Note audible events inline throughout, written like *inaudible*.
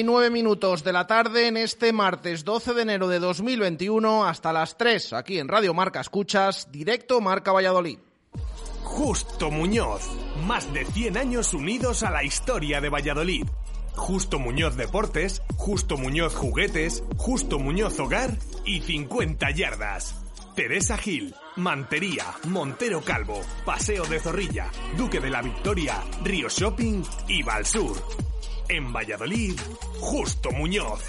Y minutos de la tarde en este martes 12 de enero de 2021 hasta las 3 aquí en Radio Marca Escuchas, directo Marca Valladolid. Justo Muñoz. Más de 100 años unidos a la historia de Valladolid. Justo Muñoz Deportes, Justo Muñoz Juguetes, Justo Muñoz Hogar y 50 yardas. Teresa Gil, Mantería, Montero Calvo, Paseo de Zorrilla, Duque de la Victoria, Río Shopping y Valsur. En Valladolid, Justo Muñoz.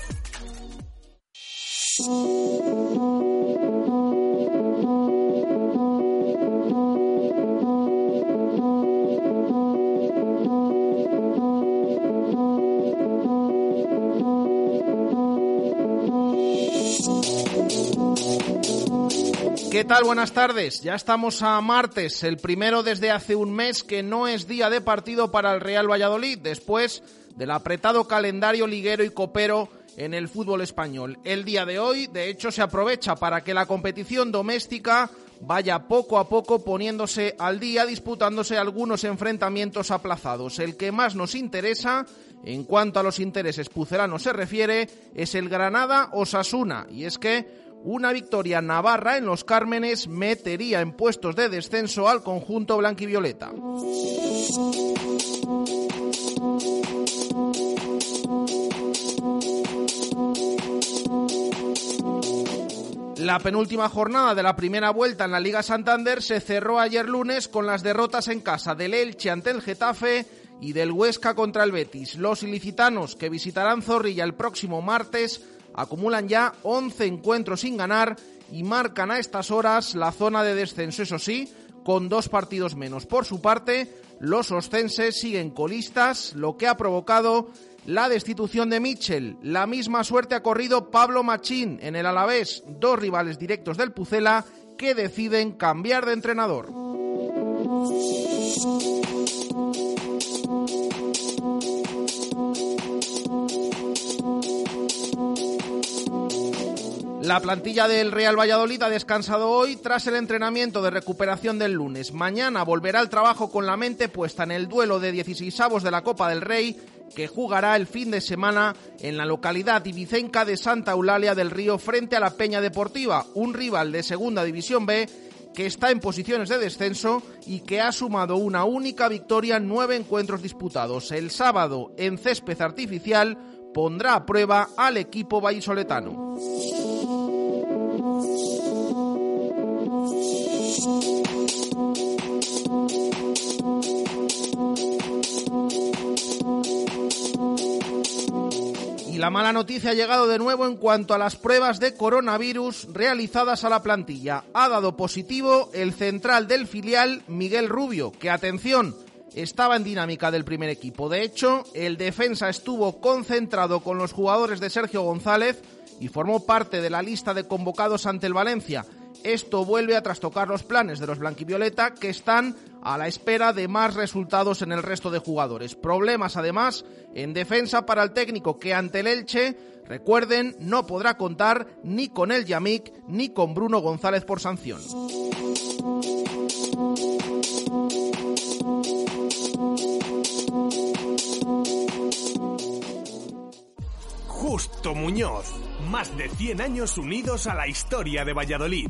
¿Qué tal? Buenas tardes. Ya estamos a martes, el primero desde hace un mes que no es día de partido para el Real Valladolid, después del apretado calendario liguero y copero en el fútbol español. El día de hoy, de hecho, se aprovecha para que la competición doméstica vaya poco a poco poniéndose al día, disputándose algunos enfrentamientos aplazados. El que más nos interesa, en cuanto a los intereses pucelanos se refiere, es el Granada Osasuna. Y es que una victoria navarra en los Cármenes metería en puestos de descenso al conjunto blanquivioleta. La penúltima jornada de la primera vuelta en la Liga Santander se cerró ayer lunes con las derrotas en casa del Elche ante el Getafe y del Huesca contra el Betis. Los ilicitanos que visitarán Zorrilla el próximo martes acumulan ya 11 encuentros sin ganar y marcan a estas horas la zona de descenso, eso sí, con dos partidos menos. Por su parte, los ostenses siguen colistas, lo que ha provocado la destitución de Mitchell. La misma suerte ha corrido Pablo Machín en el Alavés, dos rivales directos del Pucela que deciden cambiar de entrenador. La plantilla del Real Valladolid ha descansado hoy tras el entrenamiento de recuperación del lunes. Mañana volverá al trabajo con la mente puesta en el duelo de 16avos de la Copa del Rey que jugará el fin de semana en la localidad ibicenca de Santa Eulalia del Río frente a la Peña Deportiva, un rival de Segunda División B que está en posiciones de descenso y que ha sumado una única victoria en nueve encuentros disputados. El sábado, en césped artificial, pondrá a prueba al equipo vallisoletano. La mala noticia ha llegado de nuevo en cuanto a las pruebas de coronavirus realizadas a la plantilla. Ha dado positivo el central del filial Miguel Rubio, que atención, estaba en dinámica del primer equipo. De hecho, el defensa estuvo concentrado con los jugadores de Sergio González y formó parte de la lista de convocados ante el Valencia. Esto vuelve a trastocar los planes de los blanquivioleta que están a la espera de más resultados en el resto de jugadores. Problemas además en defensa para el técnico que ante el Elche, recuerden, no podrá contar ni con el Yamik ni con Bruno González por sanción. Justo Muñoz. Más de 100 años unidos a la historia de Valladolid.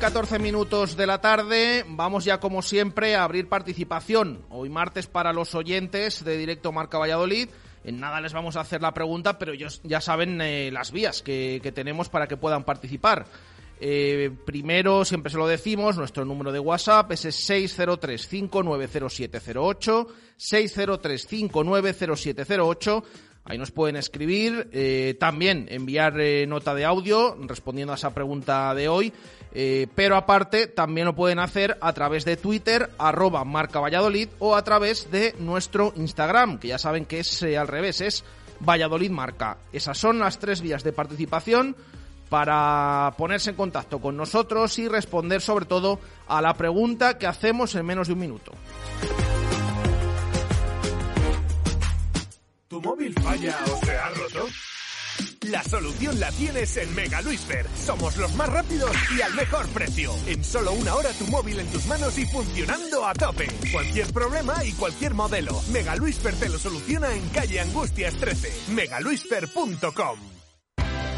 14 minutos de la tarde, vamos ya como siempre a abrir participación. Hoy martes para los oyentes de Directo Marca Valladolid. En nada les vamos a hacer la pregunta, pero ellos ya saben eh, las vías que, tenemos para que puedan participar. Eh, primero, siempre se lo decimos, nuestro número de WhatsApp es 603-590708, 603-590708. Ahí nos pueden escribir, eh, también enviar nota de audio respondiendo a esa pregunta de hoy. Eh, pero aparte también lo pueden hacer a través de Twitter, arroba marca Valladolid, o a través de nuestro Instagram, que ya saben que es al revés, es Valladolid Marca. Esas son las tres vías de participación para ponerse en contacto con nosotros y responder sobre todo a la pregunta que hacemos en menos de un minuto. ¿Tu móvil falla o se ha? La solución la tienes en Mega Luisfer. Somos los más rápidos y al mejor precio. En solo una hora tu móvil en tus manos y funcionando a tope. Cualquier problema y cualquier modelo. Mega Luisfer te lo soluciona en calle Angustias 13. megaluisfer.com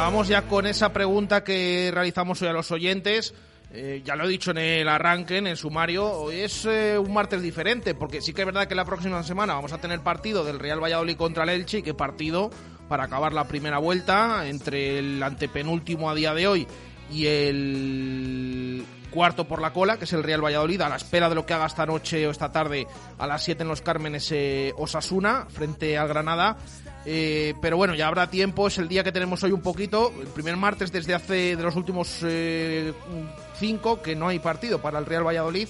Venga, vamos ya con esa pregunta que realizamos hoy a los oyentes. Eh, ya lo he dicho en el arranque, en el sumario, hoy es eh, un martes diferente, porque sí que es verdad que la próxima semana vamos a tener partido del Real Valladolid contra el Elche, y qué partido para acabar la primera vuelta entre el antepenúltimo a día de hoy y el cuarto por la cola, que es el Real Valladolid, a la espera de lo que haga esta noche o esta tarde a las 7 en los Cármenes eh, Osasuna, frente al Granada. Eh, pero bueno, ya habrá tiempo, es el día que tenemos hoy un poquito, el primer martes desde hace de los últimos eh, cinco que no hay partido para el Real Valladolid.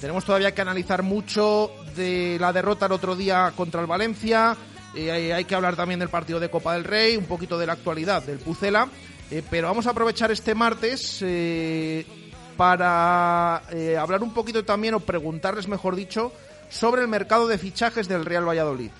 Tenemos todavía que analizar mucho de la derrota el otro día contra el Valencia, eh, hay, que hablar también del partido de Copa del Rey, un poquito de la actualidad del Pucela, pero vamos a aprovechar este martes para hablar un poquito también o preguntarles, mejor dicho, sobre el mercado de fichajes del Real Valladolid.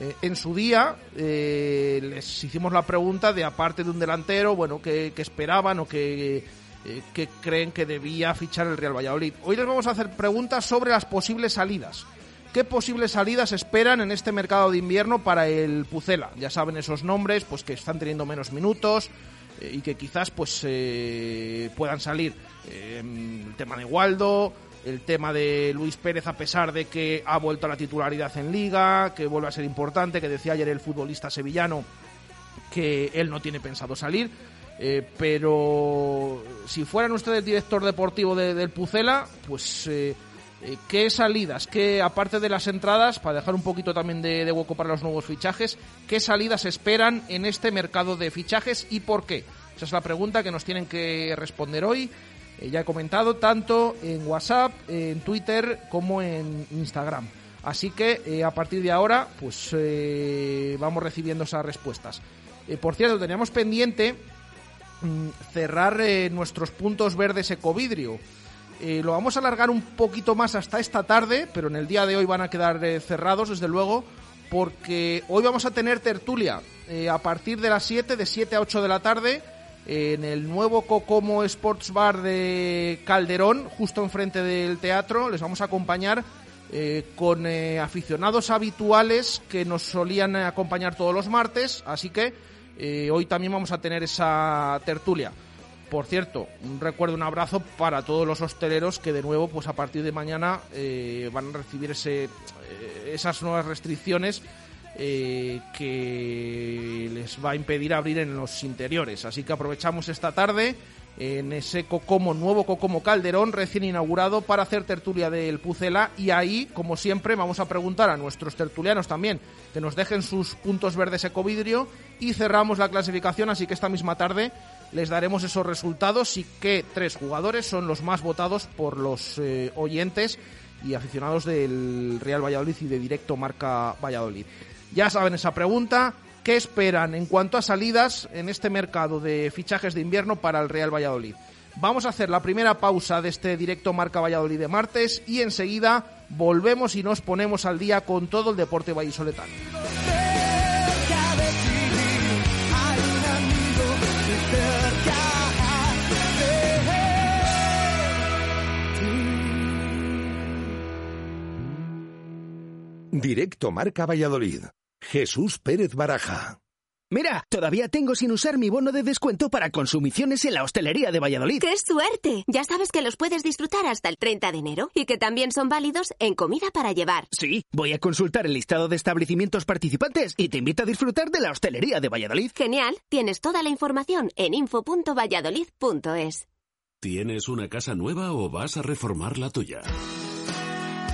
Eh, en su día eh, les hicimos la pregunta de, aparte de un delantero, bueno, que, esperaban o que, eh, que, creen que debía fichar el Real Valladolid. Hoy les vamos a hacer preguntas sobre las posibles salidas. ¿Qué posibles salidas esperan en este mercado de invierno para el Pucela? Ya saben esos nombres, pues que están teniendo menos minutos y que quizás pues puedan salir. el tema de Waldo, el tema de Luis Pérez a pesar de que ha vuelto a la titularidad en liga, que vuelve a ser importante, que decía ayer el futbolista sevillano que él no tiene pensado salir. Eh, pero si fueran ustedes director deportivo del Pucela, pues eh, eh, qué salidas, qué aparte de las entradas, para dejar un poquito también de, hueco para los nuevos fichajes, qué salidas esperan en este mercado de fichajes y por qué. Esa es la pregunta que nos tienen que responder hoy eh, ya he comentado tanto en WhatsApp, en Twitter como en Instagram. Así que eh, a partir de ahora, pues eh, vamos recibiendo esas respuestas. por cierto, teníamos pendiente mm, cerrar nuestros puntos verdes ecovidrio. Lo vamos a alargar un poquito más hasta esta tarde, pero en el día de hoy van a quedar cerrados, desde luego, porque hoy vamos a tener tertulia a partir de las 7, de 7 a 8 de la tarde en el nuevo Cocomo Sports Bar de Calderón, justo enfrente del teatro. Les vamos a acompañar eh, con eh, aficionados habituales que nos solían acompañar todos los martes, así que eh, hoy también vamos a tener esa tertulia. Por cierto, un recuerdo, un abrazo para todos los hosteleros que de nuevo, pues a partir de mañana van a recibir ese, esas nuevas restricciones eh, que les va a impedir abrir en los interiores. Así que aprovechamos esta tarde en ese Cocomo, nuevo Cocomo Calderón, recién inaugurado, para hacer tertulia del Pucela. Y ahí, como siempre, vamos a preguntar a nuestros tertulianos también que nos dejen sus puntos verdes ecovidrio y cerramos la clasificación. Así que esta misma tarde les daremos esos resultados y qué tres jugadores son los más votados por los eh, oyentes y aficionados del Real Valladolid y de Directo Marca Valladolid. Ya saben esa pregunta. ¿Qué esperan en cuanto a salidas en este mercado de fichajes de invierno para el Real Valladolid? Vamos a hacer la primera pausa de este directo Marca Valladolid de martes y enseguida volvemos y nos ponemos al día con todo el deporte vallisoletano. Directo Marca Valladolid. Jesús Pérez Baraja. Mira, todavía tengo sin usar mi bono de descuento para consumiciones en la hostelería de Valladolid. ¡Qué suerte! Ya sabes que los puedes disfrutar hasta el 30 de enero y que también son válidos en comida para llevar. Sí, voy a consultar el listado de establecimientos participantes y te invito a disfrutar de la hostelería de Valladolid. Genial, tienes toda la información en info.valladolid.es. ¿Tienes una casa nueva o vas a reformar la tuya?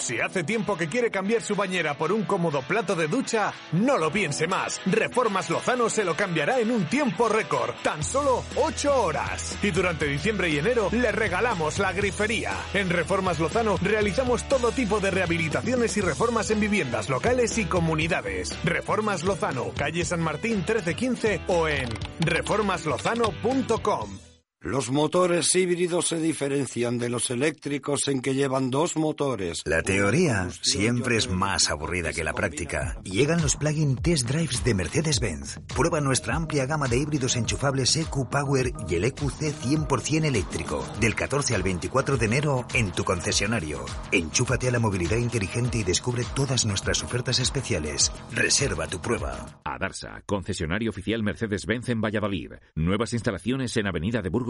Si hace tiempo que quiere cambiar su bañera por un cómodo plato de ducha, no lo piense más. Reformas Lozano se lo cambiará en un tiempo récord, tan solo 8 horas. Y durante diciembre y enero le regalamos la grifería. En Reformas Lozano realizamos todo tipo de rehabilitaciones y reformas en viviendas locales y comunidades. Reformas Lozano, calle San Martín 1315 o en reformaslozano.com. Los motores híbridos se diferencian de los eléctricos en que llevan dos motores. La teoría siempre es más aburrida que la práctica. Llegan los plug-in test drives de Mercedes-Benz. Prueba nuestra amplia gama de híbridos enchufables EQ Power y el EQC 100% eléctrico. Del 14 al 24 de enero en tu concesionario. Enchúfate a la movilidad inteligente y descubre todas nuestras ofertas especiales. Reserva tu prueba. Adarsa, concesionario oficial Mercedes-Benz en Valladolid. Nuevas instalaciones en Avenida de Burgos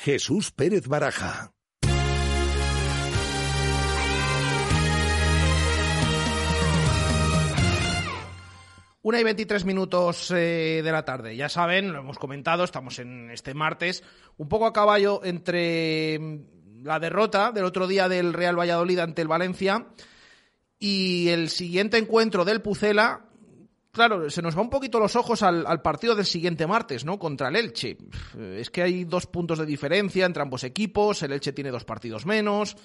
Jesús Pérez Baraja. Una y 23 minutos eh, de la tarde. Ya saben, lo hemos comentado, estamos en este martes, un poco a caballo entre mm, la derrota del otro día del Real Valladolid ante el Valencia y el siguiente encuentro del Pucela. Claro, se nos va un poquito los ojos al, partido del siguiente martes, ¿no? Contra el Elche. Es que hay dos puntos de diferencia entre ambos equipos. El Elche tiene dos partidos menos.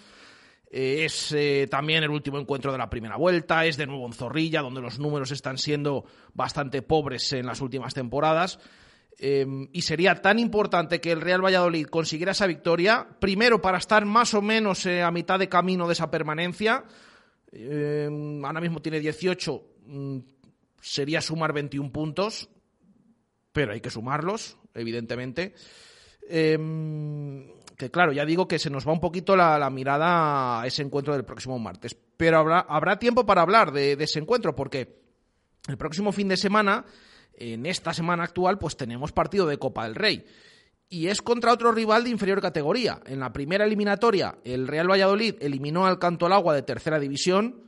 Eh, es eh, también el último encuentro de la primera vuelta, es de nuevo en Zorrilla, donde los números están siendo bastante pobres en las últimas temporadas. Eh, y sería tan importante que el Real Valladolid consiguiera esa victoria, primero para estar más o menos a mitad de camino de esa permanencia. ahora mismo tiene 18, mm, sería sumar 21 puntos, pero hay que sumarlos, evidentemente que claro, ya digo que se nos va un poquito la, mirada a ese encuentro del próximo martes. Pero habrá, habrá tiempo para hablar de, ese encuentro, porque el próximo fin de semana, en esta semana actual, pues tenemos partido de Copa del Rey. Y es contra otro rival de inferior categoría. En la primera eliminatoria, el Real Valladolid eliminó al Canto al Agua de tercera división.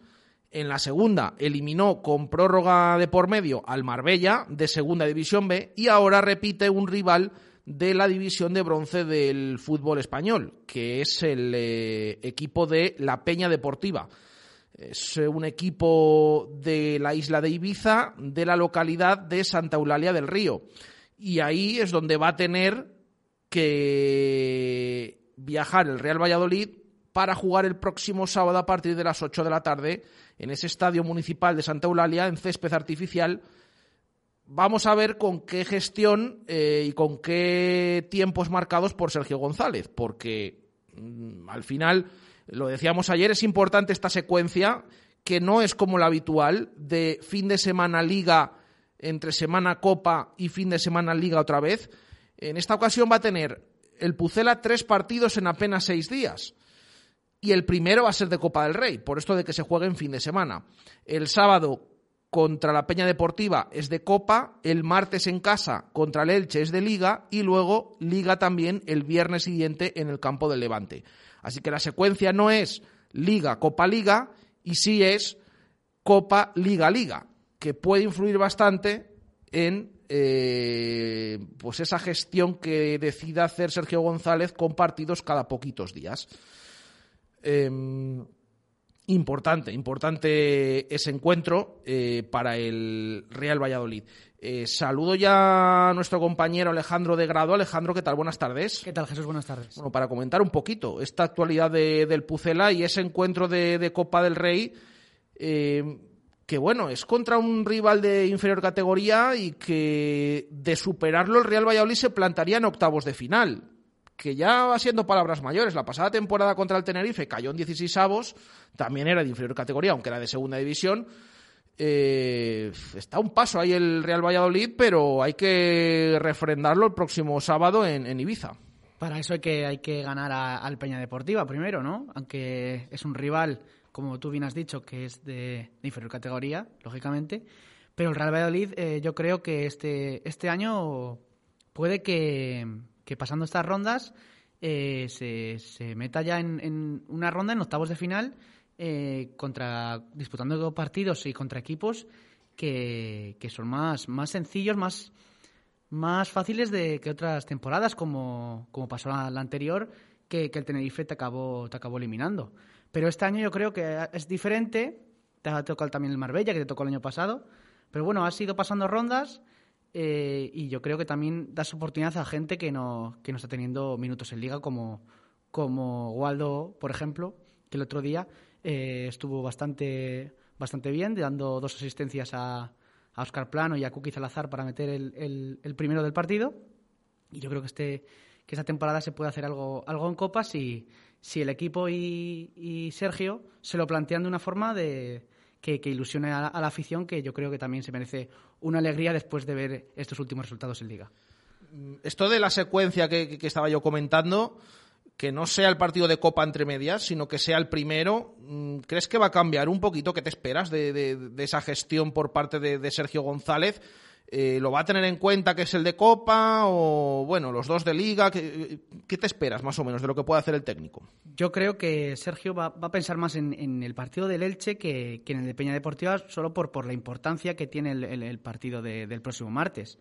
En la segunda, eliminó con prórroga de por medio al Marbella de segunda división B. Y ahora repite un rival de la división de bronce del fútbol español, que es el eh, equipo de la Peña Deportiva. Es eh, un equipo de la isla de Ibiza, de la localidad de Santa Eulalia del Río. Y ahí es donde va a tener que viajar el Real Valladolid para jugar el próximo sábado a partir de las 8 de la tarde en ese estadio municipal de Santa Eulalia en césped artificial vamos a ver con qué gestión eh, y con qué tiempos marcados por Sergio González, porque mm, al final, lo decíamos ayer, es importante esta secuencia que no es como la habitual de fin de semana liga, entre semana copa y fin de semana liga otra vez. En esta ocasión va a tener el Pucela tres partidos en apenas seis días. Y el primero va a ser de Copa del Rey, por esto de que se juegue en fin de semana. El sábado contra la Peña Deportiva es de Copa, el martes en casa contra el Elche es de Liga y luego Liga también el viernes siguiente en el campo del Levante. Así que la secuencia no es Liga, Copa, Liga y sí es Copa, Liga, Liga, que puede influir bastante en eh, pues esa gestión que decida hacer Sergio González con partidos cada poquitos días. Em, Importante, importante ese encuentro eh, para el Real Valladolid. Eh, saludo ya a nuestro compañero Alejandro de Grado. Alejandro, ¿qué tal? Buenas tardes. ¿Qué tal, Jesús? Buenas tardes. Bueno, para comentar un poquito esta actualidad del Pucela y ese encuentro de, Copa del Rey, eh, que bueno, es contra un rival de inferior categoría y que de superarlo el Real Valladolid se plantaría en octavos de final que ya va siendo palabras mayores. La pasada temporada contra el Tenerife cayó en 16 avos, también era de inferior categoría, aunque era de segunda división. Eh, está un paso ahí el Real Valladolid, pero hay que refrendarlo el próximo sábado en, Ibiza. Para eso hay que, hay que ganar al Peña Deportiva primero, ¿no? Aunque es un rival, como tú bien has dicho, que es de, inferior categoría, lógicamente. Pero el Real Valladolid, eh, yo creo que este, este año puede que, que pasando estas rondas eh, se, se, meta ya en, una ronda en octavos de final eh, contra disputando partidos y contra equipos que, son más, más sencillos, más, más fáciles de que otras temporadas, como, como pasó la, anterior, que, que, el Tenerife te acabó, te acabó eliminando. Pero este año yo creo que es diferente. Te ha tocado también el Marbella, que te tocó el año pasado. Pero bueno, has ido pasando rondas eh, y yo creo que también das oportunidad a gente que no, que no está teniendo minutos en liga, como, como Waldo, por ejemplo, que el otro día eh, estuvo bastante, bastante bien, dando dos asistencias a, a Oscar Plano y a Kuki Salazar para meter el, el, primero del partido. Y yo creo que este que esta temporada se puede hacer algo, algo en Copas si, si el equipo y, y Sergio se lo plantean de una forma de, que, ilusione a, la afición, que yo creo que también se merece una alegría después de ver estos últimos resultados en Liga. Esto de la secuencia que, estaba yo comentando, que no sea el partido de Copa entre medias, sino que sea el primero, mm, ¿crees que va a cambiar un poquito? ¿Qué te esperas de, esa gestión por parte de, Sergio González? Eh, ¿Lo va a tener en cuenta que es el de Copa o, bueno, los dos de Liga? ¿Qué, te esperas más o menos de lo que puede hacer el técnico? Yo creo que Sergio va, a pensar más en, el partido del Elche que, en el de Peña Deportiva, solo por, la importancia que tiene el, partido del próximo martes.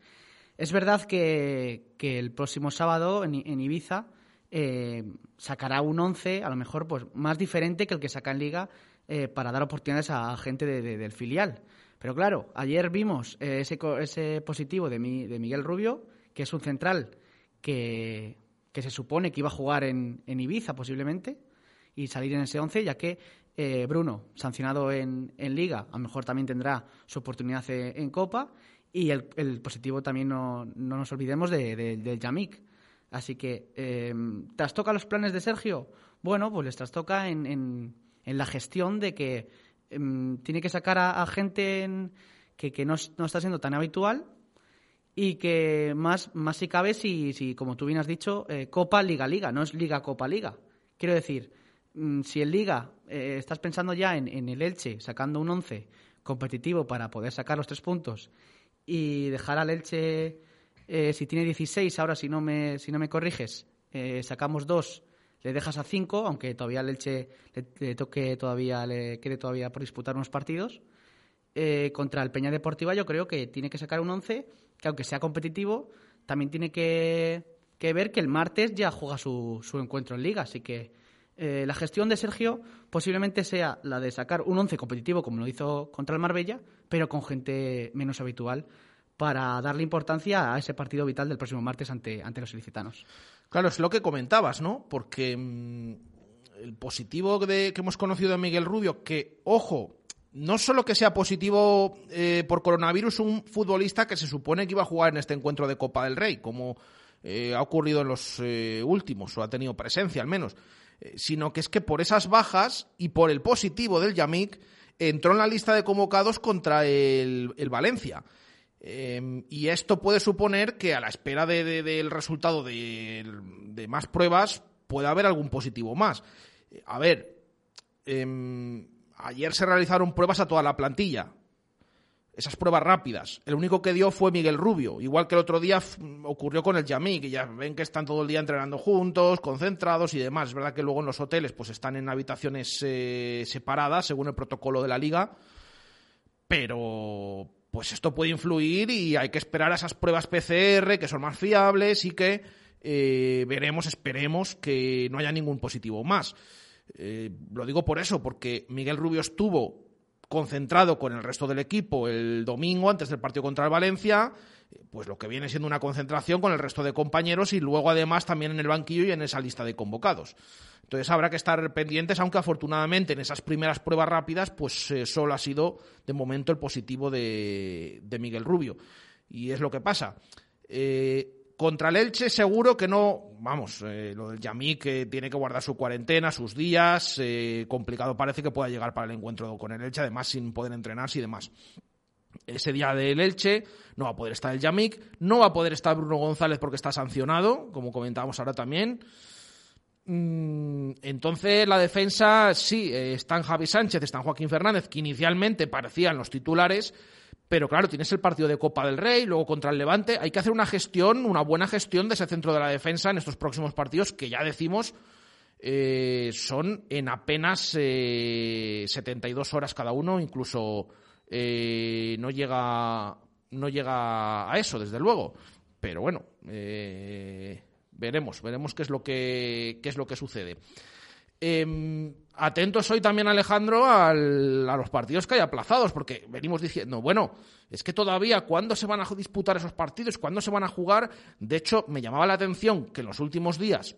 Es verdad que, el próximo sábado en, Ibiza eh, sacará un 11, a lo mejor pues más diferente que el que saca en Liga, eh, para dar oportunidades a gente del filial. Pero claro, ayer vimos eh, ese, ese positivo de, de Miguel Rubio, que es un central que, se supone que iba a jugar en, Ibiza posiblemente y salir en ese 11, ya que eh, Bruno, sancionado en, Liga, a lo mejor también tendrá su oportunidad e, en Copa. Y el, positivo también no, nos olvidemos de, del Yamik. Así que, eh, ¿trastoca los planes de Sergio? Bueno, pues les trastoca en, en, en la gestión de que Em, tiene que sacar a, gente que, no, está siendo tan habitual y que más, más si cabe, si, si como tú bien has dicho, eh, Copa, Liga, Liga, no es Liga, Copa, Liga. Quiero decir, mm, si en Liga eh, estás pensando ya en, el Elche sacando un 11 competitivo para poder sacar los tres puntos y dejar al Elche, eh, si tiene 16, ahora si no me, si no me corriges, sacamos dos le dejas a cinco, aunque todavía el Elche le, toque todavía, le quede todavía por disputar unos partidos. Eh, contra el Peña Deportiva yo creo que tiene que sacar un 11 que aunque sea competitivo, también tiene que, ver que el martes ya juega su, su encuentro en liga. Así que eh, la gestión de Sergio posiblemente sea la de sacar un 11 competitivo como lo hizo contra el Marbella, pero con gente menos habitual para darle importancia a ese partido vital del próximo martes ante, ante los ilicitanos. Claro, es lo que comentabas, ¿no? Porque mm, el positivo de, que hemos conocido de Miguel Rubio, que, ojo, no solo que sea positivo eh, por coronavirus, un futbolista que se supone que iba a jugar en este encuentro de Copa del Rey, como eh, ha ocurrido en los eh, últimos, o ha tenido presencia al menos, sino que es que por esas bajas y por el positivo del Yamik, entró en la lista de convocados contra el Valencia. Em, y esto puede suponer que a la espera del resultado de, más pruebas pueda haber algún positivo más. A ver, em, ayer se realizaron pruebas a toda la plantilla. Esas pruebas rápidas. El único que dio fue Miguel Rubio. Igual que el otro día ocurrió con el Yamí, que ya ven que están todo el día entrenando juntos, concentrados y demás. Es verdad que luego en los hoteles pues están en habitaciones eh, separadas según el protocolo de la liga. Pero, pues esto puede influir y hay que esperar a esas pruebas PCR que son más fiables y que eh, veremos, esperemos que no haya ningún positivo más. Eh, lo digo por eso, porque Miguel Rubio estuvo concentrado con el resto del equipo el domingo antes del partido contra el Valencia, pues lo que viene siendo una concentración con el resto de compañeros y luego además también en el banquillo y en esa lista de convocados. Entonces habrá que estar pendientes, aunque afortunadamente en esas primeras pruebas rápidas, pues eh, solo ha sido de momento el positivo de, Miguel Rubio. Y es lo que pasa. Eh, contra el Elche seguro que no, vamos, eh, lo del Yamí que tiene que guardar su cuarentena, sus días, complicado parece que pueda llegar para el encuentro con el Elche, además sin poder entrenarse y demás. Ese día del Elche no va a poder estar el Yamik, no va a poder estar Bruno González porque está sancionado, como comentábamos ahora también. Mm, entonces la defensa, sí, eh, están Javi Sánchez, están Joaquín Fernández, que inicialmente parecían los titulares, pero claro, tienes el partido de Copa del Rey, luego contra el Levante, hay que hacer una gestión, una buena gestión de ese centro de la defensa en estos próximos partidos que ya decimos eh, son en apenas eh, 72 horas cada uno, incluso eh, no llega no llega a eso, desde luego. Pero bueno, veremos, veremos qué es lo que, qué es lo que sucede. Em, atentos hoy también, Alejandro, a los partidos que hay aplazados, porque venimos diciendo, bueno, es que todavía, ¿cuándo se van a disputar esos partidos? ¿Cuándo se van a jugar? De hecho, me llamaba la atención que en los últimos días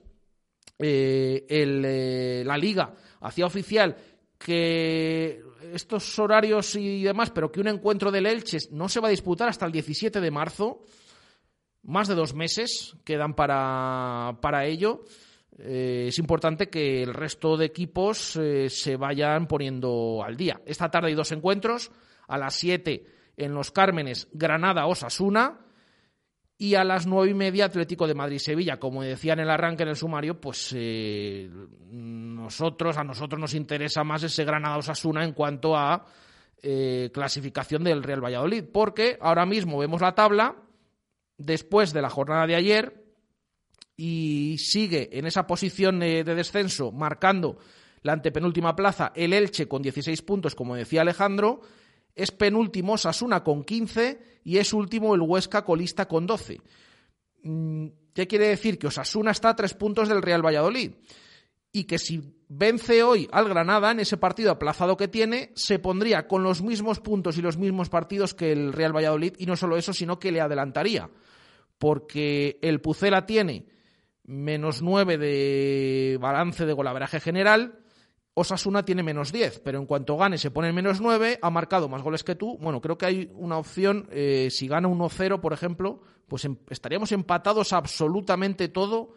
eh, eh, la liga hacía oficial que estos horarios y demás, pero que un encuentro del Elche no se va a disputar hasta el 17 de marzo. Más de dos meses quedan para, para ello. Eh, es importante que el resto de equipos eh, se vayan poniendo al día. Esta tarde hay dos encuentros, a las 7 en Los Cármenes, Granada-Osasuna, y a las nueve y media Atlético de Madrid-Sevilla. Como decía en el arranque en el sumario, pues eh, nosotros, a nosotros nos interesa más ese Granada-Osasuna en cuanto a clasificación del Real Valladolid, porque ahora mismo vemos la tabla, después de la jornada de ayer, y sigue en esa posición de descenso, marcando la antepenúltima plaza el Elche con 16 puntos, como decía Alejandro, es penúltimo Sasuna con 15 y es último el Huesca colista con 12. Mm, ¿Qué quiere decir? Que Osasuna está a tres puntos del Real Valladolid y que si vence hoy al Granada en ese partido aplazado que tiene, se pondría con los mismos puntos y los mismos partidos que el Real Valladolid y no solo eso, sino que le adelantaría, porque el Pucela tiene menos 9 de balance de golaveraje general. Osasuna tiene menos 10, pero en cuanto gane se pone en menos 9, ha marcado más goles que tú. Bueno, creo que hay una opción, eh, si gana 1-0, por ejemplo, pues em, estaríamos empatados absolutamente todo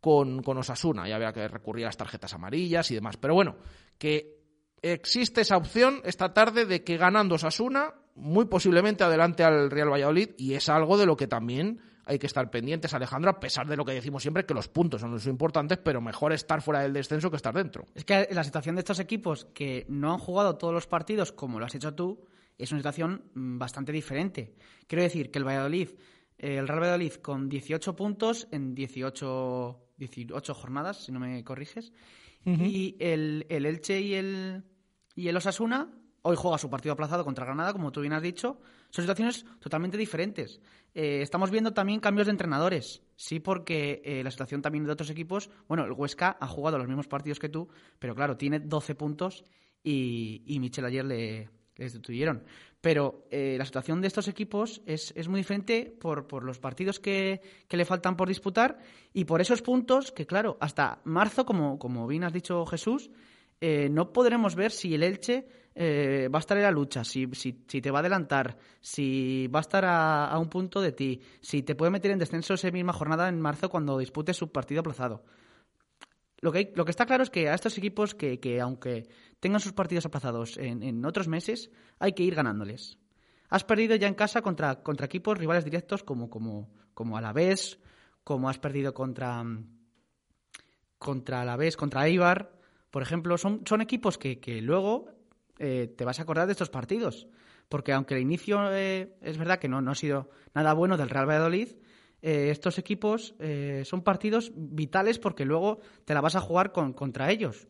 con, con Osasuna. Ya había que recurrir a las tarjetas amarillas y demás. Pero bueno, que existe esa opción esta tarde de que ganando Osasuna, muy posiblemente adelante al Real Valladolid, y es algo de lo que también hay que estar pendientes, Alejandro, a pesar de lo que decimos siempre, que los puntos son los importantes, pero mejor estar fuera del descenso que estar dentro. Es que la situación de estos equipos que no han jugado todos los partidos como lo has hecho tú, es una situación mm, bastante diferente. Quiero decir que el Valladolid, eh, el Real Valladolid con 18 puntos en 18, 18 jornadas, si no me corriges, y el, el Elche y el, y el Osasuna hoy juega su partido aplazado contra Granada, como tú bien has dicho. Son situaciones totalmente diferentes. Eh, estamos viendo también cambios de entrenadores. Sí, porque eh, la situación también de otros equipos. Bueno, el Huesca ha jugado los mismos partidos que tú, pero claro, tiene 12 puntos y, y Michel ayer le, destituyeron. Pero eh, la situación de estos equipos es, es muy diferente por, por los partidos que, que, le faltan por disputar y por esos puntos que, claro, hasta marzo, como, como bien has dicho Jesús, no podremos ver si el Elche eh, va a estar en la lucha, si, si, te va a adelantar, si va a estar a, un punto de ti, si te puede meter en descenso esa misma jornada en marzo cuando dispute su partido aplazado. Lo que, está claro es que a estos equipos que, que aunque tengan sus partidos aplazados en, otros meses, hay que ir ganándoles. Has perdido ya en casa contra, equipos rivales directos como, como, Alavés, como has perdido contra, contra Alavés, contra Eibar, por ejemplo. Son, equipos que luego eh, te vas a acordar de estos partidos. Porque aunque el inicio eh, es verdad que no, no, ha sido nada bueno del Real Valladolid, eh, estos equipos son partidos vitales porque luego te la vas a jugar con, contra ellos.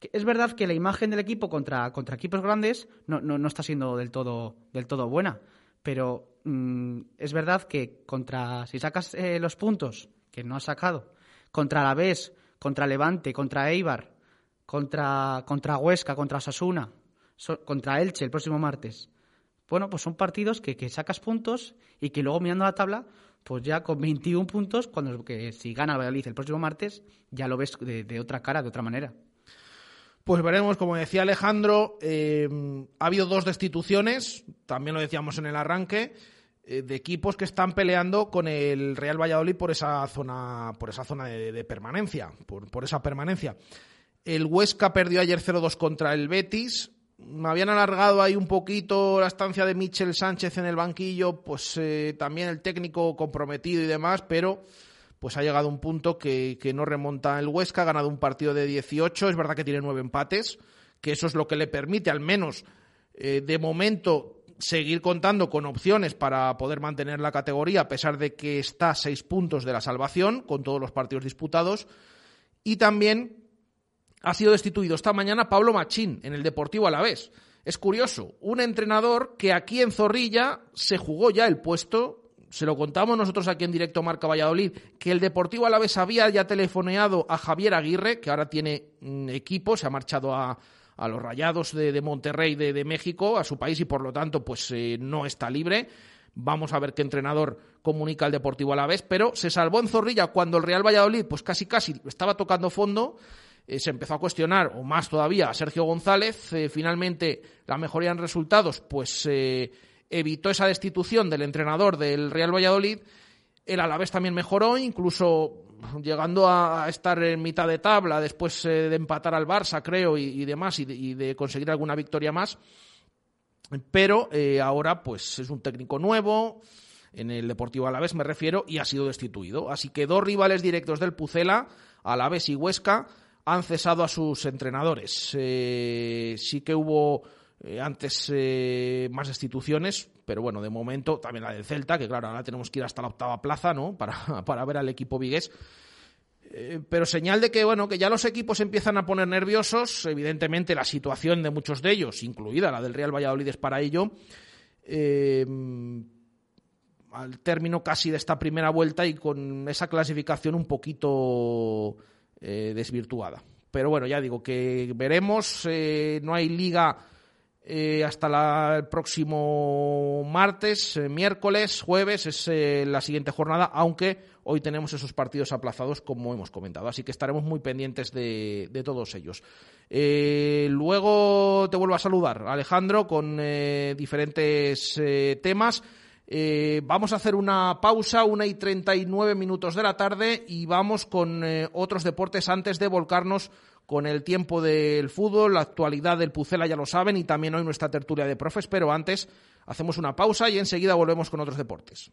Es verdad que la imagen del equipo contra, contra equipos grandes no, no, no, está siendo del todo, del todo buena, pero mm, es verdad que contra si sacas los puntos que no has sacado, contra la Alavés, contra Levante, contra Eibar, contra, contra Huesca, contra Sasuna, contra Elche el próximo martes. Bueno, pues son partidos que, que, sacas puntos y que luego mirando la tabla, pues ya con 21 puntos, cuando que si gana el Valladolid el próximo martes, ya lo ves de, otra cara, de otra manera. Pues veremos, como decía Alejandro, eh, ha habido dos destituciones, también lo decíamos en el arranque, eh, de equipos que están peleando con el Real Valladolid por esa zona, por esa zona de, de permanencia, por, por esa permanencia. El Huesca perdió ayer 0-2 contra el Betis, me habían alargado ahí un poquito la estancia de Michel Sánchez en el banquillo, pues eh, también el técnico comprometido y demás, pero pues ha llegado un punto que, no remonta el Huesca, ha ganado un partido de 18, es verdad que tiene nueve empates, que eso es lo que le permite al menos eh, de momento seguir contando con opciones para poder mantener la categoría, a pesar de que está a seis puntos de la salvación, con todos los partidos disputados, y también ha sido destituido esta mañana Pablo Machín en el Deportivo Alavés. Es curioso, un entrenador que aquí en Zorrilla se jugó ya el puesto se lo contamos nosotros aquí en directo Marca Valladolid, que el Deportivo Alavés había ya telefoneado a Javier Aguirre, que ahora tiene mm, equipo, se ha marchado a, a los Rayados de, Monterrey de, de, México, a su país, y por lo tanto, pues eh, no está libre. Vamos a ver qué entrenador comunica el Deportivo Alavés, pero se salvó en Zorrilla cuando el Real Valladolid, pues casi casi estaba tocando fondo. Eh, se empezó a cuestionar, o más todavía, a Sergio González. Eh, finalmente, la mejoría en resultados, pues evitó esa destitución del entrenador del Real Valladolid. El Alavés también mejoró, incluso llegando a estar en mitad de tabla después eh, de empatar al Barça, creo, y, demás, y de, conseguir alguna victoria más. Pero eh, ahora, pues es un técnico nuevo, en el Deportivo Alavés me refiero, y ha sido destituido. Así que dos rivales directos del Pucela, Alavés y Huesca, han cesado a sus entrenadores. Eh, sí que hubo eh, antes eh, más destituciones, pero bueno, de momento también la del Celta, que claro, ahora tenemos que ir hasta la octava plaza, ¿no? Para, *laughs* para ver al equipo vigués. Eh, pero señal de que, bueno, que ya los equipos empiezan a poner nerviosos, evidentemente la situación de muchos de ellos, incluida la del Real Valladolid, es para ello. al término casi de esta primera vuelta y con esa clasificación un poquito desvirtuada. Pero bueno, ya digo que veremos, no hay liga eh, hasta el próximo martes, eh, miércoles, jueves, es eh, la siguiente jornada, aunque hoy tenemos esos partidos aplazados, como hemos comentado. Así que estaremos muy pendientes de, todos ellos. luego te vuelvo a saludar, Alejandro, con diferentes temas. Vamos a hacer una pausa, una y treinta y nueve minutos de la tarde, y vamos con otros deportes antes de volcarnos con el tiempo del fútbol, la actualidad del Pucela ya lo saben y también hoy nuestra tertulia de profes, pero antes hacemos una pausa y enseguida volvemos con otros deportes.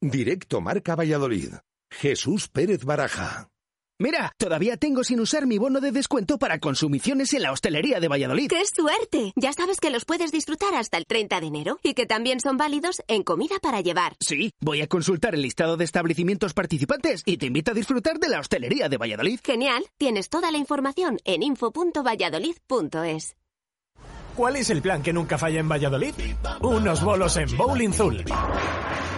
Directo Marca Valladolid. Jesús Pérez Baraja. Mira, todavía tengo sin usar mi bono de descuento para consumiciones en la hostelería de Valladolid. ¡Qué suerte! Ya sabes que los puedes disfrutar hasta el 30 de enero y que también son válidos en comida para llevar. Sí, voy a consultar el listado de establecimientos participantes y te invito a disfrutar de la hostelería de Valladolid. Genial, tienes toda la información en info.valladolid.es. ¿Cuál es el plan que nunca falla en Valladolid? Unos bolos en Bowling Zul.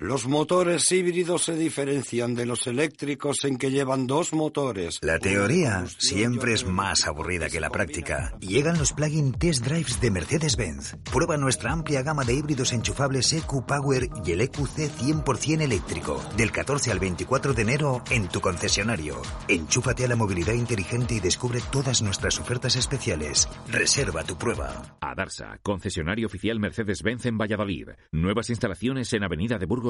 Los motores híbridos se diferencian de los eléctricos en que llevan dos motores. La teoría siempre es más aburrida que la práctica. Llegan los plug-in test drives de Mercedes-Benz. Prueba nuestra amplia gama de híbridos enchufables EQ Power y el EQC 100% eléctrico. Del 14 al 24 de enero en tu concesionario. Enchúfate a la movilidad inteligente y descubre todas nuestras ofertas especiales. Reserva tu prueba. Adarsa, concesionario oficial Mercedes-Benz en Valladolid. Nuevas instalaciones en Avenida de Burgos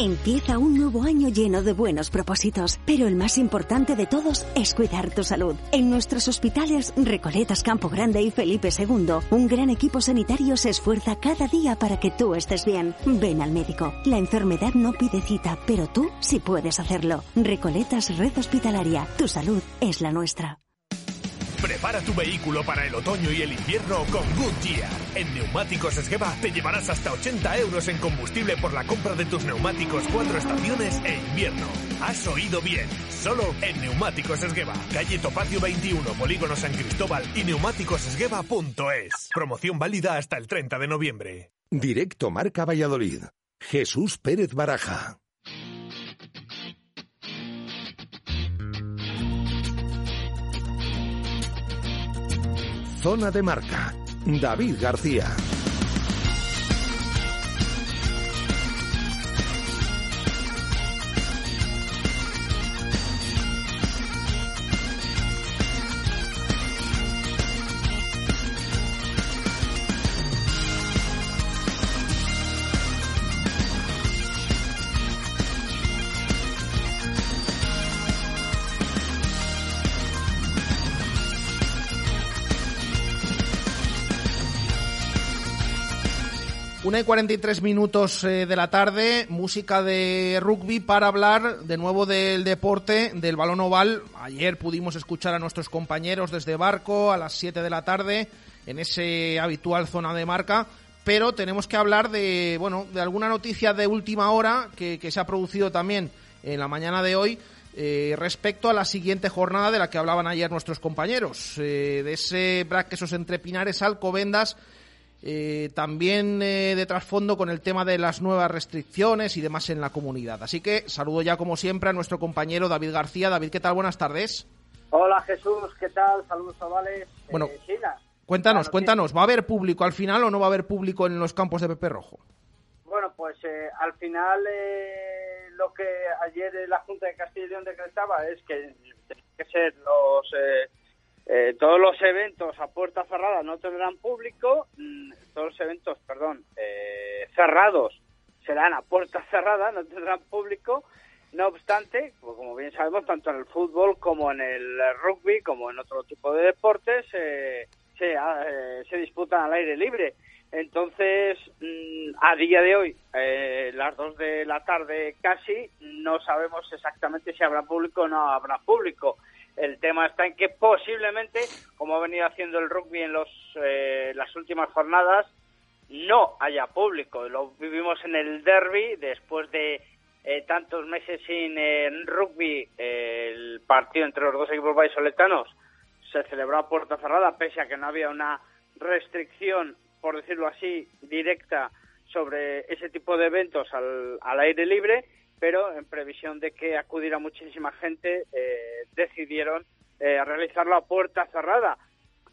Empieza un nuevo año lleno de buenos propósitos, pero el más importante de todos es cuidar tu salud. En nuestros hospitales Recoletas Campo Grande y Felipe II, un gran equipo sanitario se esfuerza cada día para que tú estés bien. Ven al médico. La enfermedad no pide cita, pero tú sí puedes hacerlo. Recoletas Red Hospitalaria. Tu salud es la nuestra. Prepara tu vehículo para el otoño y el invierno con Goodyear. En Neumáticos Esgueva te llevarás hasta 80 euros en combustible por la compra de tus neumáticos cuatro estaciones e invierno. Has oído bien. Solo en Neumáticos Esgueva. Calle Topacio 21, Polígono San Cristóbal y neumáticosesgueva.es. Promoción válida hasta el 30 de noviembre. Directo Marca Valladolid. Jesús Pérez Baraja. Zona de marca. David García. Una y 43 minutos eh, de la tarde, música de rugby para hablar de nuevo del deporte, del balón oval. Ayer pudimos escuchar a nuestros compañeros desde Barco a las 7 de la tarde en ese habitual zona de marca, pero tenemos que hablar de, bueno, de alguna noticia de última hora que, se ha producido también en la mañana de hoy. Eh, respecto a la siguiente jornada de la que hablaban ayer nuestros compañeros, eh, de ese Braquesos entre Pinares, Alcobendas, eh, también eh, de trasfondo con el tema de las nuevas restricciones y demás en la comunidad. Así que saludo ya como siempre a nuestro compañero David García. David, ¿qué tal? Buenas tardes. Hola Jesús, ¿qué tal? Saludos chavales. Bueno, Eh, China. Cuéntanos, Claro, cuéntanos, ¿va a haber público al final o no va a haber público en los campos de Pepe Rojo? Bueno, pues eh, al final eh, lo que ayer la Junta de Castilla y León decretaba es que tienen que ser los eh, todos los eventos a puerta cerrada no tendrán público, mm, todos los eventos, perdón, eh, cerrados serán a puerta *laughs* cerrada, no tendrán público. No obstante, pues como bien sabemos, tanto en el fútbol como en el rugby, como en otro tipo de deportes, eh, se, eh, se disputan al aire libre. Entonces, mm, a día de hoy, eh, las dos de la tarde casi, no sabemos exactamente si habrá público o no habrá público. El tema está en que posiblemente, como ha venido haciendo el rugby en los, eh, las últimas jornadas, no haya público. Lo vivimos en el derby después de eh, tantos meses sin eh, rugby. eh, el partido entre los dos equipos vallisoletanos se celebró a puerta cerrada, pese a que no había una restricción, por decirlo así, directa sobre ese tipo de eventos al, al aire libre, pero en previsión de que acudiera muchísima gente, eh, decidieron eh, realizarlo a puerta cerrada.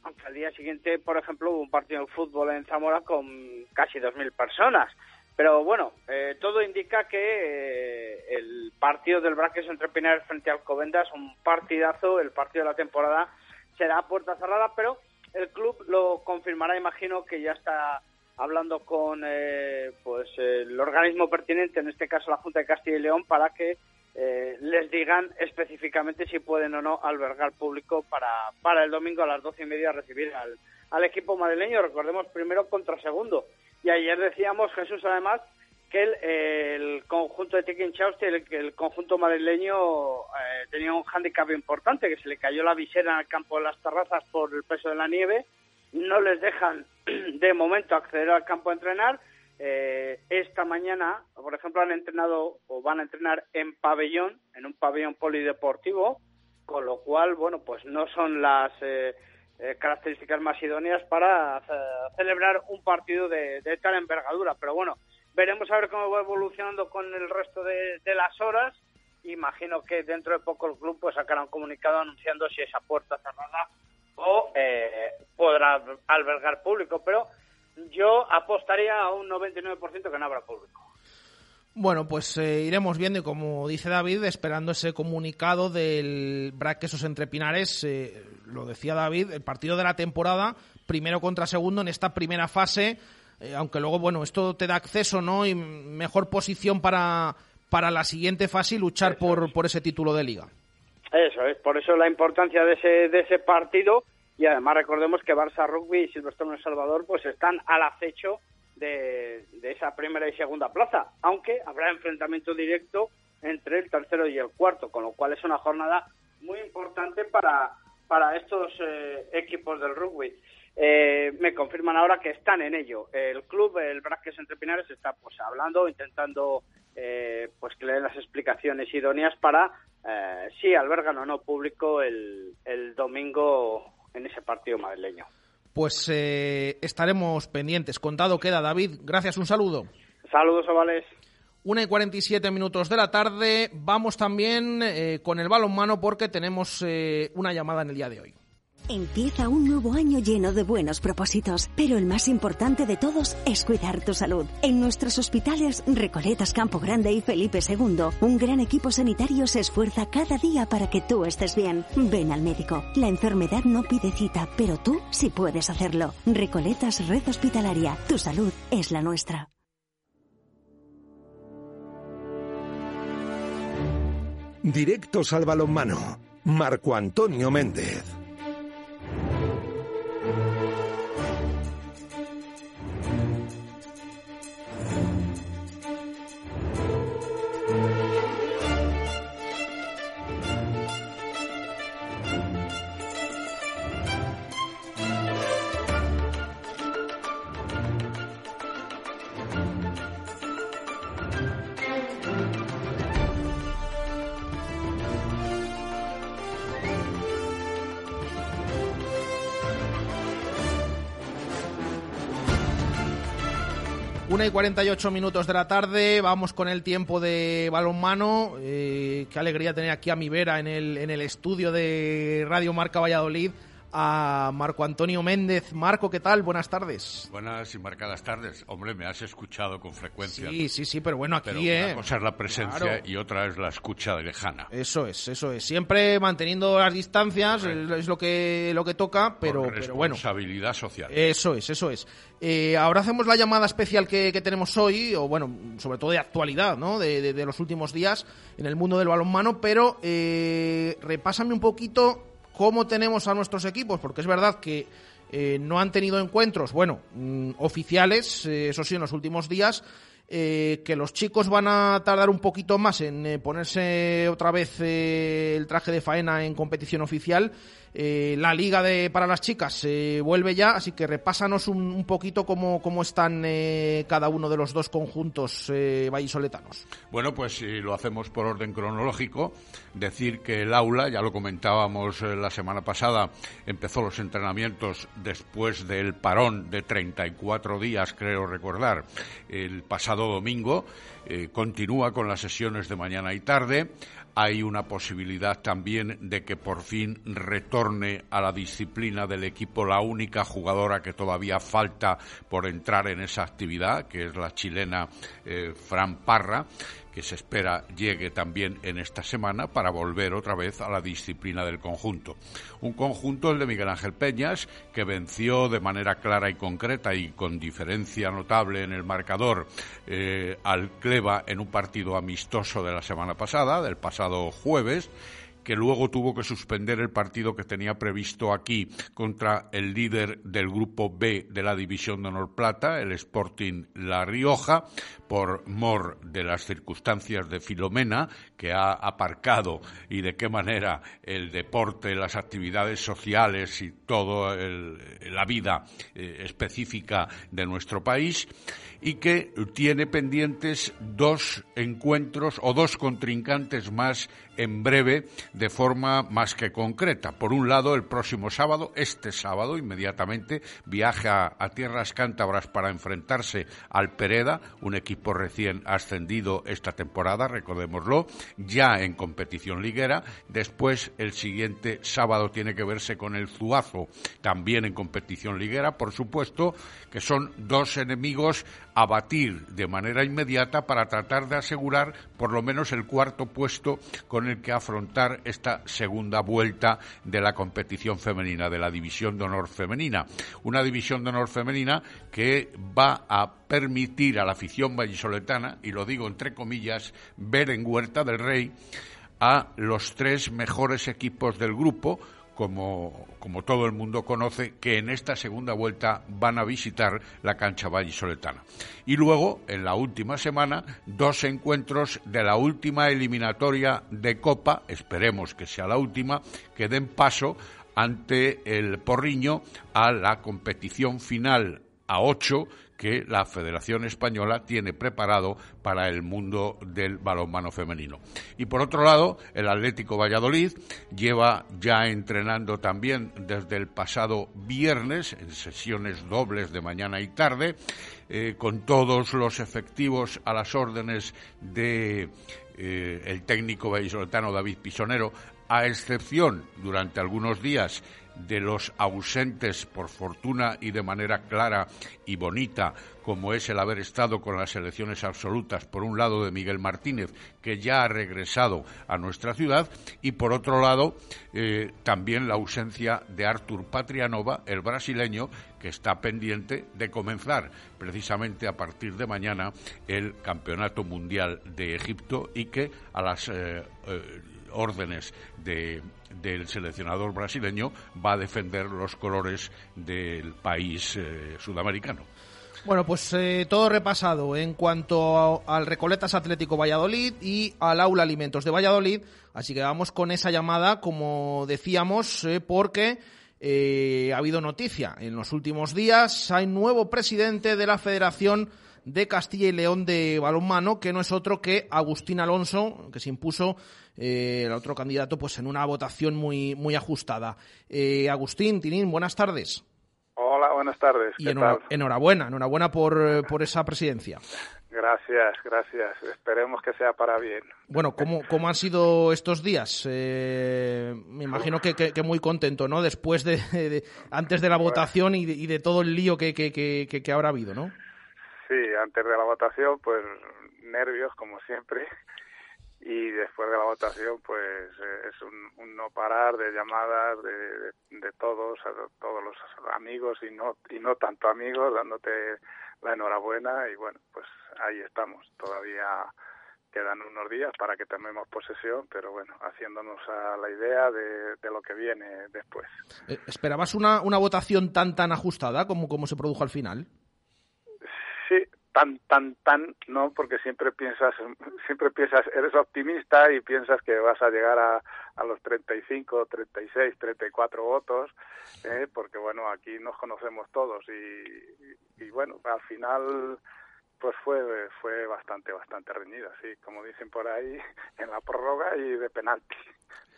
Aunque al día siguiente, por ejemplo, hubo un partido de fútbol en Zamora con casi 2.000 personas. Pero bueno, eh, todo indica que eh, el partido del Braques entre Pinares frente a Alcobendas, un partidazo, el partido de la temporada, será a puerta cerrada, pero el club lo confirmará, imagino que ya está hablando con eh, pues el organismo pertinente, en este caso la Junta de Castilla y León, para que eh, les digan específicamente si pueden o no albergar público para, para el domingo a las doce y media recibir al, al equipo madrileño. Recordemos primero contra segundo. Y ayer decíamos, Jesús, además, que el, el conjunto de Tequinchausti, el, el conjunto madrileño, eh, tenía un hándicap importante, que se le cayó la visera el campo de las terrazas por el peso de la nieve. No les dejan de momento acceder al campo a entrenar. Eh, esta mañana, por ejemplo, han entrenado o van a entrenar en pabellón, en un pabellón polideportivo, con lo cual, bueno, pues no son las eh, eh, características más idóneas para eh, celebrar un partido de, de tal envergadura. Pero bueno, veremos a ver cómo va evolucionando con el resto de, las horas. Imagino que dentro de poco el club pues sacará un comunicado anunciando si esa puerta cerrada o eh, podrá albergar público, pero yo apostaría a un 99% que no habrá público. Bueno, pues eh, iremos viendo y como dice David, esperando ese comunicado del Braquesos entre Pinares, eh, lo decía David, el partido de la temporada, primero contra segundo en esta primera fase, eh, aunque luego, bueno, esto te da acceso, ¿no? Y mejor posición para, para la siguiente fase y luchar por, por ese título de liga. Eso es, por eso la importancia de ese, de ese partido y además recordemos que Barça Rugby y Silverstone El Salvador pues están al acecho de, de esa primera y segunda plaza, aunque habrá enfrentamiento directo entre el tercero y el cuarto, con lo cual es una jornada muy importante para para estos equipos del rugby. Eh, me confirman ahora que están en ello. El club, el Braques Entre Pinares, está pues hablando, intentando eh, pues que le den las explicaciones idóneas para eh, si albergan o no público el, el domingo en ese partido madrileño. Pues eh, estaremos pendientes. Contado queda, David. Gracias, un saludo. Saludos, Ovales. Una y 47 minutos de la tarde. Vamos también eh, con el balonmano porque tenemos eh, una llamada en el día de hoy. Empieza un nuevo año lleno de buenos propósitos, pero el más importante de todos es cuidar tu salud. En nuestros hospitales Recoletas Campo Grande y Felipe II, un gran equipo sanitario se esfuerza cada día para que tú estés bien. Ven al médico. La enfermedad no pide cita, pero tú sí puedes hacerlo. Recoletas Red Hospitalaria. Tu salud es la nuestra. Directos al balonmano. Marco Antonio Méndez. Una y 48 minutos de la tarde, vamos con el tiempo de balonmano. Eh, qué alegría tener aquí a mi vera en el, en el estudio de Radio Marca Valladolid a Marco Antonio Méndez. Marco, ¿qué tal? Buenas tardes. Buenas y marcadas tardes. Hombre, me has escuchado con frecuencia. Sí, sí, sí, pero bueno, aquí, pero ¿eh? Una cosa es la presencia y otra es la escucha de lejana. Eso es, eso es. Siempre manteniendo las distancias, Correcto. es lo que, lo que toca, pero, con pero bueno. responsabilidad social. Eso es, eso es. Eh, ahora hacemos la llamada especial que, que, tenemos hoy, o bueno, sobre todo de actualidad, ¿no? De, de, de los últimos días en el mundo del balonmano, pero eh, repásame un poquito cómo tenemos a nuestros equipos, porque es verdad que eh, no han tenido encuentros, bueno, mm, oficiales, eh, eso sí, en los últimos días, eh, que los chicos van a tardar un poquito más en ponerse otra vez el traje de faena en competición oficial. Eh, la liga de, para las chicas eh, vuelve ya, así que repásanos un, un poquito cómo, cómo están eh, cada uno de los dos conjuntos vallisoletanos. Bueno, pues si lo hacemos por orden cronológico, decir que el aula, ya lo comentábamos la semana pasada, empezó los entrenamientos después del parón de 34 días, creo recordar, el pasado domingo. Eh, continúa con las sesiones de mañana y tarde. Hay una posibilidad también de que por fin retorne a la disciplina del equipo la única jugadora que todavía falta por entrar en esa actividad, que es la chilena eh, Fran Parra que se espera llegue también en esta semana para volver otra vez a la disciplina del conjunto. Un conjunto, el de Miguel Ángel Peñas, que venció de manera clara y concreta y con diferencia notable en el marcador eh, al Cleva en un partido amistoso de la semana pasada, del pasado jueves que luego tuvo que suspender el partido que tenía previsto aquí contra el líder del grupo B de la División de Honor Plata, el Sporting La Rioja, por mor de las circunstancias de Filomena, que ha aparcado y de qué manera el deporte, las actividades sociales y toda la vida eh, específica de nuestro país y que tiene pendientes dos encuentros o dos contrincantes más en breve de forma más que concreta. Por un lado, el próximo sábado, este sábado, inmediatamente, viaja a tierras cántabras para enfrentarse al Pereda, un equipo recién ascendido esta temporada, recordémoslo, ya en competición liguera. Después, el siguiente sábado tiene que verse con el Zuazo, también en competición liguera, por supuesto, que son dos enemigos a batir de manera inmediata para tratar de asegurar por lo menos el cuarto puesto con el que afrontar esta segunda vuelta de la competición femenina, de la división de honor femenina. Una división de honor femenina que va a permitir a la afición vallisoletana, y lo digo entre comillas, ver en Huerta del Rey a los tres mejores equipos del grupo, como, como, todo el mundo conoce, que en esta segunda vuelta van a visitar la cancha vallisoletana. Y luego, en la última semana, dos encuentros de la última eliminatoria de Copa, esperemos que sea la última, que den paso ante el Porriño a la competición final a ocho que la Federación Española tiene preparado para el mundo del balonmano femenino. Y por otro lado, el Atlético Valladolid lleva ya entrenando también desde el pasado viernes en sesiones dobles de mañana y tarde, eh, con todos los efectivos a las órdenes de eh, el técnico vallisoletano David Pisonero, a excepción durante algunos días de los ausentes por fortuna y de manera clara y bonita, como es el haber estado con las elecciones absolutas, por un lado de Miguel Martínez, que ya ha regresado a nuestra ciudad, y por otro lado eh, también la ausencia de Artur Patrianova, el brasileño, que está pendiente de comenzar precisamente a partir de mañana el Campeonato Mundial de Egipto y que a las eh, eh, órdenes de, del seleccionador brasileño va a defender los colores del país eh, sudamericano. Bueno, pues eh, todo repasado en cuanto al Recoletas Atlético Valladolid y al Aula Alimentos de Valladolid. Así que vamos con esa llamada, como decíamos, eh, porque ha habido noticia. En los últimos días hay nuevo presidente de la Federación de Castilla y León de balonmano, que no es otro que Agustín Alonso, que se impuso eh, el otro candidato pues en una votación muy, muy ajustada. Eh, Agustín, Tinín, buenas tardes. Hola, buenas tardes. Y enhorabuena, enhorabuena por, por esa presidencia. Gracias, gracias. Esperemos que sea para bien. Bueno, ¿cómo, cómo han sido estos días? Eh, me imagino que, que, muy contento, ¿no? Después de, antes de la votación y de, y de, todo el lío que, que, que, habrá habido, ¿no? Sí, antes de la votación, pues nervios, como siempre. Y después de la votación, pues eh, es un, no parar de llamadas de, de, todos, todos los amigos y no, y no tanto amigos, dándote la enhorabuena. Y bueno, pues ahí estamos. Todavía quedan unos días para que tomemos posesión, pero bueno, haciéndonos a la idea de, de lo que viene después. Eh, ¿Esperabas una, una votación tan tan ajustada como, como se produjo al final? Sí, tan tan tan no porque siempre piensas *laughs* siempre piensas eres optimista y piensas que vas a llegar a, a los 35 36 34 votos ¿eh? porque bueno aquí nos conocemos todos y, y, bueno al final pues fue fue bastante bastante reñida sí como dicen por ahí *laughs* en la prórroga y de penalti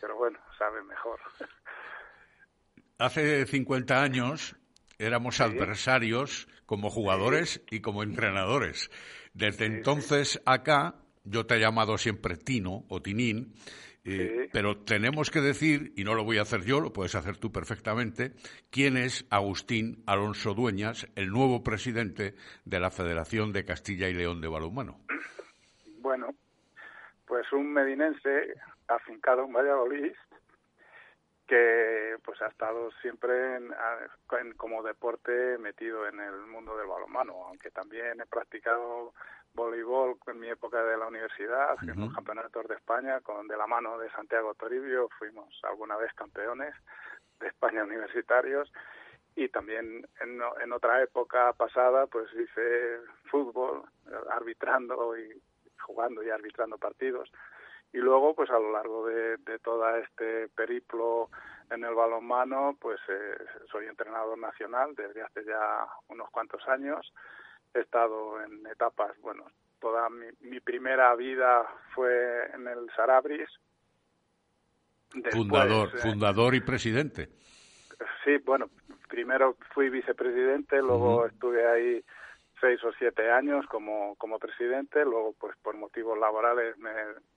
pero bueno sabe mejor *laughs* hace 50 años éramos adversarios como jugadores y como entrenadores. Desde entonces acá, yo te he llamado siempre Tino o Tinín, eh, pero tenemos que decir, y no lo voy a hacer yo, lo puedes hacer tú perfectamente, quién es Agustín Alonso Dueñas, el nuevo presidente de la Federación de Castilla y León de Balonmano. Bueno, pues un medinense afincado en Valladolid, que pues ha estado siempre en, como deporte metido en el mundo del balonmano, aunque también he practicado voleibol en mi época de la universidad, en los campeonatos de España, con de la mano de Santiago Toribio, fuimos alguna vez campeones de España universitarios y también en, en otra época pasada pues hice fútbol arbitrando y jugando y arbitrando partidos y luego pues a lo largo de, de todo este periplo en el balonmano pues eh, soy entrenador nacional desde hace ya unos cuantos años. He estado en etapas bueno toda mi, mi primera vida fue en el Sarabris. Fundador eh, fundador y presidente. sí bueno primero fui vicepresidente luego estuve ahí seis o siete años como, como presidente, luego pues por motivos laborales me,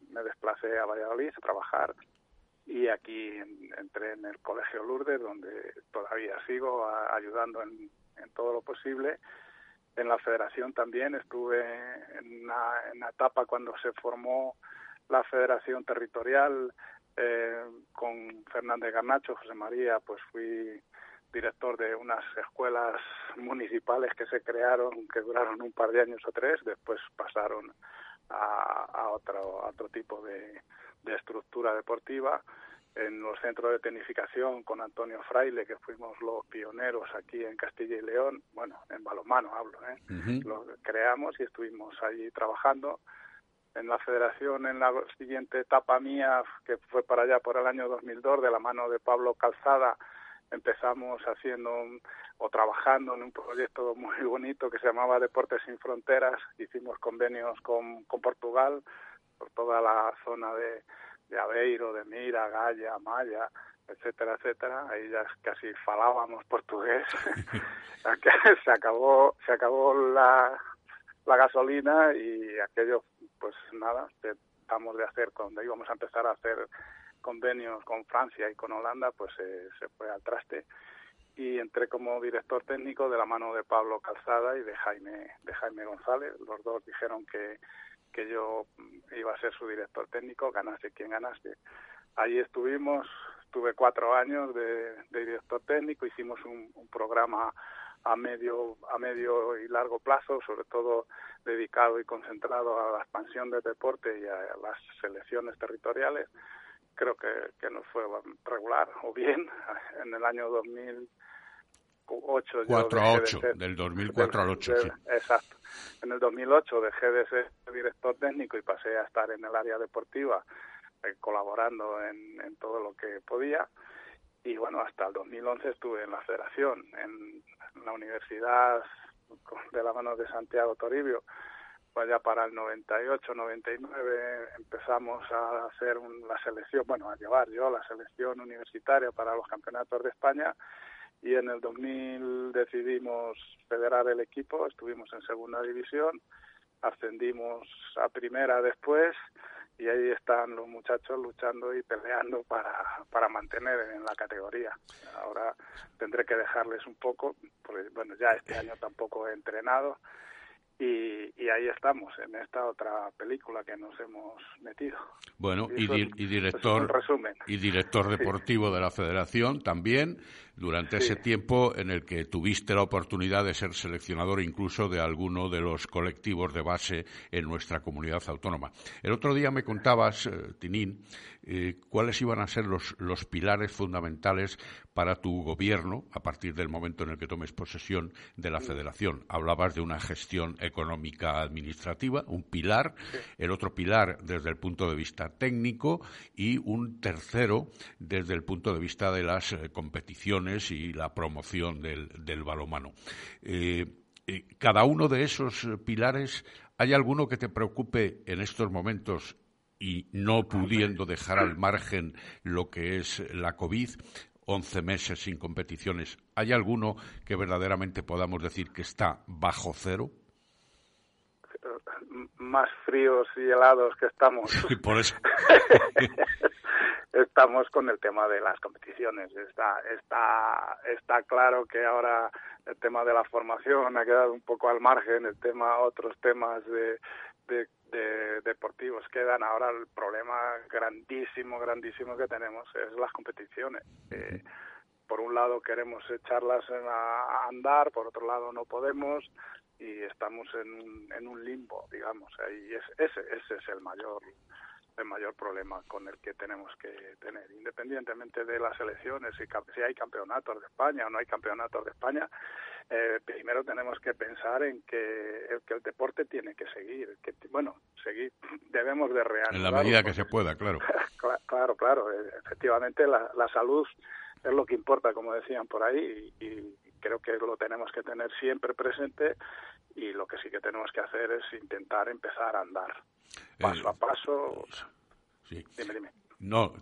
me desplacé a Valladolid a trabajar y aquí entré en el Colegio Lourdes donde todavía sigo ayudando en, en, todo lo posible. En la federación también estuve en una, en etapa cuando se formó la federación territorial eh, con Fernández Garnacho, José María, pues fui director de unas escuelas municipales que se crearon, que duraron un par de años o tres, después pasaron a, a otro, otro tipo de, de estructura deportiva. En los centros de tenificación con Antonio Fraile, que fuimos los pioneros aquí en Castilla y León, bueno, en balomano hablo, ¿eh? lo creamos y estuvimos allí trabajando. En la federación en la siguiente etapa mía, que fue para allá por el año 2002, de la mano de Pablo Calzada, empezamos haciendo o trabajando en un proyecto muy bonito que se llamaba Deportes sin Fronteras. Hicimos convenios con, con Portugal por toda la zona de, de Aveiro, de Mira, Gaya, Maya, etcétera, etcétera. Ahí ya casi falábamos portugués. *laughs* se acabó, se acabó la, la gasolina y aquello, pues nada, tratamos de hacer cuando íbamos a empezar a hacer convenios con Francia y con Holanda, pues se fue al traste y entré como director técnico de la mano de Pablo Calzada y de Jaime de Jaime González. Los dos dijeron que, que yo iba a ser su director técnico, ganase quien ganase. Allí estuvimos, tuve cuatro años de, director técnico, hicimos un, un, programa a medio a medio y largo plazo, sobre todo dedicado y concentrado a la expansión del deporte y a las selecciones territoriales creo que, que nos fue regular o bien *laughs* en el año 2008. 4 a 8, del 2004 al 8, sí. Exacto. En el 2008 dejé de ser director técnico y pasé a estar en el área deportiva, eh, colaborando en, en todo lo que podía. Y bueno, hasta el 2011 estuve en la federación, en la universidad de la mano de Santiago Toribio, ya para el 98, 99 empezamos a hacer la selección, bueno, a llevar yo la selección universitaria para los campeonatos de España y en el 2000 decidimos federar el equipo, estuvimos en segunda división, ascendimos a primera después y ahí están los muchachos luchando y peleando para, para mantener en la categoría. Ahora tendré que dejarles un poco, porque bueno, ya este año tampoco he entrenado y, ahí estamos, en esta otra película que nos hemos metido. Bueno, y, director, y director deportivo de la Federación también, durante ese tiempo en el que tuviste la oportunidad de ser seleccionador incluso de alguno de los colectivos de base en nuestra comunidad autónoma. El otro día me contabas, eh, Tinín, eh, cuáles iban a ser los, los pilares fundamentales para tu gobierno a partir del momento en el que tomes posesión de la federación. Hablabas de una gestión económica administrativa, un pilar, el otro pilar desde el punto de vista técnico y un tercero desde el punto de vista de las eh, competiciones y la promoción del, del balomano. Eh, cada uno de esos pilares, ¿hay alguno que te preocupe en estos momentos y no pudiendo dejar al margen lo que es la COVID, 11 meses sin competiciones, ¿hay alguno que verdaderamente podamos decir que está bajo cero? Más fríos y helados que estamos. *laughs* por eso. *laughs* estamos con el tema de las competiciones. Está, está, está claro que ahora el tema de la formación ha quedado un poco al margen, el tema, otros temas de, de de deportivos quedan ahora el problema grandísimo grandísimo que tenemos es las competiciones eh, por un lado queremos echarlas a andar por otro lado no podemos y estamos en, en un limbo digamos y es, ese ese es el mayor el mayor problema con el que tenemos que tener, independientemente de las elecciones, si, si hay campeonatos de España o no hay campeonatos de España, eh, primero tenemos que pensar en que, que el deporte tiene que seguir, que bueno, seguir, *clears throat* debemos de reanudar. En la medida que se pueda, claro. *laughs* claro, claro, eh, efectivamente la, la salud es lo que importa, como decían por ahí, y, y creo que lo tenemos que tener siempre presente y lo que sí que tenemos que hacer es intentar empezar a andar paso a paso. Sí. Dime, dime. No,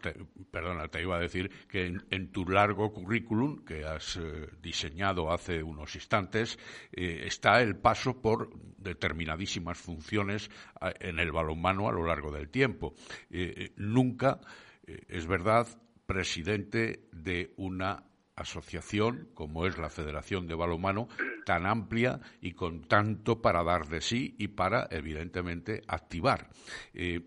perdona, te iba a decir que en, tu largo currículum que has eh, diseñado hace unos instantes eh, está el paso por determinadísimas funciones en el balonmano a lo largo del tiempo. Eh, nunca, es verdad, presidente de una asociación como es la Federación de Balonmano tan amplia y con tanto para dar de sí y para evidentemente activar. Eh,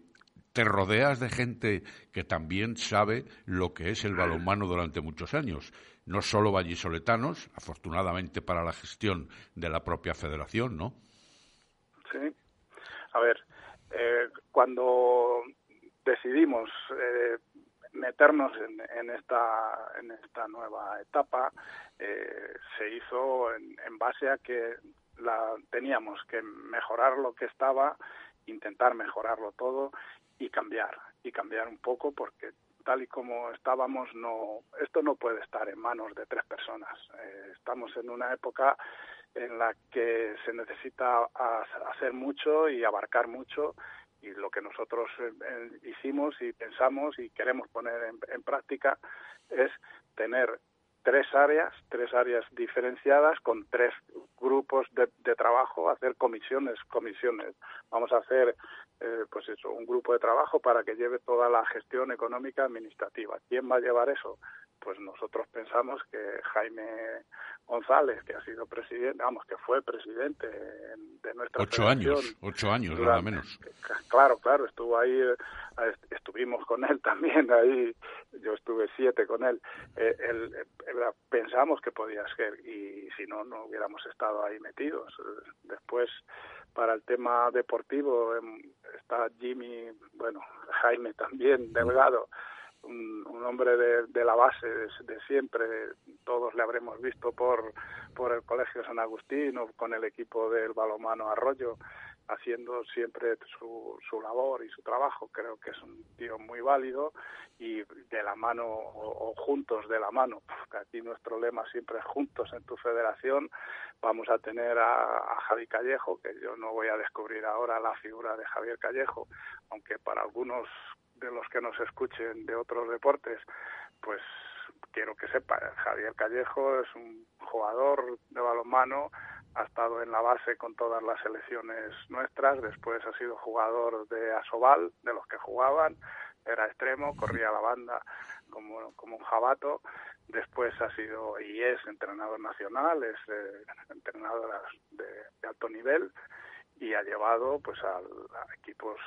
te rodeas de gente que también sabe lo que es el balonmano durante muchos años, no solo vallisoletanos, afortunadamente para la gestión de la propia federación, ¿no? Sí. A ver, eh, cuando decidimos eh, meternos en, en, esta, en esta nueva etapa eh, se hizo en, en, base a que la, teníamos que mejorar lo que estaba intentar mejorarlo todo y cambiar, y cambiar un poco porque tal y como estábamos, no, esto no puede estar en manos de tres personas. Eh, estamos en una época en la que se necesita hacer mucho y abarcar mucho y lo que nosotros eh, eh, hicimos y pensamos y queremos poner en, práctica es tener tres áreas, tres áreas diferenciadas con tres grupos de, trabajo, hacer comisiones, comisiones. Vamos a hacer, eh, pues eso, un grupo de trabajo para que lleve toda la gestión económica administrativa. ¿Quién va a llevar eso? Pues nosotros pensamos que Jaime González, que ha sido presidente, vamos, que fue presidente de nuestra ocho años, ocho años nada menos. Claro, claro, estuvo ahí, eh, estuvimos con él *laughs* también ahí, yo estuve siete con él. Eh, él, eh, pensamos que podía ser y si no no hubiéramos estado ahí metidos. Después para el tema deportivo em, está Jimmy, bueno, Jaime también, Delgado un, hombre de, la base de, siempre, todos le habremos visto por, por el Colegio San Agustín o con el equipo del balomano Arroyo, haciendo siempre su, su labor y su trabajo. Creo que es un tío muy válido y de la mano o, juntos de la mano, aquí nuestro lema siempre es juntos en tu federación. Vamos a tener a, a Javi Callejo, que yo no voy a descubrir ahora la figura de Javier Callejo, aunque para algunos de los que nos escuchen de otros deportes, pues quiero que sepa, Javier Callejo es un jugador de balonmano, ha estado en la base con todas las selecciones nuestras, después ha sido jugador de Asobal, de los que jugaban, era extremo, corría la banda como, como un jabato, después ha sido y es entrenador nacional, es eh, entrenador de alto nivel, y ha llevado pues a, equipos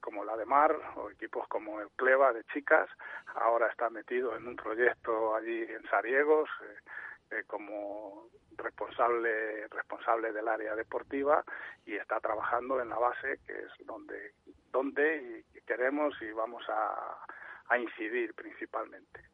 como la de Mar o equipos como el Cleva de chicas. Ahora está metido en un proyecto allí en Sariegos eh, eh, como responsable responsable del área deportiva y está trabajando en la base que es donde donde queremos y vamos a, a incidir principalmente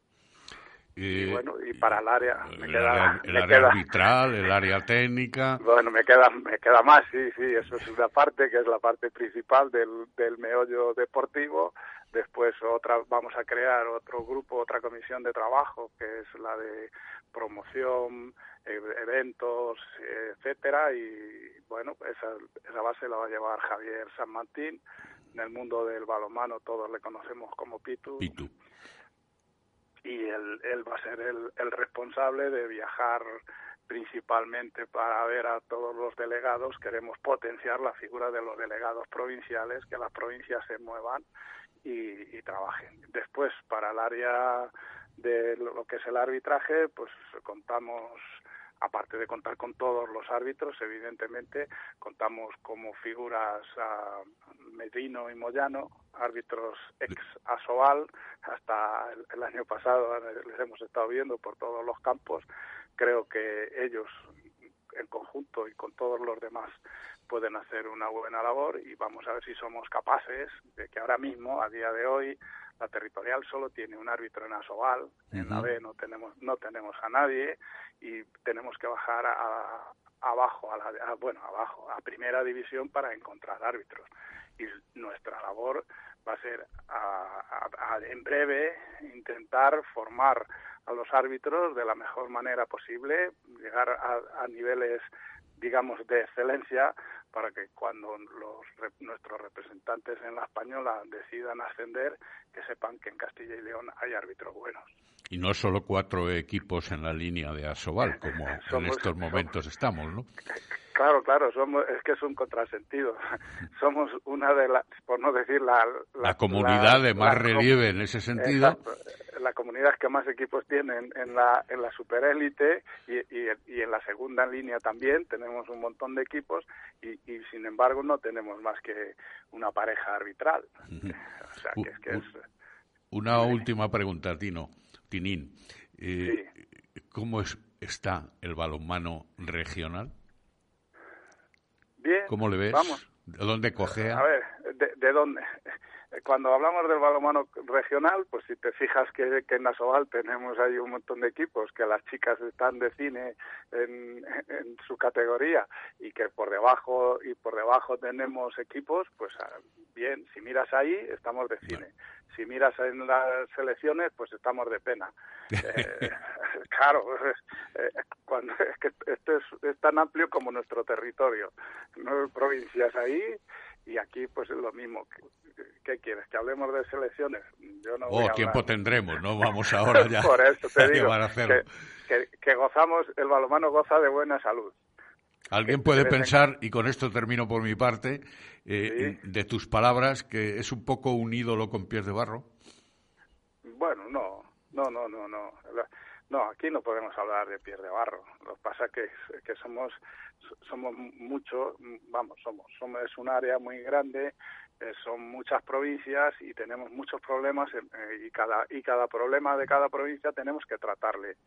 y bueno, y para el área me el queda, área, arbitral, el área técnica. Bueno, me queda me queda más, sí, sí, eso es una parte que es la parte principal del, del meollo deportivo. Después otra vamos a crear otro grupo, otra comisión de trabajo que es la de promoción, e, eventos, etcétera y bueno, esa esa base la va a llevar Javier San Martín. En el mundo del balonmano todos le conocemos como Pitu. Pitu y él, él va a ser el, el responsable de viajar principalmente para ver a todos los delegados. Queremos potenciar la figura de los delegados provinciales, que las provincias se muevan y, y trabajen. Después, para el área de lo que es el arbitraje, pues contamos aparte de contar con todos los árbitros, evidentemente contamos como figuras a Medino y Moyano, árbitros ex Asoal, hasta el, año pasado les hemos estado viendo por todos los campos. Creo que ellos en conjunto y con todos los demás pueden hacer una buena labor y vamos a ver si somos capaces de que ahora mismo, a día de hoy, la territorial solo tiene un árbitro en Asobal, en la B no tenemos no tenemos a nadie y tenemos que bajar a, abajo a la bueno abajo a primera división para encontrar árbitros. Y nuestra labor va a ser a, en breve intentar formar a los árbitros de la mejor manera posible llegar a niveles digamos de excelencia para que cuando los, nuestros representantes en la española decidan ascender, que sepan que en Castilla y León hay árbitros buenos. Y no solo cuatro equipos en la línea de Asobal, *laughs* como en estos momentos estamos, ¿no? *laughs* Claro, claro, somos, es que es un contrasentido. *laughs* Somos una de las, por no decir la... La, comunidad de más relieve en ese sentido. la comunidad que más equipos tienen en la, en la superélite y, y, en la segunda línea también tenemos un montón de equipos y, y sin embargo no tenemos más que una pareja arbitral. *laughs* O sea, que es que es... Una última pregunta, Tino. Tinín. Eh, ¿Cómo es, está el balonmano regional? Bien. ¿Cómo le ves? Vamos. ¿De dónde cogea? A ver, ¿de, dónde? *laughs* cuando hablamos del balonmano regional, pues si te fijas que, que en Nasoval tenemos ahí un montón de equipos, que las chicas están de cine en, *laughs* en su categoría y que por debajo y por debajo tenemos equipos, pues ah, bien, si miras ahí estamos de cine. Si miras en las selecciones, pues estamos de pena. *laughs* Eh, claro, eh, cuando, es que esto es, es tan amplio como nuestro territorio. Nueve provincias ahí y aquí pues es lo mismo. ¿Qué quieres? ¿Que hablemos de selecciones? Yo no Oh, tiempo hablar. tendremos, ¿no? Vamos ahora ya. *laughs* Por eso te *laughs* digo que, que, que gozamos, el balomano goza de buena salud. Alguien puede pensar, y con esto termino por mi parte, eh, de tus palabras, que es un poco un ídolo con pies de barro. Bueno, no, no, no, no, no. No, aquí no podemos hablar de pies de barro. Lo que pasa que que somos somos mucho, vamos, somos, somos es un área muy grande, eh, son muchas provincias y tenemos muchos problemas eh, y cada y cada problema de cada provincia tenemos que tratarle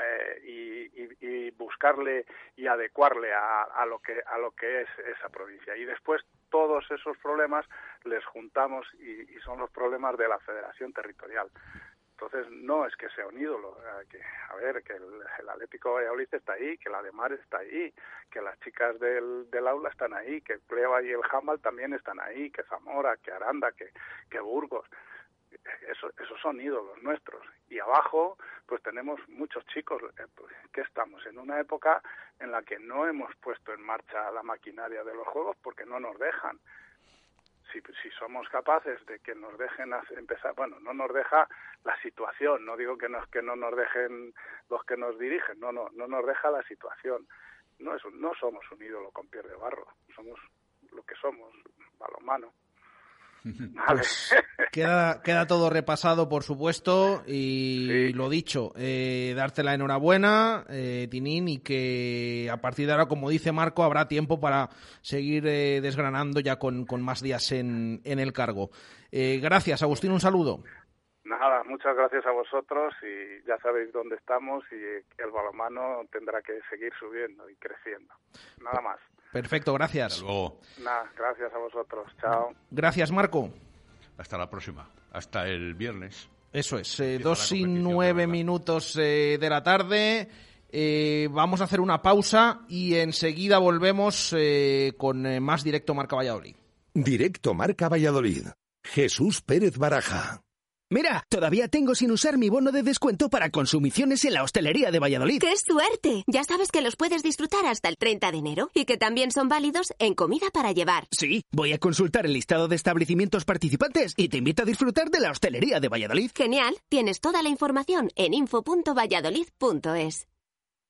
eh, y, buscarle y adecuarle a, a lo que a lo que es esa provincia y después todos esos problemas les juntamos y son los problemas de la Federación Territorial. Entonces, no es que sea un ídolo, que, a ver, que el, el Atlético Valladolid está ahí, que la de Mar está ahí, que las chicas del, del aula están ahí, que Pleva y el Jamal también están ahí, que Zamora, que Aranda, que, que Burgos. Eso, esos son ídolos nuestros. Y abajo, pues tenemos muchos chicos eh, pues, que estamos en una época en la que no hemos puesto en marcha la maquinaria de los juegos porque no nos dejan si, si somos capaces de que nos dejen empezar, bueno, no nos deja la situación, no digo que, nos, que no nos dejen los que nos dirigen, no, no, no nos deja la situación. No, es no somos un ídolo con pies de barro, somos lo que somos, balonmano. Vale. *laughs* Pues queda, queda todo repasado, por supuesto, y lo dicho, eh, darte la enhorabuena, eh, Tinín, y que a partir de ahora, como dice Marco, habrá tiempo para seguir eh, desgranando ya con, con más días en, en el cargo. Eh, gracias, Agustín, un saludo. Nada, muchas gracias a vosotros y ya sabéis dónde estamos y el balonmano tendrá que seguir subiendo y creciendo. Nada más. Perfecto, gracias. Nada, gracias a vosotros. Chao. Gracias, Marco. Hasta la próxima. Hasta el viernes. Eso es, eh, dos y nueve minutos eh, de la tarde. Eh, vamos a hacer una pausa y enseguida volvemos eh, con eh, más directo Marca Valladolid. Directo Marca Valladolid. Jesús Pérez Baraja. Mira, todavía tengo sin usar mi bono de descuento para consumiciones en la hostelería de Valladolid. ¡Qué suerte! Ya sabes que los puedes disfrutar hasta el 30 de enero y que también son válidos en comida para llevar. Sí, voy a consultar el listado de establecimientos participantes y te invito a disfrutar de la hostelería de Valladolid. Genial, tienes toda la información en info.valladolid.es.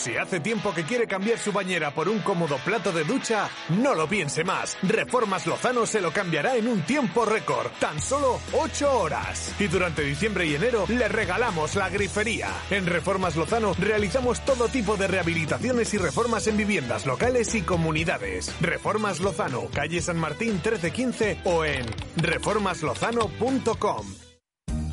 Si hace tiempo que quiere cambiar su bañera por un cómodo plato de ducha, no lo piense más. Reformas Lozano se lo cambiará en un tiempo récord, tan solo 8 horas. Y durante diciembre y enero le regalamos la grifería. En Reformas Lozano realizamos todo tipo de rehabilitaciones y reformas en viviendas locales y comunidades. Reformas Lozano, calle San Martín 1315 o en reformaslozano.com.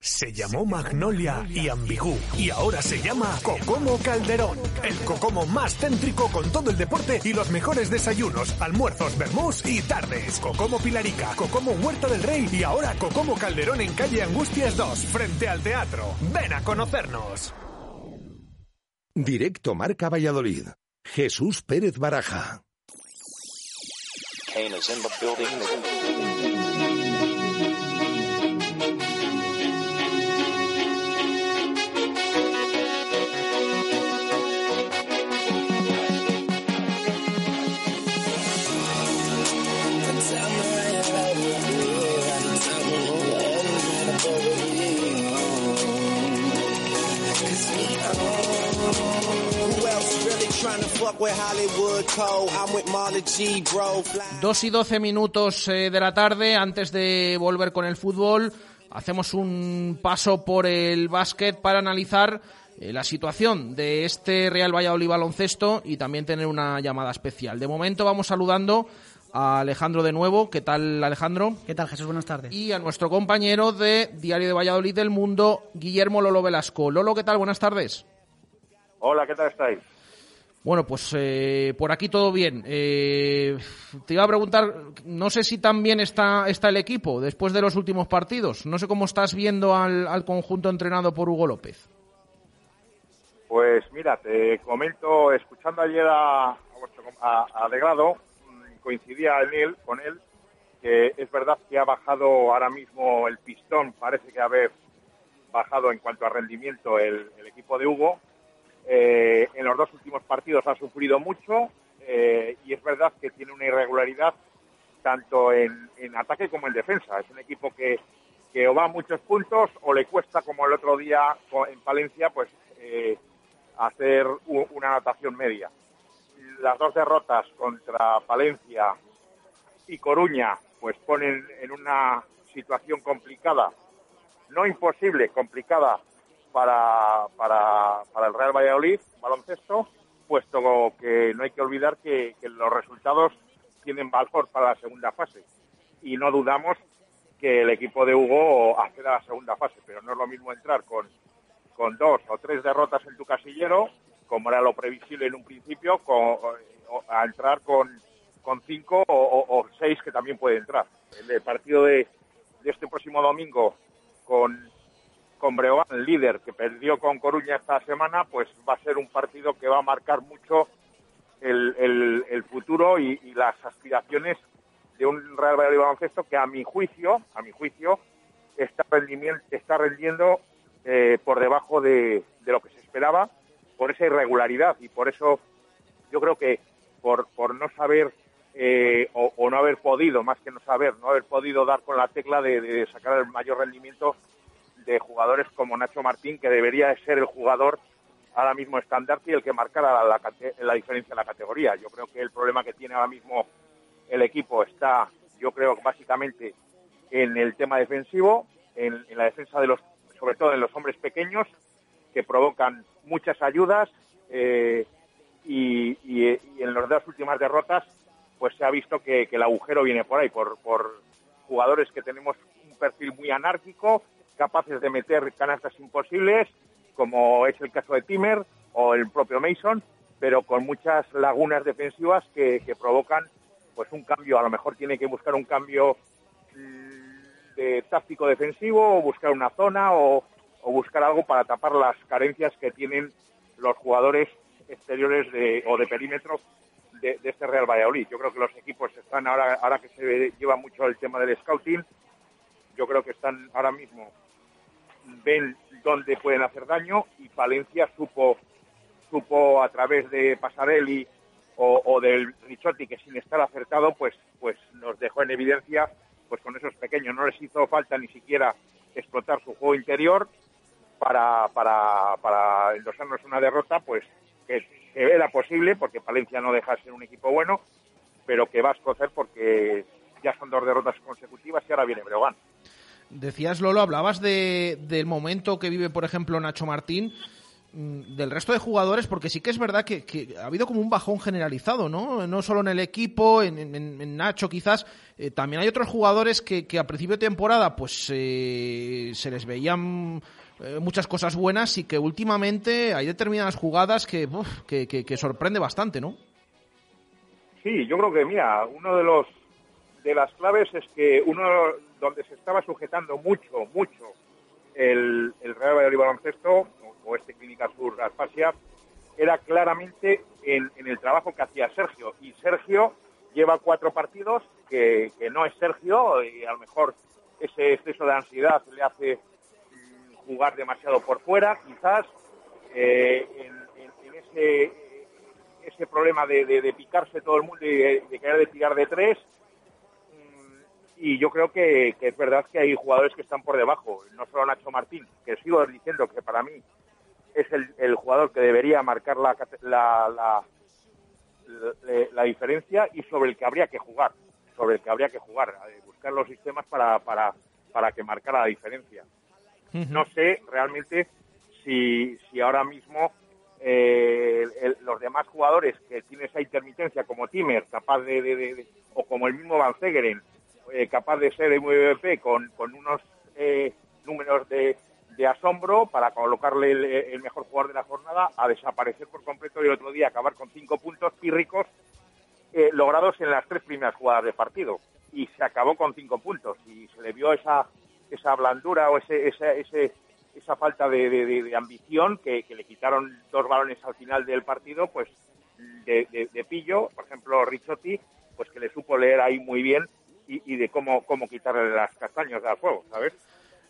Se llamó Magnolia y Ambigú y ahora se llama Cocomo Calderón. El Cocomo más céntrico con todo el deporte y los mejores desayunos, almuerzos, vermús y tardes. Cocomo Pilarica, Cocomo Huerta del Rey y ahora Cocomo Calderón en calle Angustias 2, frente al teatro. Ven a conocernos. Directo Marca Valladolid. Jesús Pérez Baraja. Dos y doce minutos eh, de la tarde antes de volver con el fútbol. Hacemos un paso por el básquet para analizar eh, la situación de este Real Valladolid baloncesto y también tener una llamada especial. De momento vamos saludando a Alejandro de nuevo. ¿Qué tal, Alejandro? ¿Qué tal, Jesús? Buenas tardes. Y a nuestro compañero de Diario de Valladolid del Mundo, Guillermo Lolo Velasco. Lolo, ¿qué tal? Buenas tardes. Hola, ¿qué tal estáis? Bueno, pues eh, por aquí todo bien. Eh, te iba a preguntar, no sé si también está, está el equipo después de los últimos partidos. No sé cómo estás viendo al, conjunto entrenado por Hugo López. Pues mira, te comento, escuchando ayer a, a, a Degrado, mm, coincidía en él, con él, que es verdad que ha bajado ahora mismo el pistón, parece que haber bajado en cuanto a rendimiento el equipo de Hugo, eh, en los dos últimos partidos ha sufrido mucho eh, y es verdad que tiene una irregularidad tanto en, ataque como en defensa. Es un equipo que, que o va a muchos puntos o le cuesta, como el otro día en Palencia, pues eh, hacer una anotación media. Las dos derrotas contra Palencia y Coruña pues ponen en una situación complicada, no imposible, complicada para, para, para el Real Valladolid, baloncesto, puesto que no hay que olvidar que, los resultados tienen valor para la segunda fase. Y no dudamos que el equipo de Hugo acceda a la segunda fase, pero no es lo mismo entrar con, con dos o tres derrotas en tu casillero, como era lo previsible en un principio, con, a entrar con, con cinco o, seis que también puede entrar. El partido de, de este próximo domingo con, con Breogán, líder que perdió con Coruña esta semana, pues va a ser un partido que va a marcar mucho el, futuro y, las aspiraciones de un Real Valladolid baloncesto que a mi juicio, a mi juicio, está, está rendiendo eh, por debajo de, lo que se esperaba por esa irregularidad. Y por eso yo creo que por, por no saber eh, o, no haber podido, más que no saber, no haber podido dar con la tecla de sacar el mayor rendimiento de jugadores como Nacho Martín, que debería ser el jugador ahora mismo estandarte y el que marcara la, diferencia en la categoría. Yo creo que el problema que tiene ahora mismo el equipo está, yo creo, básicamente en el tema defensivo, en, la defensa de los, sobre todo en los hombres pequeños, que provocan muchas ayudas eh, y, en las dos últimas derrotas, pues se ha visto que, el agujero viene por ahí, por jugadores que tenemos un perfil muy anárquico, capaces de meter canastas imposibles, como es el caso de Timmer o el propio Mason, pero con muchas lagunas defensivas que, provocan pues un cambio. A lo mejor tiene que buscar un cambio mm, de táctico defensivo o buscar una zona o, buscar algo para tapar las carencias que tienen los jugadores exteriores de, o de perímetro de, de, este Real Valladolid. Yo creo que los equipos están ahora, ahora que se lleva mucho el tema del scouting, yo creo que están ahora mismo ven dónde pueden hacer daño y Palencia supo supo a través de Pasarelli o, del Richotti que sin estar acertado pues pues nos dejó en evidencia pues con esos pequeños no les hizo falta ni siquiera explotar su juego interior para para para endosarnos una derrota pues que, era posible porque Palencia no deja de ser un equipo bueno pero que va a escocer porque ya son dos derrotas consecutivas y ahora viene Breogán. Decías, Lolo, hablabas de, del momento que vive, por ejemplo, Nacho Martín. mm, del resto de jugadores, porque sí que es verdad que, ha habido como un bajón generalizado, ¿no? No solo en el equipo, en, Nacho quizás, eh, también hay otros jugadores que, a principio de temporada pues eh, se les veían eh, muchas cosas buenas y que últimamente hay determinadas jugadas que, que, sorprende bastante, ¿no? Sí, yo creo que, mira, uno de los de las claves es que uno donde se estaba sujetando mucho, mucho el, el Real Valladolid Baloncesto, o, este Clínica Sur Aspasia, era claramente en, el trabajo que hacía Sergio. Y Sergio lleva cuatro partidos que, no es Sergio y a lo mejor ese exceso de ansiedad le hace mm, jugar demasiado por fuera, quizás eh, en, ese, ese problema de, picarse todo el mundo y de, de querer de tirar de tres, y yo creo que, es verdad que hay jugadores que están por debajo, no solo Nacho Martín, que sigo diciendo que para mí es el, jugador que debería marcar la, la, la, diferencia y sobre el que habría que jugar, sobre el que habría que jugar, eh, buscar los sistemas para, para, para que marcara la diferencia. No sé realmente si, si ahora mismo eh, los demás jugadores que tienen esa intermitencia como Timmer, capaz de, o como el mismo Van Zegeren, eh, capaz de ser MVP con, con unos eh, números de, de, asombro para colocarle el, mejor jugador de la jornada a desaparecer por completo y el otro día acabar con cinco puntos pírricos eh, logrados en las tres primeras jugadas de partido. Y se acabó con cinco puntos y se le vio esa, esa blandura o ese, ese, esa falta de, de, ambición que, que, le quitaron dos balones al final del partido, pues de, de, pillo, por ejemplo, Richotti, pues que le supo leer ahí muy bien y, de cómo, cómo quitarle las castañas al fuego, ¿sabes?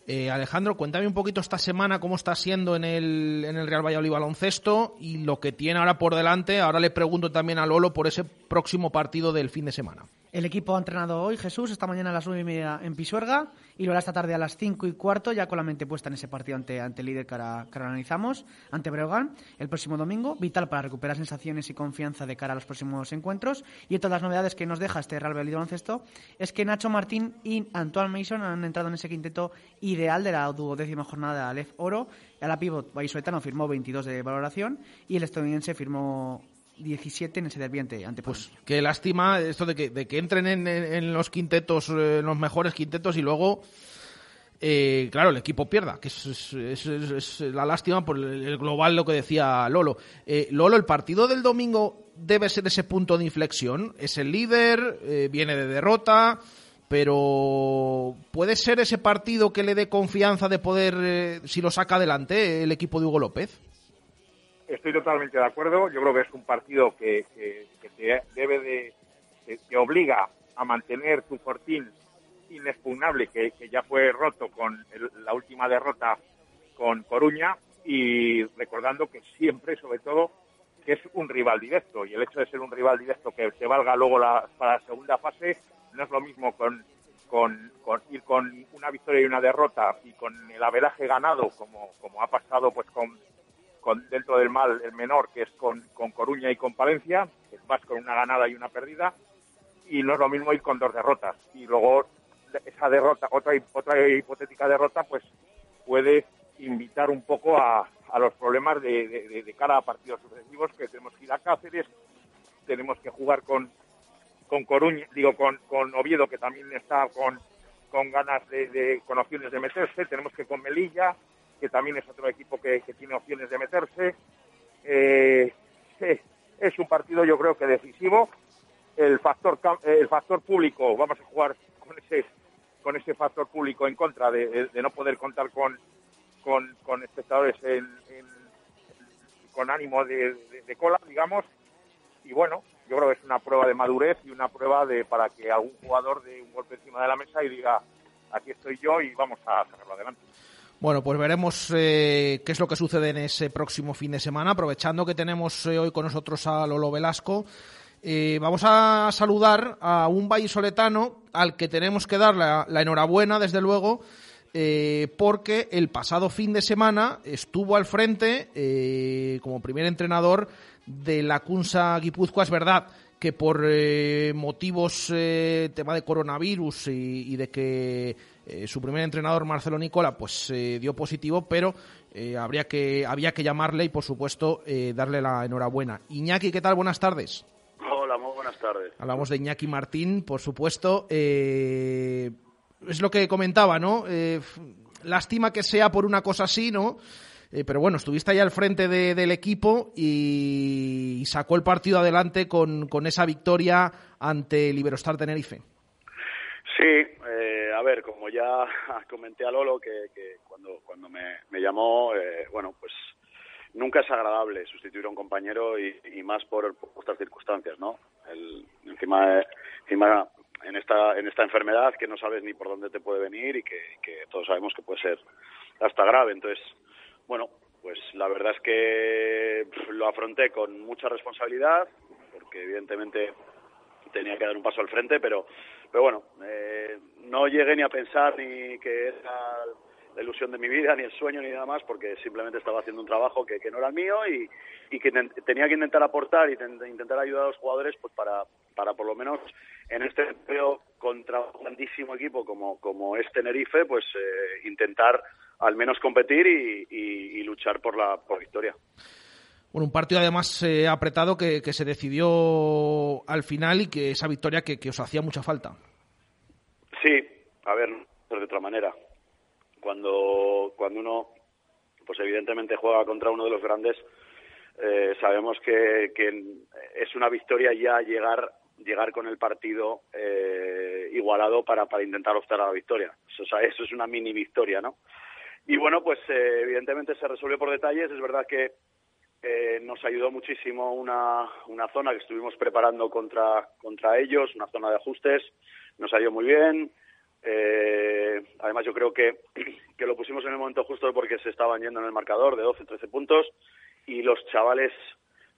Eh, Alejandro, cuéntame un poquito esta semana cómo está siendo en el, en el Real Valladolid baloncesto y lo que tiene ahora por delante. Ahora le pregunto también a Lolo por ese próximo partido del fin de semana. El equipo ha entrenado hoy, Jesús, esta mañana a las nueve y media en Pisuerga y lo hará esta tarde a las cinco y cuarto, ya con la mente puesta en ese partido ante, ante el líder que ahora, analizamos, ante Breogán, el próximo domingo, vital para recuperar sensaciones y confianza de cara a los próximos encuentros. Y entre las novedades que nos deja este Real Valladolid baloncesto es que Nacho Martín y Antoine Mason han entrado en ese quinteto ideal de la duodécima jornada de Aleph Oro. A la pivot vallisoletano firmó 22 de valoración y el estadounidense firmó 17 en ese derbiante ante Pues qué lástima esto de que, de que entren en, los quintetos, eh, en los mejores quintetos y luego, eh, claro, el equipo pierda, que es, es, la lástima por el, global lo que decía Lolo. Eh, Lolo, el partido del domingo debe ser ese punto de inflexión. Es el líder, viene de derrota, pero puede ser ese partido que le dé confianza de poder, si lo saca adelante, el equipo de Hugo López. Estoy totalmente de acuerdo. Yo creo que es un partido que, te debe de, te, obliga a mantener tu fortín inexpugnable que, ya fue roto con la última derrota con Coruña y recordando que siempre, sobre todo, que es un rival directo y el hecho de ser un rival directo que te valga luego la, para la segunda fase no es lo mismo con, con, ir con una victoria y una derrota y con el averaje ganado como, como ha pasado pues con dentro del mal el menor, que es con, con Coruña y con Palencia, que vas con una ganada y una perdida, y no es lo mismo ir con dos derrotas. Y luego esa derrota, otra, otra hipotética derrota, pues puede invitar un poco a, a los problemas de, de, cara a partidos sucesivos, que tenemos que ir a Cáceres, tenemos que jugar con, con Coruña, digo, con, con Oviedo, que también está con, con ganas de, de, con opciones de meterse, tenemos que con Melilla, que también es otro equipo que, tiene opciones de meterse. Eh, *laughs* es un partido yo creo que decisivo. El factor, el factor público, vamos a jugar con ese, con ese factor público en contra de, no poder contar con, con, espectadores con ánimo de, cola, digamos. Y bueno, yo creo que es una prueba de madurez y una prueba de para que algún jugador dé un golpe encima de la mesa y diga, aquí estoy yo y vamos a sacarlo adelante. Bueno, pues veremos eh, qué es lo que sucede en ese próximo fin de semana. Aprovechando que tenemos eh, hoy con nosotros a Lolo Velasco, eh, vamos a saludar a un vallisoletano al que tenemos que dar la, enhorabuena, desde luego, porque el pasado fin de semana estuvo al frente como primer entrenador de la Cunsa Guipúzcoa. Es verdad que por motivos tema de coronavirus y de que Eh, su primer entrenador, Marcelo Nicola, pues dio positivo, pero habría que, había que llamarle y, por supuesto, darle la enhorabuena. Iñaki, ¿qué tal? Buenas tardes. Hola, muy buenas tardes. Hablamos de Iñaki Martín, por supuesto. es lo que comentaba, ¿no? lástima que sea por una cosa así, ¿no? Eh, pero bueno, estuviste ahí al frente del equipo y, sacó el partido adelante con, esa victoria ante el Iberostar Tenerife. Sí, eh, a ver, como ya *laughs* comenté a Lolo que, cuando, cuando me, llamó, eh, bueno, pues nunca es agradable sustituir a un compañero y, más por, estas circunstancias, ¿no? El, encima, encima en esta en esta enfermedad que no sabes ni por dónde te puede venir y que, que todos sabemos que puede ser hasta grave. Entonces, bueno, pues la verdad es que lo afronté con mucha responsabilidad, porque evidentemente tenía que dar un paso al frente, pero, pero bueno, eh, no llegué ni a pensar ni que era la ilusión de mi vida, ni el sueño, ni nada más, porque simplemente estaba haciendo un trabajo que, que no era el mío y, y que tenía que intentar aportar y intentar ayudar a los jugadores pues para, para por lo menos en este periodo contra un grandísimo equipo como, como es Tenerife, pues eh, intentar al menos competir y, luchar por la por victoria. Bueno, un partido además eh, apretado que, se decidió al final y que esa victoria que, os hacía mucha falta. Sí, a ver, de otra manera. Cuando, cuando uno, pues evidentemente juega contra uno de los grandes, eh, sabemos que, que, es una victoria ya llegar llegar con el partido eh, igualado para, para intentar optar a la victoria. Eso, eso es una mini victoria, ¿no? Y bueno, pues eh, evidentemente se resolvió por detalles. Es verdad que eh, nos ayudó muchísimo una, zona que estuvimos preparando contra, contra ellos, una zona de ajustes. Nos salió muy bien. Eh, además, yo creo que, *clears throat* que lo pusimos en el momento justo porque se estaban yendo en el marcador de 12, 13 puntos y los chavales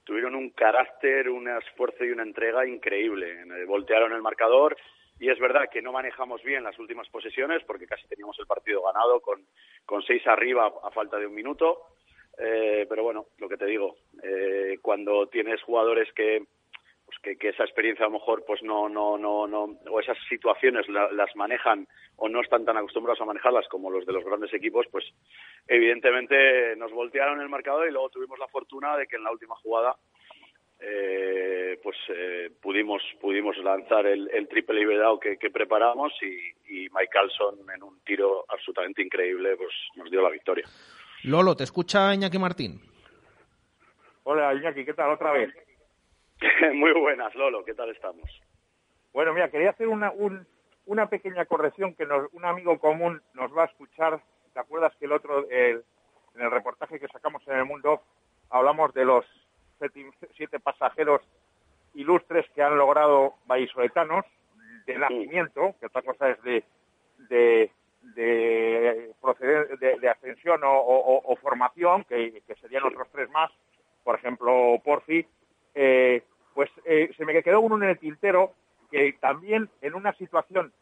tuvieron un carácter, un esfuerzo y una entrega increíble. Voltearon el marcador y es verdad que no manejamos bien las últimas posesiones porque casi teníamos el partido ganado con, con seis arriba a falta de un minuto. Eh, pero bueno, lo que te digo, eh, cuando tienes jugadores que, pues que, que, esa experiencia a lo mejor pues no, no, no, no, o esas situaciones las manejan o no están tan acostumbrados a manejarlas como los de los grandes equipos, pues evidentemente nos voltearon el marcador y luego tuvimos la fortuna de que en la última jugada eh, pues eh, pudimos pudimos lanzar el, triple liberado que, que preparamos y, y Mike Carlson en un tiro absolutamente increíble pues nos dio la victoria. Lolo, ¿te escucha Iñaki Martín? Hola Iñaki, ¿qué tal otra vez? *laughs* Muy buenas, Lolo, ¿qué tal estamos? Bueno, mira, quería hacer una, una pequeña corrección que nos, un amigo común nos va a escuchar. ¿Te acuerdas que el otro, en el reportaje que sacamos en el mundo, hablamos de los siete pasajeros ilustres que han logrado vallisoletanos de nacimiento, que otra cosa es de, de, de, proceder, de, ascensión o, formación, que, serían otros tres más, por ejemplo, Porfi, eh, pues eh, se me quedó uno en el tintero que también en una situación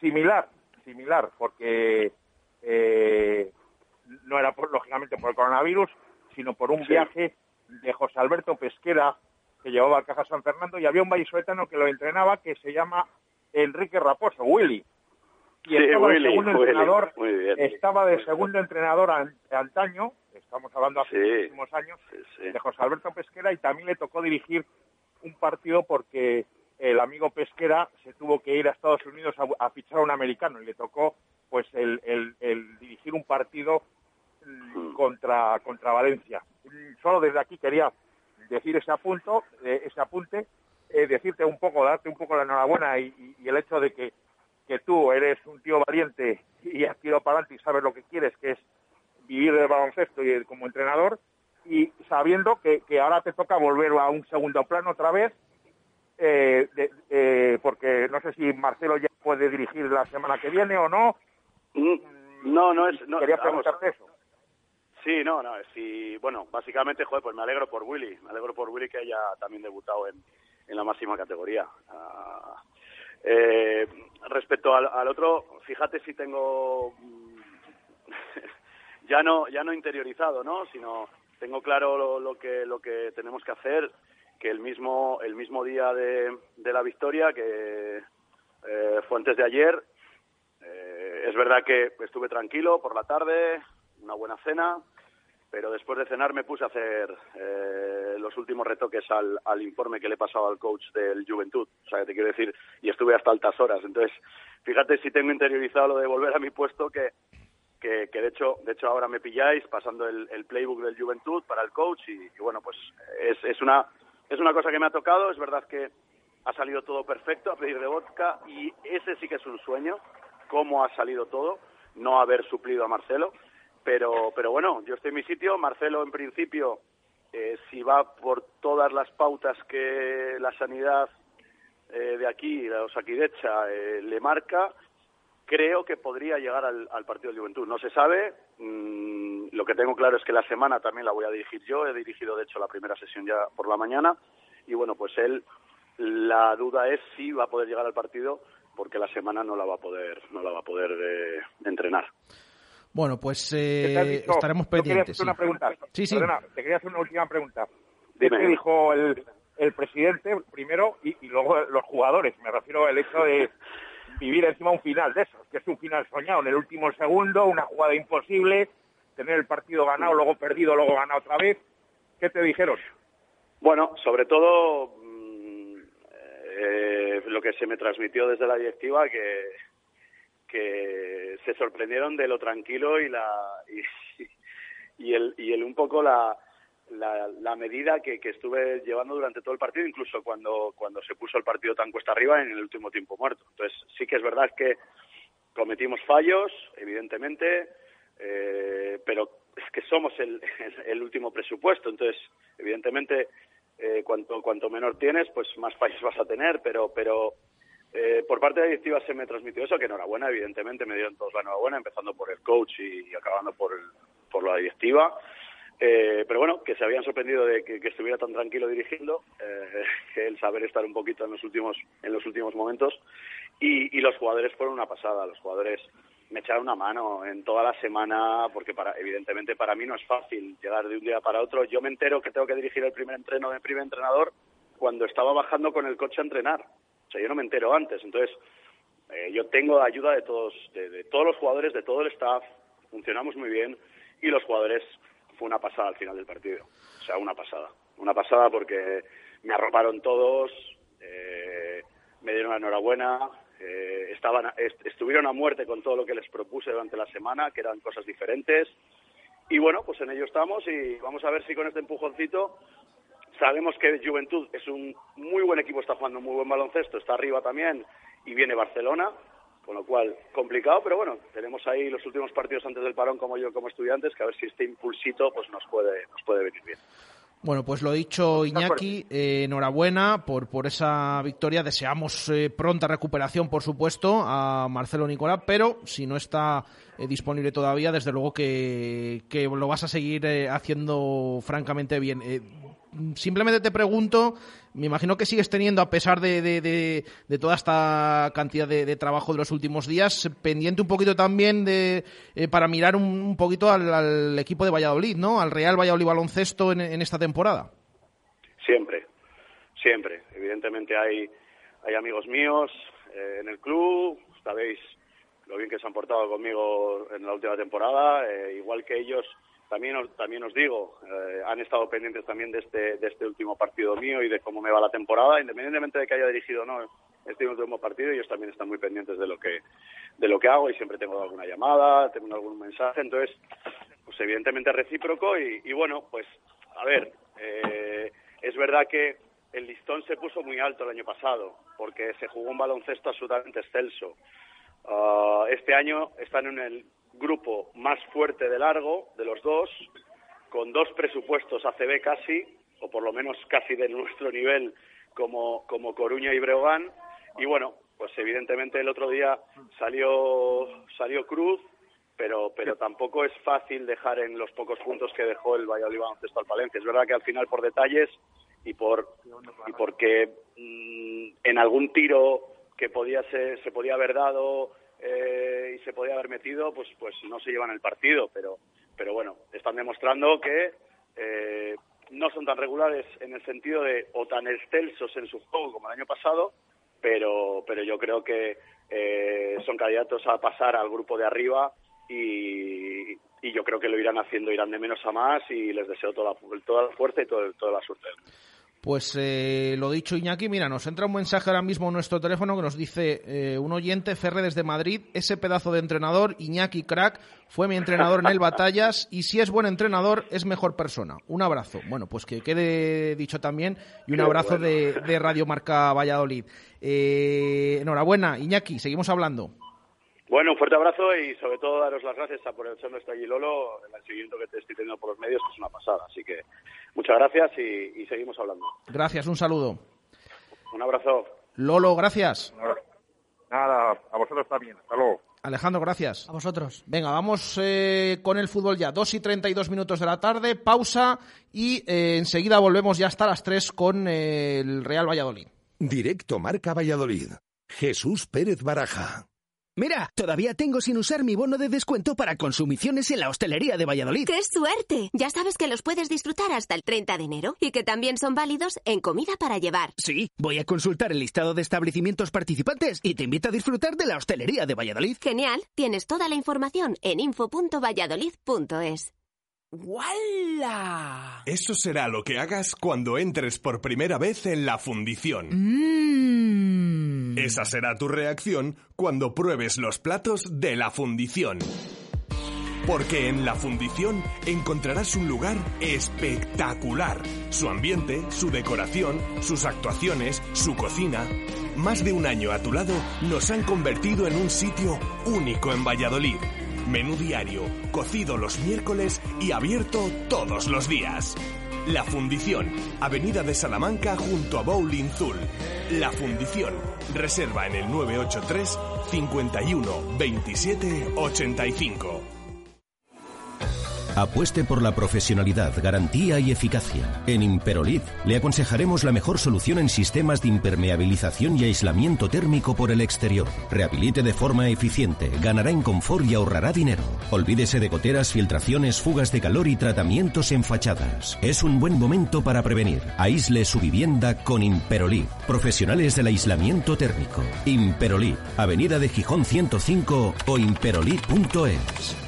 similar, similar, porque eh, no era lógicamente por el coronavirus, sino por un viaje de José Alberto Pesquera, que llevaba a Caja San Fernando, y había un vallisoletano que lo entrenaba que se llama Enrique Raposo, Willy. Y estaba de segundo entrenador, estaba de segundo entrenador antaño, estamos hablando hace muchísimos años, de José Alberto Pesquera, y también le tocó dirigir un partido porque el amigo Pesquera se tuvo que ir a Estados Unidos a, fichar a un americano y le tocó pues el, el dirigir un partido mm, contra, contra Valencia. Solo desde aquí quería decir ese apunto, eh, ese apunte, eh, decirte un poco, darte un poco la enhorabuena y, el hecho de que, que, tú eres un tío valiente y has tirado para adelante y sabes lo que quieres, que es vivir del baloncesto y como entrenador, y sabiendo que, que ahora te toca volver a un segundo plano otra vez, eh, porque no sé si Marcelo ya puede dirigir la semana que viene o no. Mm, no, no es. No, Quería preguntarte eso. Sí, no, no, sí, bueno, básicamente, joder, pues me alegro por Willy, me alegro por Willy que haya también debutado en, en la máxima categoría. Ah, eh, respecto al, otro, fíjate si tengo *laughs* ya no ya no interiorizado, ¿no? Sino tengo claro lo, que lo que tenemos que hacer, que el mismo el mismo día de, de la victoria, que eh, fue antes de ayer, eh, es verdad que estuve tranquilo por la tarde, una buena cena, pero después de cenar me puse a hacer eh, los últimos retoques al, al, informe que le he pasado al coach del Juventud. O sea, te quiero decir, y estuve hasta altas horas. Entonces, fíjate si tengo interiorizado lo de volver a mi puesto, que, que, que de hecho de hecho ahora me pilláis pasando el, playbook del Juventud para el coach y, y, bueno, pues es, es, una, es una cosa que me ha tocado. Es verdad que ha salido todo perfecto a pedir de vodka y ese sí que es un sueño, cómo ha salido todo, no haber suplido a Marcelo pero, pero bueno, yo estoy en mi sitio. Marcelo, en principio, eh, si va por todas las pautas que la sanidad eh, de aquí, la Osakidecha, eh, le marca, creo que podría llegar al, al, partido de Juventud. No se sabe. Mm, lo que tengo claro es que la semana también la voy a dirigir yo. He dirigido, de hecho, la primera sesión ya por la mañana. Y bueno, pues él, la duda es si va a poder llegar al partido porque la semana no la va a poder, no la va a poder eh, entrenar. Bueno, pues eh, estaremos pendientes. Sí. Una pregunta. Sí, sí. Perdona, te quería hacer una última pregunta. Dime. ¿Qué dijo el, el presidente primero y, y, luego los jugadores? Me refiero al hecho de vivir encima un final de esos, que es un final soñado en el último segundo, una jugada imposible, tener el partido ganado, luego perdido, luego ganado otra vez. ¿Qué te dijeron? Bueno, sobre todo eh, lo que se me transmitió desde la directiva, que que se sorprendieron de lo tranquilo y la *laughs* y, el y el un poco la la, la medida que, que, estuve llevando durante todo el partido, incluso cuando, cuando se puso el partido tan cuesta arriba en el último tiempo muerto. Entonces, sí que es verdad que cometimos fallos, evidentemente, eh, pero es que somos el, *laughs* el último presupuesto. Entonces, evidentemente, eh, cuanto, cuanto menor tienes, pues más fallos vas a tener, pero, pero eh, por parte de la directiva se me transmitió eso, que enhorabuena, evidentemente me dieron todos la enhorabuena, empezando por el coach y, acabando por, el, por la directiva. Eh, pero bueno, que se habían sorprendido de que, estuviera tan tranquilo dirigiendo, eh, *laughs* el saber estar un poquito en los últimos, en los últimos momentos. Y, y los jugadores fueron una pasada, los jugadores me echaron una mano en toda la semana, porque para, evidentemente para mí no es fácil llegar de un día para otro. Yo me entero que tengo que dirigir el primer entreno de primer entrenador cuando estaba bajando con el coche a entrenar. O sea, yo no me entero antes. Entonces, eh, yo tengo ayuda de todos, de, todos los jugadores, de todo el staff. Funcionamos muy bien y los jugadores fue una pasada al final del partido. O sea, una pasada. Una pasada porque me arroparon todos, eh, me dieron la enhorabuena, eh, estaban, est estuvieron a muerte con todo lo que les propuse durante la semana, que eran cosas diferentes. Y bueno, pues en ello estamos y vamos a ver si con este empujoncito Sabemos que Juventud es un muy buen equipo, está jugando muy buen baloncesto, está arriba también y viene Barcelona, con lo cual complicado, pero bueno, tenemos ahí los últimos partidos antes del parón como yo como estudiantes, que a ver si este impulsito pues nos puede nos puede venir bien. Bueno, pues lo dicho, Iñaki, eh, enhorabuena por, por esa victoria. Deseamos eh, pronta recuperación, por supuesto, a Marcelo Nicolás, pero si no está eh, disponible todavía, desde luego que, que lo vas a seguir haciendo francamente bien. Simplemente te pregunto, me imagino que sigues teniendo, a pesar de, de, de, toda esta cantidad de, trabajo de los últimos días, pendiente un poquito también de eh, para mirar un, un poquito al, al, equipo de Valladolid, ¿no? Al Real Valladolid Baloncesto en, en esta temporada. Siempre, siempre. Evidentemente hay, hay amigos míos eh, en el club, sabéis lo bien que se han portado conmigo en la última temporada, eh, igual que ellos también os, también os digo, eh, han estado pendientes también de este, de este último partido mío y de cómo me va la temporada, independientemente de que haya dirigido o no este último partido, ellos también están muy pendientes de lo que de lo que hago y siempre tengo alguna llamada, tengo algún mensaje, entonces, pues evidentemente recíproco y, y bueno, pues a ver, eh, es verdad que el listón se puso muy alto el año pasado porque se jugó un baloncesto absolutamente excelso. Uh, este año están en el grupo más fuerte de largo de los dos, con dos presupuestos ACB casi, o por lo menos casi de nuestro nivel como, como Coruña y Breogán. Y bueno, pues evidentemente el otro día salió, salió Cruz, pero, pero tampoco es fácil dejar en los pocos puntos que dejó el Valladolid Baloncesto al Palencia. Es verdad que al final por detalles y por y porque mmm, en algún tiro que podía ser, se podía haber dado eh, y se podía haber metido, pues, pues no se llevan el partido, pero, pero bueno, están demostrando que eh, no son tan regulares en el sentido de o tan excelsos en su juego como el año pasado, pero, pero yo creo que eh, son candidatos a pasar al grupo de arriba y, y yo creo que lo irán haciendo, irán de menos a más y les deseo toda, toda la fuerza y todo, toda la suerte. Pues eh, lo dicho, Iñaki, mira, nos entra un mensaje ahora mismo en nuestro teléfono que nos dice eh, un oyente, Ferre desde Madrid, ese pedazo de entrenador, Iñaki Crack, fue mi entrenador en el Batallas y si es buen entrenador, es mejor persona. Un abrazo. Bueno, pues que quede dicho también y un abrazo de, de, Radio Marca Valladolid. Eh, enhorabuena, Iñaki, seguimos hablando. Bueno, un fuerte abrazo y sobre todo daros las gracias a por el está allí Lolo, el seguimiento que te estoy teniendo por los medios, que es una pasada. Así que muchas gracias y, y seguimos hablando. Gracias, un saludo. Un abrazo. Lolo, gracias. Nada, a vosotros también. Hasta luego. Alejandro, gracias. A vosotros. Venga, vamos eh, con el fútbol ya. Dos y treinta y dos minutos de la tarde, pausa y eh, enseguida volvemos ya hasta las tres con eh, el Real Valladolid. Directo Marca Valladolid. Jesús Pérez Baraja. Mira, todavía tengo sin usar mi bono de descuento para consumiciones en la hostelería de Valladolid. ¡Qué suerte! Ya sabes que los puedes disfrutar hasta el 30 de enero y que también son válidos en comida para llevar. Sí, voy a consultar el listado de establecimientos participantes y te invito a disfrutar de la hostelería de Valladolid. Genial, tienes toda la información en info.valladolid.es. ¡Wala! Eso será lo que hagas cuando entres por primera vez en la fundición. Mmm. Esa será tu reacción cuando pruebes los platos de la fundición. Porque en la fundición encontrarás un lugar espectacular. Su ambiente, su decoración, sus actuaciones, su cocina. Más de un año a tu lado nos han convertido en un sitio único en Valladolid. Menú diario, cocido los miércoles y abierto todos los días. La Fundición, Avenida de Salamanca junto a Bowling Zul. La Fundición, reserva en el 983 51 27 85. Apueste por la profesionalidad, garantía y eficacia. En Imperolid le aconsejaremos la mejor solución en sistemas de impermeabilización y aislamiento térmico por el exterior. Rehabilite de forma eficiente, ganará en confort y ahorrará dinero. Olvídese de goteras, filtraciones, fugas de calor y tratamientos en fachadas. Es un buen momento para prevenir. Aísle su vivienda con Imperolid. Profesionales del aislamiento térmico. Imperolid, Avenida de Gijón 105 o imperolid.es.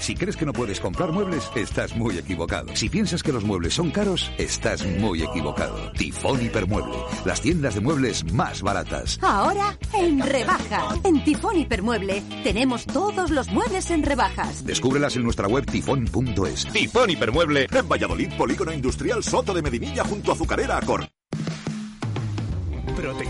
Si crees que no puedes comprar muebles, estás muy equivocado. Si piensas que los muebles son caros, estás muy equivocado. Tifón Hipermueble, las tiendas de muebles más baratas. Ahora en rebaja. En Tifón Hipermueble tenemos todos los muebles en rebajas. Descúbrelas en nuestra web tifón.es. Tifón Hipermueble, en Valladolid, Polígono Industrial Soto de Medinilla junto a Azucarera Acor. Protección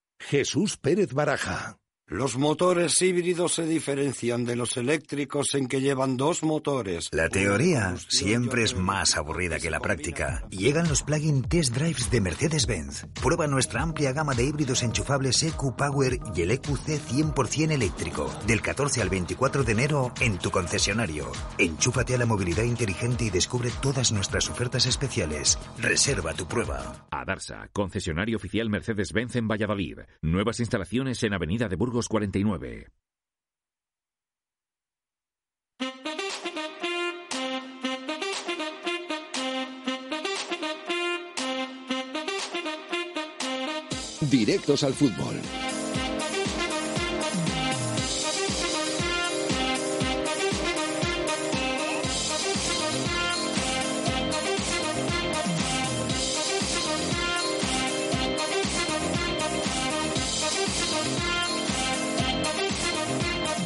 Jesús Pérez Baraja. Los motores híbridos se diferencian de los eléctricos en que llevan dos motores. La teoría siempre es más aburrida que la práctica. Llegan los plug-in test drives de Mercedes-Benz. Prueba nuestra amplia gama de híbridos enchufables EQ Power y el EQC 100% eléctrico. Del 14 al 24 de enero en tu concesionario. Enchúfate a la movilidad inteligente y descubre todas nuestras ofertas especiales. Reserva tu prueba. Adarsa, concesionario oficial Mercedes-Benz en Valladolid. Nuevas instalaciones en Avenida de Burgos 49. Directos al fútbol.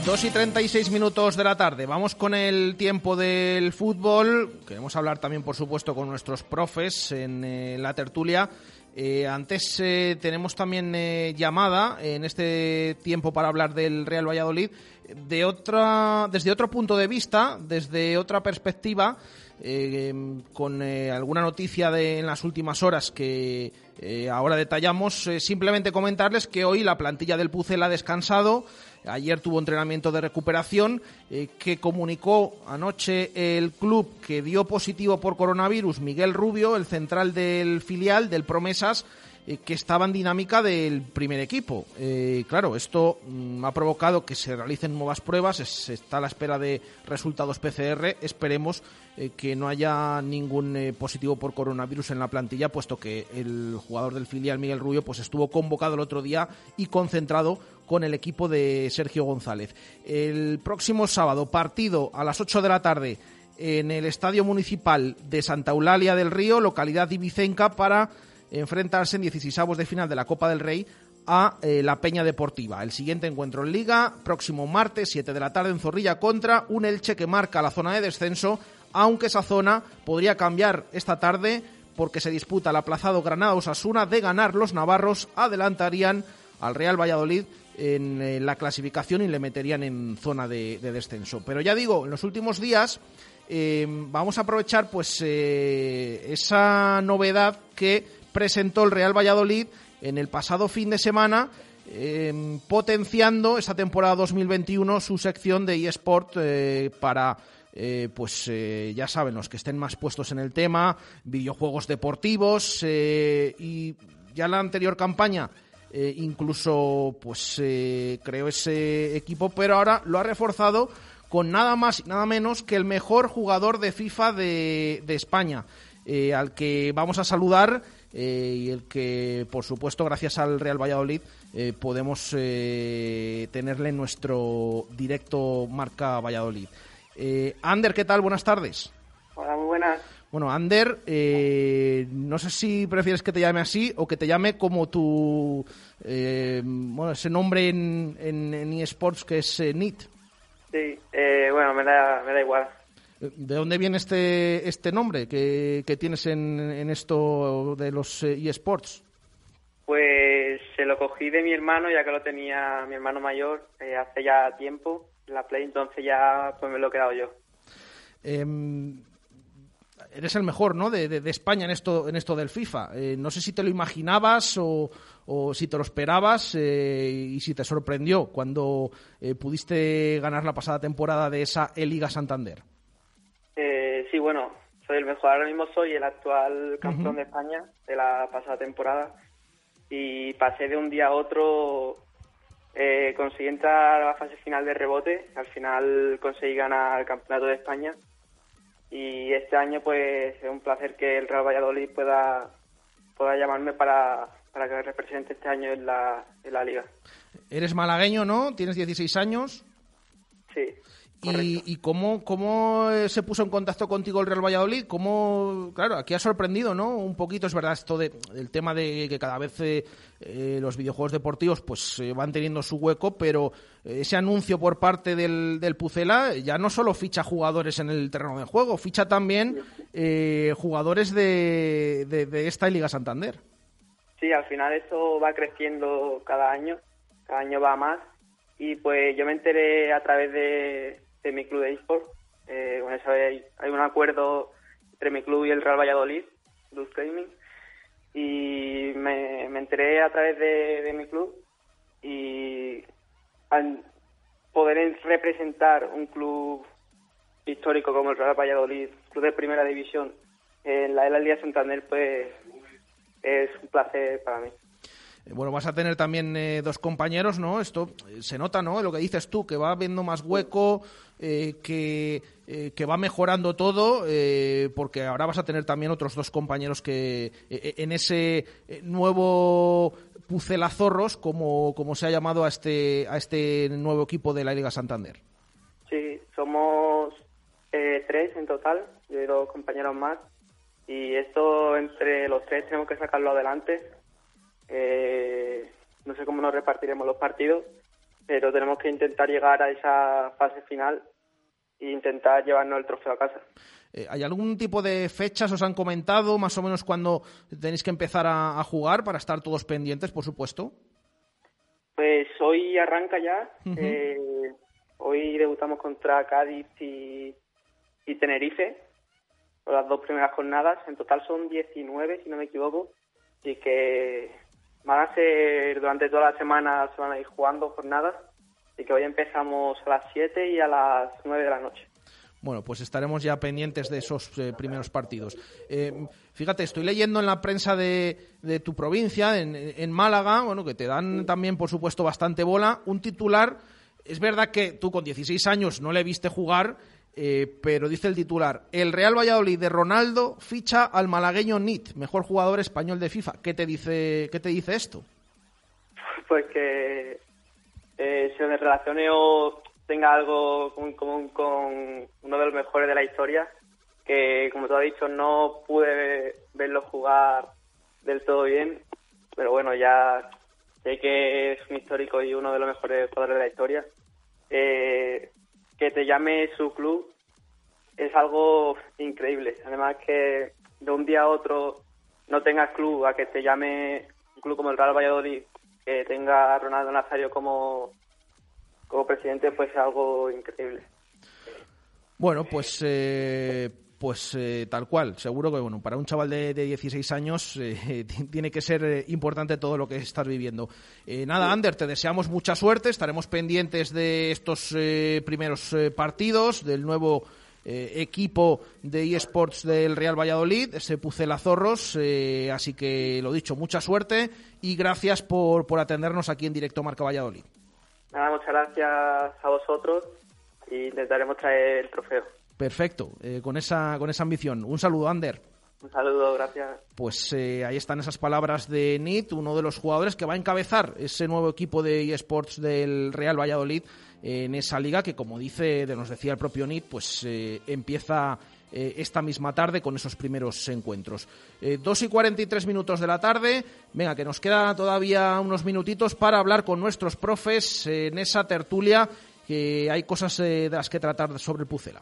2 y 36 minutos de la tarde. Vamos con el tiempo del fútbol. Queremos hablar también, por supuesto, con nuestros profes en eh, la tertulia. Eh, antes eh, tenemos también llamada en este tiempo para hablar del Real Valladolid de otra, desde otro punto de vista, desde otra perspectiva, con alguna noticia de, en las últimas horas que ahora detallamos. simplemente comentarles que hoy la plantilla del Pucel ha descansado. Ayer tuvo entrenamiento de recuperación eh, que comunicó anoche el club que dio positivo por coronavirus Miguel Rubio, el central del filial del Promesas, eh, que estaba en dinámica del primer equipo. Eh, claro, esto mm, ha provocado que se realicen nuevas pruebas, está a la espera de resultados PCR. Esperemos que no haya ningún positivo por coronavirus en la plantilla, puesto que el jugador del filial Miguel Rubio pues estuvo convocado el otro día y concentrado con el equipo de Sergio González. El próximo sábado, partido a las 8 de la tarde en el Estadio Municipal de Santa Eulalia del Río, localidad Ibicenca, para enfrentarse en 16 de final de la Copa del Rey a eh, la Peña Deportiva. El siguiente encuentro en Liga, próximo martes, 7 de la tarde en Zorrilla contra un Elche que marca la zona de descenso, aunque esa zona podría cambiar esta tarde porque se disputa el aplazado Granada-Osasuna. De ganar los navarros, adelantarían al Real Valladolid en eh, la clasificación y le meterían en zona de, descenso. Pero ya digo, en los últimos días eh, vamos a aprovechar pues eh, esa novedad que presentó el Real Valladolid en el pasado fin de semana, potenciando esta temporada 2021 su sección de eSport para pues ya saben, los que estén más puestos en el tema, videojuegos deportivos y ya la anterior campaña eh, incluso pues eh, ese equipo, pero ahora lo ha reforzado con nada más y nada menos que el mejor jugador de FIFA de, España, eh, al que vamos a saludar y el que, por supuesto, gracias al Real Valladolid, podemos tenerle en nuestro directo Marca Valladolid. Ander, ¿qué tal? Buenas tardes. Hola, muy buenas. Bueno, Ander, eh, no sé si prefieres que te llame así o que te llame como tu, eh, bueno, ese nombre en, en, eSports que es eh, NIT. Sí, bueno, me da, me da igual. ¿De dónde viene este, este nombre que, que tienes en, en esto de los eSports? Pues se lo cogí de mi hermano, ya que lo tenía mi hermano mayor hace ya tiempo, en la Play, entonces ya pues me lo he quedado yo. Eres el mejor ¿no? de, de, España en esto, en esto del FIFA. Eh, no sé si te lo imaginabas o, o si te lo esperabas eh, y si te sorprendió cuando eh, pudiste ganar la pasada temporada de esa E-Liga Santander. sí, bueno, soy el mejor. Ahora mismo soy el actual campeón de España de la pasada temporada y pasé de un día a otro. conseguí entrar a la fase final de rebote. Al final conseguí ganar el campeonato de España y este año pues es un placer que el Real Valladolid pueda, pueda llamarme para, para que represente este año en la, en la liga. Eres malagueño, ¿no? Tienes 16 años. Sí. ¿Y, ¿Y, cómo, cómo se puso en contacto contigo el Real Valladolid? ¿Cómo, claro, aquí ha sorprendido, ¿no? Un poquito, es verdad, esto de, del tema de que cada vez eh, eh, los videojuegos deportivos pues eh, van teniendo su hueco, pero ese anuncio por parte del, del Pucela ya no solo ficha jugadores en el terreno de juego, ficha también jugadores de, de, de esta Liga Santander. Sí, al final esto va creciendo cada año, cada año va más y pues yo me enteré a través de, de mi club de eSport. Eh, bueno, hay, hay, un acuerdo entre mi club y el Real Valladolid, Luz Gaming, y me, me enteré a través de, mi club y al poder representar un club histórico como el Real Valladolid, club de primera división, en la Liga Santander, pues es un placer para mí. Eh, bueno, vas a tener también eh, dos compañeros, ¿no? Esto eh, se nota, ¿no? Lo que dices tú, que va habiendo más hueco, que, que va mejorando todo, porque ahora vas a tener también otros dos compañeros que en ese nuevo Pucelazorros, como, como se ha llamado a este, a este nuevo equipo de la Liga Santander. Sí, somos tres en total, yo y dos compañeros más, y esto entre los tres tenemos que sacarlo adelante eh, no sé cómo nos repartiremos los partidos, pero tenemos que intentar llegar a esa fase final e intentar llevarnos el trofeo a casa. Eh, ¿Hay algún tipo de fechas os han comentado más o menos cuando tenéis que empezar a, jugar para estar todos pendientes, por supuesto? Pues hoy arranca ya. Eh, hoy debutamos contra Cádiz y, y Tenerife, por las dos primeras jornadas. En total son 19, si no me equivoco. Así que van a ser durante toda la semana, se van a ir jugando jornadas. Así que hoy empezamos a las 7 y a las 9 de la noche. Bueno, pues estaremos ya pendientes de esos eh, primeros partidos. Eh, fíjate, estoy leyendo en la prensa de, tu provincia, en, Málaga, bueno, que te dan también, por supuesto, bastante bola. Un titular, es verdad que tú con 16 años no le viste jugar, eh, pero dice el titular, el Real Valladolid de Ronaldo ficha al malagueño Nit, mejor jugador español de FIFA. ¿Qué te dice, qué te dice esto? Pues que se me relacione o tenga algo común con uno de los mejores de la historia, que como tú has dicho no pude verlo jugar del todo bien, pero bueno, ya sé que es un histórico y uno de los mejores jugadores de la historia. Eh, que te llame su club es algo increíble. Además que de un día a otro no tengas club, a que te llame un club como el Real Valladolid, que tenga a Ronaldo Nazario como como presidente fuese algo increíble. Bueno, pues eh, pues eh, tal cual. Seguro que bueno, para un chaval de, de 16 años eh, *laughs* tiene que ser importante todo lo que estás viviendo. nada, Ander, te deseamos mucha suerte. Estaremos pendientes de estos primeros partidos, del nuevo equipo de eSports del Real Valladolid, ese Pucela Zorros. así que lo dicho, mucha suerte y gracias por, por atendernos aquí en directo Marca Valladolid. Nada, muchas gracias a vosotros y intentaremos traer el trofeo. Perfecto, eh, con, esa, con esa ambición. Un saludo, Ander. Un saludo, gracias. Pues eh, ahí están esas palabras de Nit, uno de los jugadores que va a encabezar ese nuevo equipo de eSports del Real Valladolid en esa liga que, como dice, nos decía el propio Nit, pues eh, empieza esta misma tarde con esos primeros encuentros. Eh, dos y cuarenta y tres minutos de la tarde. Venga, que nos quedan todavía unos minutitos para hablar con nuestros profes en esa tertulia, que hay cosas eh, de las que tratar sobre el Pucela.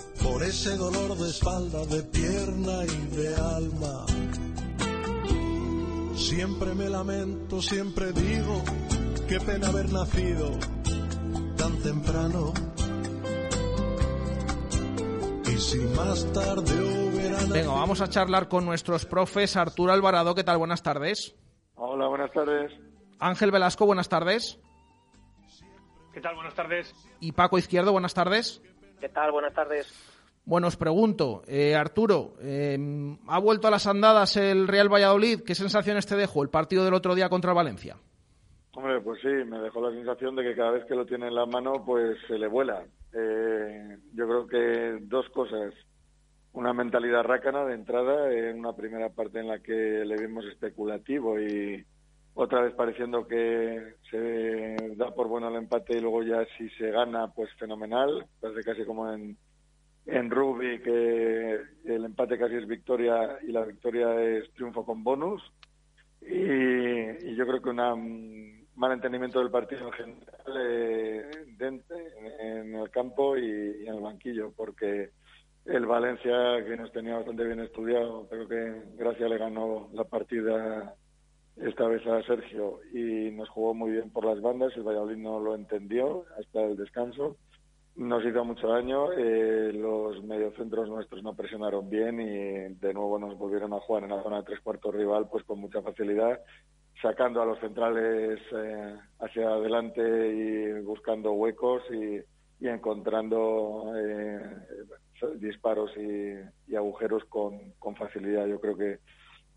por ese dolor de espalda, de pierna y de alma. Siempre me lamento, siempre digo, qué pena haber nacido tan temprano. Y si más tarde hubiera Venga, vamos a charlar con nuestros profes. Arturo Alvarado, ¿qué tal? Buenas tardes. Hola, buenas tardes. Ángel Velasco, buenas tardes. ¿Qué tal? Buenas tardes. Y Paco Izquierdo, buenas tardes. ¿Qué tal? Buenas tardes. Bueno, os pregunto, eh, Arturo, em, ¿ha vuelto a las andadas el Real Valladolid? ¿Qué sensaciones te dejó el partido del otro día contra Valencia? Hombre, pues sí, me dejó la sensación de que cada vez que lo tiene en la mano, pues se le vuela. Eh, yo creo que dos cosas. Una mentalidad rácana de entrada, en una primera parte en la que le vimos especulativo y otra vez pareciendo que se da por bueno el empate y luego ya si se gana, pues fenomenal. Parece casi como en en rugby que el empate casi es victoria y la victoria es triunfo con bonus. Y, yo creo que un mal entendimiento del partido en general eh, en, el campo y, en el banquillo, porque el Valencia, que nos tenía bastante bien estudiado, creo que Gracia le ganó la partida esta vez a Sergio y nos jugó muy bien por las bandas. El Valladolid no lo entendió hasta el descanso nos hizo mucho daño. Eh, los mediocentros nuestros no presionaron bien y de nuevo nos volvieron a jugar en la zona de tres cuartos rival, pues con mucha facilidad, sacando a los centrales eh, hacia adelante y buscando huecos y, encontrando eh, disparos y, agujeros con, con, facilidad. Yo creo que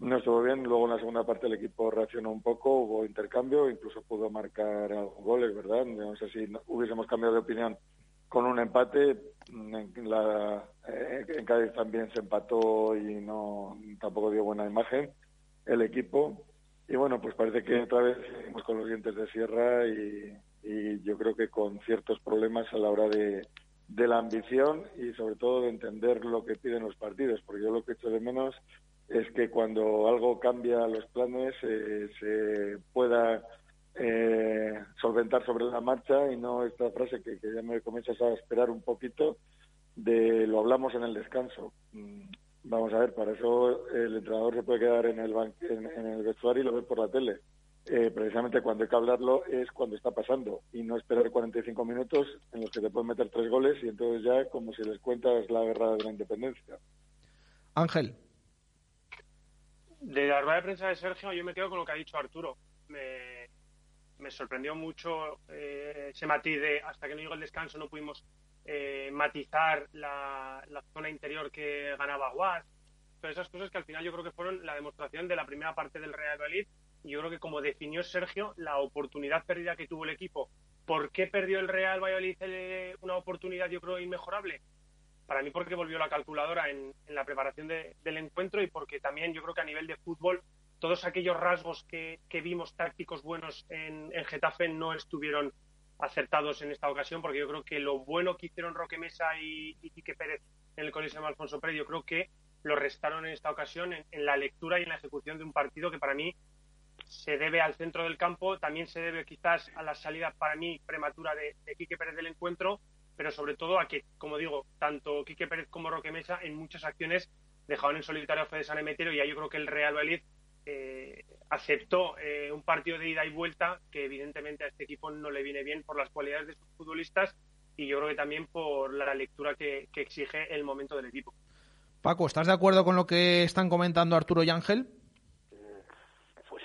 no estuvo bien. Luego en la segunda parte el equipo reaccionó un poco, hubo intercambio, incluso pudo marcar goles, ¿verdad? No sé si hubiésemos cambiado de opinión con un empate. En, la, eh, en Cádiz también se empató y no tampoco dio buena imagen el equipo. Y bueno, pues parece que otra vez seguimos con los dientes de sierra y, y yo creo que con ciertos problemas a la hora de, de la ambición y sobre todo de entender lo que piden los partidos, porque yo lo que echo de menos es que cuando algo cambia los planes eh, se pueda eh, solventar sobre la marcha y no esta frase que, ya me comienzas a esperar un poquito de lo hablamos en el descanso. Mm, vamos a ver, para eso el entrenador se puede quedar en el, en, el vestuario y lo ve por la tele. Eh, precisamente cuando hay que hablarlo es cuando está pasando y no esperar 45 minutos en los que te pueden meter tres goles y entonces ya como si les cuentas la guerra de la independencia. Ángel. De la rueda de prensa de Sergio, yo me quedo con lo que ha dicho Arturo. Me, sorprendió mucho eh, ese matiz de hasta que no llegó el descanso no pudimos eh, matizar la, zona interior que ganaba Guas. Todas esas cosas que al final yo creo que fueron la demostración de la primera parte del Real Madrid. Y yo creo que como definió Sergio, la oportunidad perdida que tuvo el equipo. ¿Por qué perdió el Real Valladolid eh, una oportunidad, yo creo, inmejorable? para mí porque volvió la calculadora en, la preparación del encuentro y porque también yo creo que a nivel de fútbol todos aquellos rasgos que, vimos tácticos buenos en, Getafe no estuvieron acertados en esta ocasión porque yo creo que lo bueno que hicieron Roque Mesa y, Quique Pérez en el Coliseo de Alfonso Pérez yo creo que lo restaron en esta ocasión en, la lectura y en la ejecución de un partido que para mí se debe al centro del campo, también se debe quizás a la salida para mí prematura de, Quique Pérez del encuentro pero sobre todo a que, como digo, tanto Quique Pérez como Roque Mesa en muchas acciones dejaron en solitario a Fede San Emeterio y ya yo creo que el Real Valladolid eh, aceptó eh, un partido de ida y vuelta que evidentemente a este equipo no le viene bien por las cualidades de sus futbolistas y yo creo que también por la lectura que, exige el momento del equipo. Paco, ¿estás de acuerdo con lo que están comentando Arturo y Ángel? Pues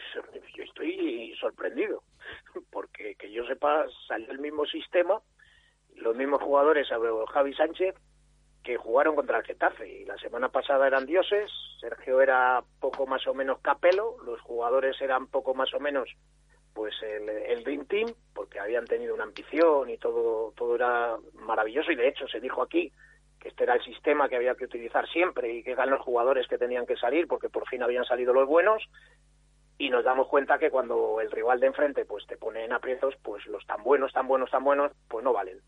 yo estoy sorprendido, porque que yo sepa, salió el mismo sistema los mismos jugadores, Javi Sánchez, que jugaron contra el Getafe. Y la semana pasada eran dioses, Sergio era poco más o menos capelo, los jugadores eran poco más o menos pues el, Dream Team, porque habían tenido una ambición y todo, todo era maravilloso. Y de hecho se dijo aquí que este era el sistema que había que utilizar siempre y que eran los jugadores que tenían que salir porque por fin habían salido los buenos y nos damos cuenta que cuando el rival de enfrente pues te pone en aprietos pues los tan buenos tan buenos tan buenos pues no valen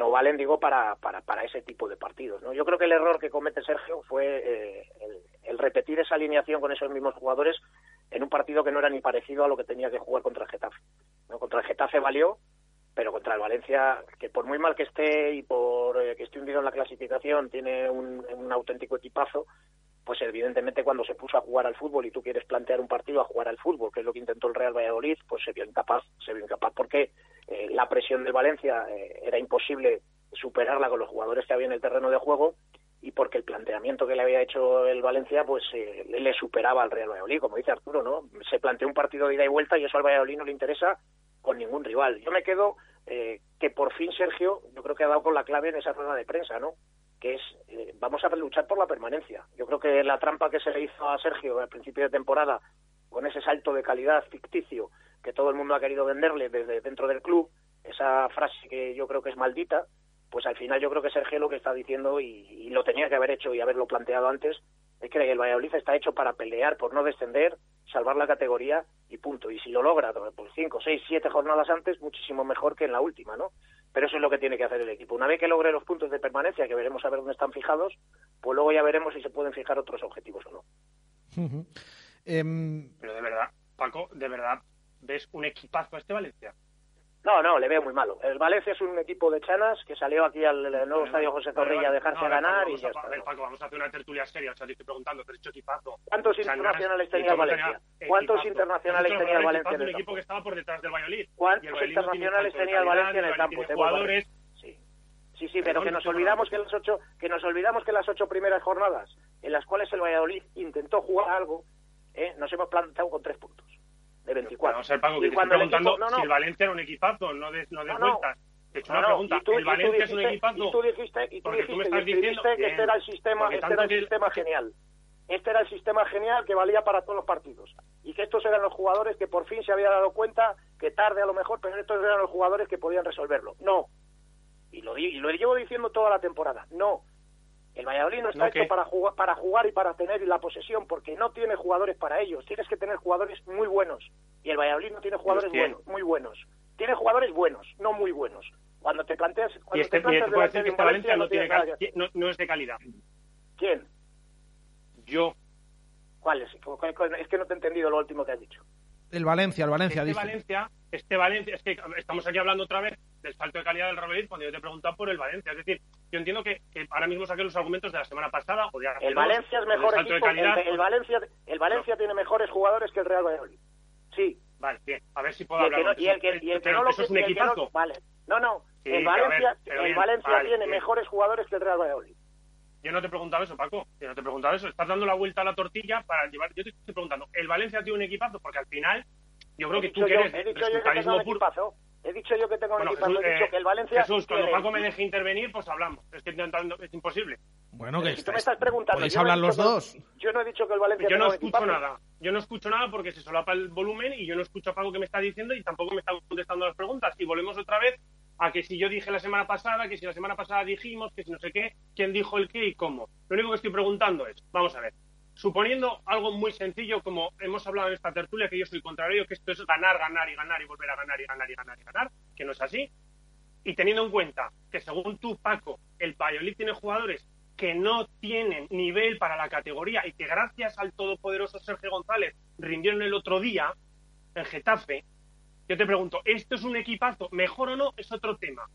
no valen, digo, para, para, para ese tipo de partidos. ¿no? Yo creo que el error que comete Sergio fue eh, el, repetir esa alineación con esos mismos jugadores en un partido que no era ni parecido a lo que tenía que jugar contra el Getafe. ¿no? Contra el Getafe valió, pero contra el Valencia, que por muy mal que esté y por eh, que esté hundido en la clasificación, tiene un, un auténtico equipazo, pues evidentemente cuando se puso a jugar al fútbol y tú quieres plantear un partido a jugar al fútbol, que es lo que intentó el Real Valladolid, pues se vio incapaz, se vio incapaz porque eh, la presión del Valencia eh, era imposible superarla con los jugadores que había en el terreno de juego y porque el planteamiento que le había hecho el Valencia pues eh, le superaba al Real Valladolid, como dice Arturo, ¿no? Se planteó un partido de ida y vuelta y eso al Valladolid no le interesa con ningún rival. Yo me quedo que por fin Sergio, yo creo que ha dado con la clave en esa rueda de prensa, ¿no? Que es eh, vamos a luchar por la permanencia. Yo creo que la trampa que se le hizo a Sergio al principio de temporada con ese salto de calidad ficticio que todo el mundo ha querido venderle desde dentro del club, esa frase que yo creo que es maldita, pues al final yo creo que Sergio lo que está diciendo y lo tenía que haber hecho y haberlo planteado antes es que el Valladolid está hecho para pelear por no descender, salvar la categoría y punto. Y si lo logra por cinco, seis, siete jornadas antes, muchísimo mejor que en la última, ¿no? Pero eso es lo que tiene que hacer el equipo. Una vez que logre los puntos de permanencia, que veremos a ver dónde están fijados, pues luego ya veremos si se pueden fijar otros objetivos o no. Em, Pero de verdad, Paco, de verdad, ¿ves un equipazo a este Valencia? No, no, le veo muy malo. El Valencia es un equipo de chanas que salió aquí al nuevo estadio José Zorrilla a dejarse ganar y ya está. A ver, Paco, vamos a hacer una tertulia seria. O sea, te estoy preguntando, te he dicho equipazo. ¿Cuántos internacionales tenía el Valencia? ¿Cuántos internacionales tenía el Valencia en el campo? un equipo que estaba por detrás del Valladolid. ¿Cuántos internacionales tenía el Valencia en el campo? Jugadores... Sí. Sí, sí, pero que nos olvidamos que las ocho, que nos olvidamos que las ocho primeras jornadas en las cuales el Valladolid intentó jugar algo, ¿eh? nos hemos plantado con tres puntos de 24. Vamos a ver, Paco, que te estoy el equipo- preguntando no, no, si el Valencia era un equipazo, no des, no des No, no. vueltas. Te he hecho No, una no, pregunta. tú- ¿El Valencia es un dijiste- equipazo? Y tú dijiste, y tú Porque tú me dijiste, estás diciendo dijiste que este era el sistema, este era el sistema genial. Este era el sistema genial que valía para todos los partidos. Y que estos eran los jugadores que por fin se había dado cuenta, que tarde a lo mejor, pero estos eran los jugadores que podían resolverlo. No. Y lo, y lo llevo diciendo toda la temporada. No. El Valladolid no está ¿No hecho para jugar, para jugar y para tener la posesión, porque no tiene jugadores para ellos. Tienes que tener jugadores muy buenos. Y el Valladolid no tiene jugadores buenos, muy buenos. Tiene jugadores buenos, no muy buenos. Cuando te planteas, cuando Y este, te planteas y decir de que un este Valencia no, tiene cal- no, no es de calidad. ¿Quién? Yo. ¿Cuál es? Es que no te he entendido lo último que has dicho. El Valencia, el Valencia, Este dice. Valencia, este Valencia, es que estamos aquí hablando otra vez del salto de calidad del Real cuando yo te he preguntado por el Valencia. Es decir, yo entiendo que, que ahora mismo saqué los argumentos de la semana pasada o de hace El dos, Valencia es mejor equipo. calidad, el, el Valencia, el Valencia tiene mejores jugadores que el Real Valladolid. Sí. Vale, bien. A ver si puedo el hablar. no, y el que, y el que no lo es un el equipazo. vale. No, no. Sí, el ver, Valencia, pero el bien, Valencia vale, tiene bien. mejores jugadores que el Real Valladolid. Yo no te he preguntado eso, Paco. Yo no te he preguntado eso. Estás dando la vuelta a la tortilla para llevar. Yo te estoy preguntando, ¿el Valencia tiene un equipazo? Porque al final, yo creo He que tú que yo- he dicho yo que puro. equipazo. He dicho yo que tengo un Bueno, equipazo. Jesús, he dicho eh, que el Valencia Jesús, cuando Paco me deje intervenir, pues hablamos. Es que intentando- es imposible. Bueno, que Si tú me estás preguntando... podéis yo no he hablar los dicho que- dos. Yo no he dicho que el Valencia Yo no escucho equipazo. nada. Yo no escucho nada porque se solapa el volumen y yo no escucho a Paco que me está diciendo y tampoco me está contestando las preguntas. Y volvemos otra vez a que si yo dije la semana pasada, que si la semana pasada dijimos, que si no sé qué, quién dijo el qué y cómo. Lo único que estoy preguntando es, vamos a ver, suponiendo algo muy sencillo como hemos hablado en esta tertulia, que yo soy contrario, que esto es ganar, ganar y ganar y volver a ganar y ganar y ganar y ganar, que no es así, y teniendo en cuenta que según tú, Paco, el Valladolid tiene jugadores que no tienen nivel para la categoría y que gracias al todopoderoso Sergio González rindieron el otro día en Getafe, yo te pregunto, ¿esto es un equipazo? ¿Mejor o no? Es otro tema.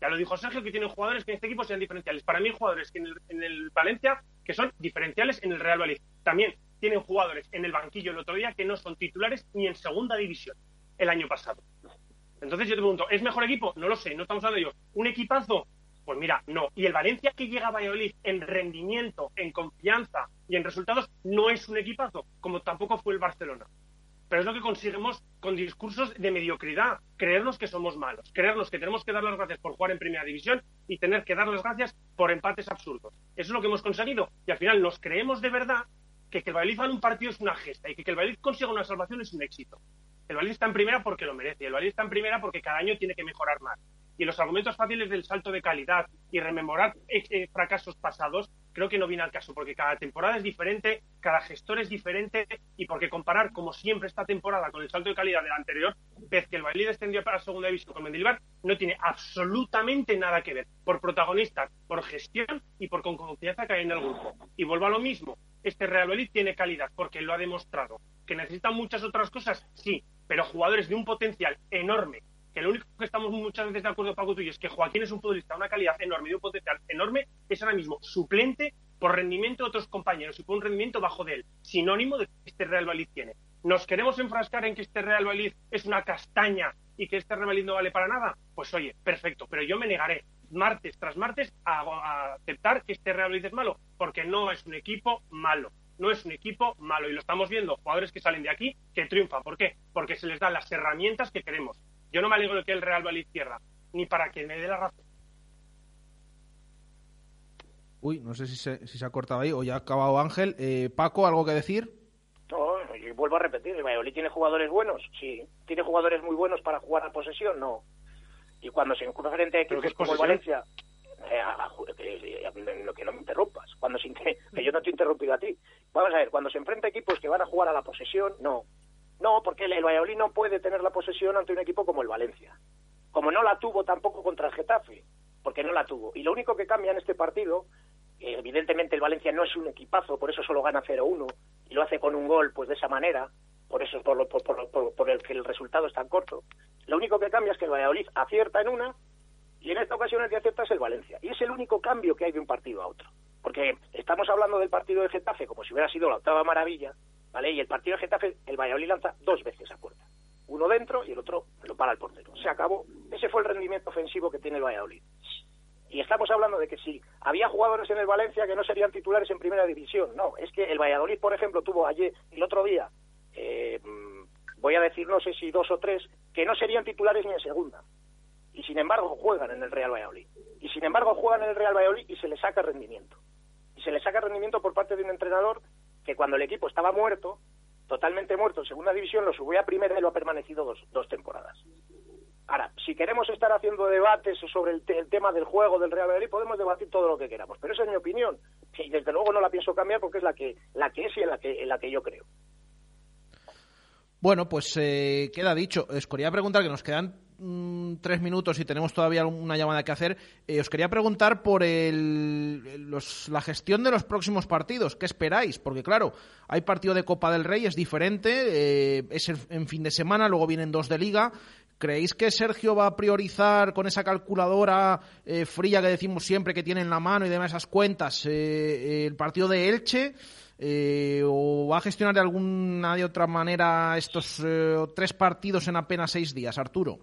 Ya lo dijo Sergio, que tienen jugadores que en este equipo sean diferenciales. Para mí jugadores que en el, en el Valencia que son diferenciales en el Real Valladolid. También tienen jugadores en el banquillo el otro día que no son titulares ni en segunda división el año pasado. Entonces yo te pregunto, ¿es mejor equipo? No lo sé, no estamos hablando de ello. ¿Un equipazo? Pues mira, no. Y el Valencia que llega a Valladolid en rendimiento, en confianza y en resultados no es un equipazo, como tampoco fue el Barcelona. Pero es lo que conseguimos con discursos de mediocridad, creernos que somos malos, creernos que tenemos que dar las gracias por jugar en primera división y tener que dar las gracias por empates absurdos. Eso es lo que hemos conseguido. Y al final nos creemos de verdad que que el Valladolid gane un partido es una gesta y que que el Valladolid consiga una salvación es un éxito. El Valladolid está en primera porque lo merece. El Valladolid está en primera porque cada año tiene que mejorar más. Y los argumentos fáciles del salto de calidad y rememorar eh, eh, fracasos pasados creo que no viene al caso, porque cada temporada es diferente, cada gestor es diferente y porque comparar, como siempre, esta temporada con el salto de calidad de la anterior, vez que el Valladolid descendió para la segunda división con Mendilibar, no tiene absolutamente nada que ver por protagonistas, por gestión y por con confianza que hay en el grupo. Y vuelvo a lo mismo, este Real Valladolid tiene calidad porque lo ha demostrado. ¿Que necesita muchas otras cosas? Sí, pero jugadores de un potencial enorme que lo único que estamos muchas veces de acuerdo, Paco, tú es que Joaquín es un futbolista de una calidad enorme y un potencial enorme, es ahora mismo suplente por rendimiento de otros compañeros y por un rendimiento bajo de él, sinónimo de que este Real Valladolid tiene. ¿Nos queremos enfrascar en que este Real Valladolid es una castaña y que este Real Valladolid no vale para nada? Pues oye, perfecto, pero yo me negaré martes tras martes a, aceptar que este Real Valladolid es malo, porque no es un equipo malo no es un equipo malo y lo estamos viendo, jugadores que salen de aquí que triunfan. ¿Por qué? Porque se les dan las herramientas que queremos. Yo no me alegro de que el Real Valladolid pierda, ni para que me dé la razón. Uy, no sé si se, si se ha cortado ahí o ya ha acabado Ángel. Eh, Paco, ¿algo que decir? No, y vuelvo a repetir, el Valladolid tiene jugadores buenos, sí. ¿Tiene jugadores muy buenos para jugar a posesión? No. Y cuando se encuentra frente a equipos como el Valencia, eh, a, a, que, que no me interrumpas, cuando se inter... *laughs* que yo no te he interrumpido a ti. Vamos a ver, cuando se enfrenta a equipos que van a jugar a la posesión, no. No, porque el, Valladolid no puede tener la posesión ante un equipo como el Valencia. Como no la tuvo tampoco contra el Getafe, porque no la tuvo. Y lo único que cambia en este partido, evidentemente el Valencia no es un equipazo, por eso solo gana 0-1 y lo hace con un gol, pues de esa manera, por eso por, lo, por, por, por, el que el resultado es tan corto. Lo único que cambia es que el Valladolid acierta en una y en esta ocasión el que acierta es el Valencia. Y es el único cambio que hay de un partido a otro. Porque estamos hablando del partido de Getafe como si hubiera sido la octava maravilla, ¿vale? Y el partido de Getafe, el Valladolid lanza dos veces a puerta. Uno dentro y el otro lo para el portero. Se acabó. Ese fue el rendimiento ofensivo que tiene el Valladolid. Y estamos hablando de que si había jugadores en el Valencia que no serían titulares en primera división. No, es que el Valladolid, por ejemplo, tuvo ayer, el otro día, eh, voy a decir no sé si dos o tres, que no serían titulares ni en segunda. Y sin embargo juegan en el Real Valladolid. Y sin embargo juegan en el Real Valladolid y se les saca rendimiento. Y se les saca rendimiento por parte de un entrenador que cuando el equipo estaba muerto, totalmente muerto en segunda división, lo subió a primera y lo ha permanecido dos, dos temporadas. Ahora, si queremos estar haciendo debates sobre el, tema del juego del Real Madrid, podemos debatir todo lo que queramos, pero esa es mi opinión y desde luego no la pienso cambiar porque es la que la que es y en la que en la que yo creo. Bueno, pues eh, queda dicho. Os quería preguntar que nos quedan mm, tres minutos y tenemos todavía una llamada que hacer. Eh, os quería preguntar por el, la gestión de los próximos partidos. ¿Qué esperáis? Porque claro, hay partido de Copa del Rey, es diferente, eh, es en fin de semana, luego vienen dos de Liga. ¿Creéis que Sergio va a priorizar con esa calculadora eh, fría que decimos siempre que tiene en la mano y demás esas cuentas eh, el partido de Elche? Eh, ¿O va a gestionar de alguna de otra manera estos tres partidos en apenas seis días, Arturo?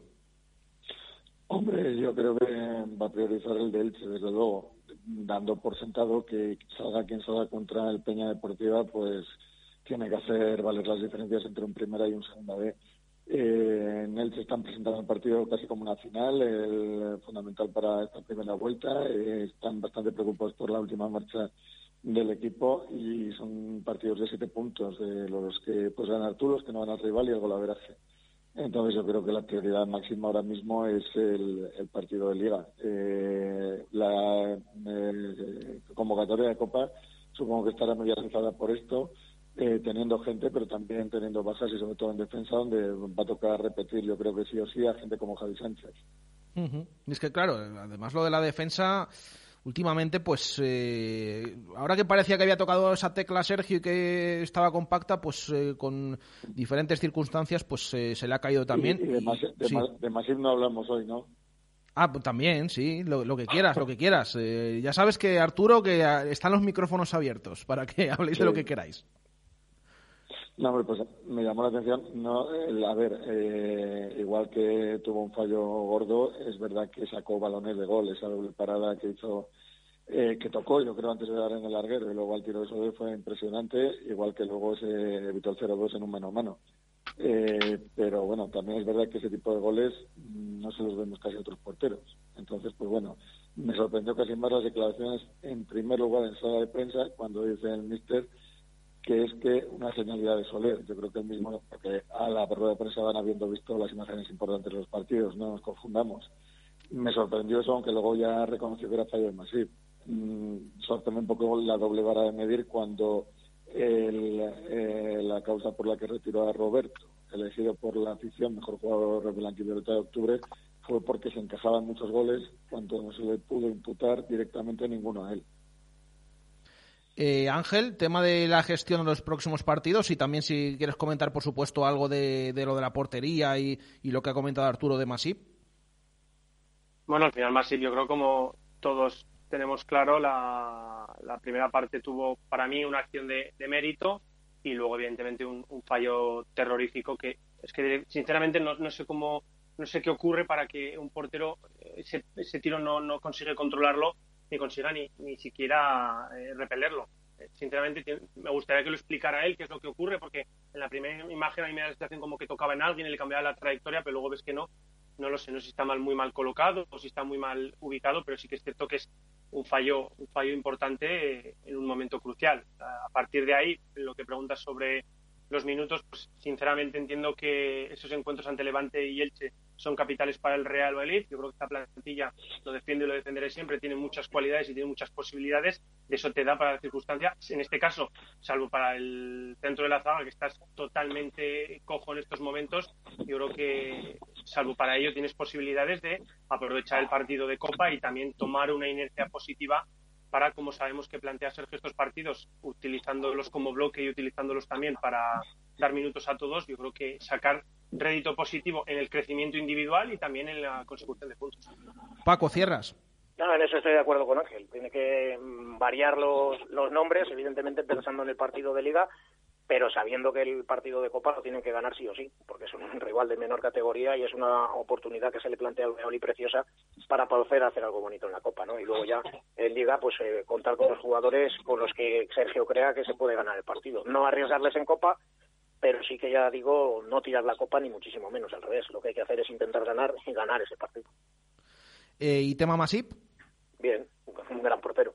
Hombre, yo creo que va a priorizar el de Elche, desde luego, dando por sentado que salga quien salga contra el Peña Deportiva, pues tiene que hacer valer las diferencias entre un primera y un segunda B eh, en se están presentando el partido casi como una final, el, fundamental para esta primera vuelta. Eh, están bastante preocupados por la última marcha del equipo y son partidos de siete puntos, de los que pues ganar tú, los que no van al rival y el golaveraje. Entonces yo creo que la prioridad máxima ahora mismo es el, partido de liga. Eh, la eh, convocatoria de Copa supongo que estará muy realizada por esto. Eh, teniendo gente, pero también teniendo bajas y sobre todo en defensa, donde va a tocar repetir, yo creo que sí o sí, a gente como Javi Sánchez. Es que, claro, además lo de la defensa, últimamente, pues eh, ahora que parecía que había tocado esa tecla Sergio y que estaba compacta, pues eh, con diferentes circunstancias, pues se le ha caído también. Y, de, no hablamos hoy, ¿no? Ah, pues también, sí, lo, que quieras, lo que quieras. ya sabes que, Arturo, que están los micrófonos abiertos para que *laughs* habléis de lo que queráis. No, pues me llamó la atención. No, a ver, eh, igual que tuvo un fallo gordo, es verdad que sacó balones de gol, esa doble parada que hizo, eh, que tocó, yo creo, antes de dar en el larguero, y luego al tiro de sobre fue impresionante, igual que luego se evitó el 0-2 en un mano a mano. Eh, pero bueno, también es verdad que ese tipo de goles no se los vemos casi a otros porteros. Entonces, pues bueno, me sorprendió casi más las declaraciones, en primer lugar en sala de prensa, cuando dice el mister que es que una señalidad de Soler. Yo creo que el mismo, porque a la rueda de prensa van habiendo visto las imágenes importantes de los partidos, no nos confundamos. Me sorprendió eso, aunque luego ya reconoció que era fallo de Masip. Mm, sorprendió un poco la doble vara de medir cuando eh, la causa por la que retiró a Roberto, elegido por la afición mejor jugador del Violeta de octubre, fue porque se encajaban muchos goles cuando no se le pudo imputar directamente ninguno a él. Eh, Ángel, tema de la gestión de los próximos partidos y también si quieres comentar, por supuesto, algo de, lo de la portería y, lo que ha comentado Arturo de Masip. Bueno, al final Masip yo creo como todos tenemos claro, la, primera parte tuvo para mí una acción de, mérito y luego evidentemente un, fallo terrorífico que es que sinceramente no, sé cómo no sé qué ocurre para que un portero ese, ese tiro no, no consigue controlarlo ni consiga ni, ni siquiera eh, repelerlo. Eh, sinceramente, me gustaría que lo explicara él qué es lo que ocurre, porque en la primera imagen a mí me da la sensación como que tocaba en alguien y le cambiaba la trayectoria, pero luego ves que no. No lo sé, no sé si está mal, muy mal colocado o si está muy mal ubicado, pero sí que es cierto que es un fallo, un fallo importante eh, en un momento crucial. A partir de ahí, lo que preguntas sobre los minutos, pues sinceramente entiendo que esos encuentros ante Levante y Elche son capitales para el Real Valladolid. Yo creo que esta plantilla lo defiende y lo defenderé siempre, tiene muchas cualidades y tiene muchas posibilidades. De eso te da para la circunstancia. En este caso, salvo para el centro de la zaga, que estás totalmente cojo en estos momentos, yo creo que, salvo para ello, tienes posibilidades de aprovechar el partido de Copa y también tomar una inercia positiva para, como sabemos que plantea Sergio estos partidos, utilizándolos como bloque y utilizándolos también para dar minutos a todos, yo creo que sacar rédito positivo en el crecimiento individual y también en la consecución de puntos. Paco, cierras. No, en eso estoy de acuerdo con Ángel. Tiene que mm, variar los, los nombres, evidentemente pensando en el partido de liga, pero sabiendo que el partido de Copa lo tienen que ganar sí o sí, porque es un *laughs* rival de menor categoría y es una oportunidad que se le plantea al Real preciosa para poder hacer algo bonito en la Copa, ¿no? Y luego ya en Liga, pues eh, contar con los jugadores con los que Sergio crea que se puede ganar el partido. No arriesgarles en Copa, pero sí que ya digo, no tirar la copa ni muchísimo menos, al revés. Lo que hay que hacer es intentar ganar y ganar ese partido. Eh, ¿Y tema Masip? Bien, un gran portero.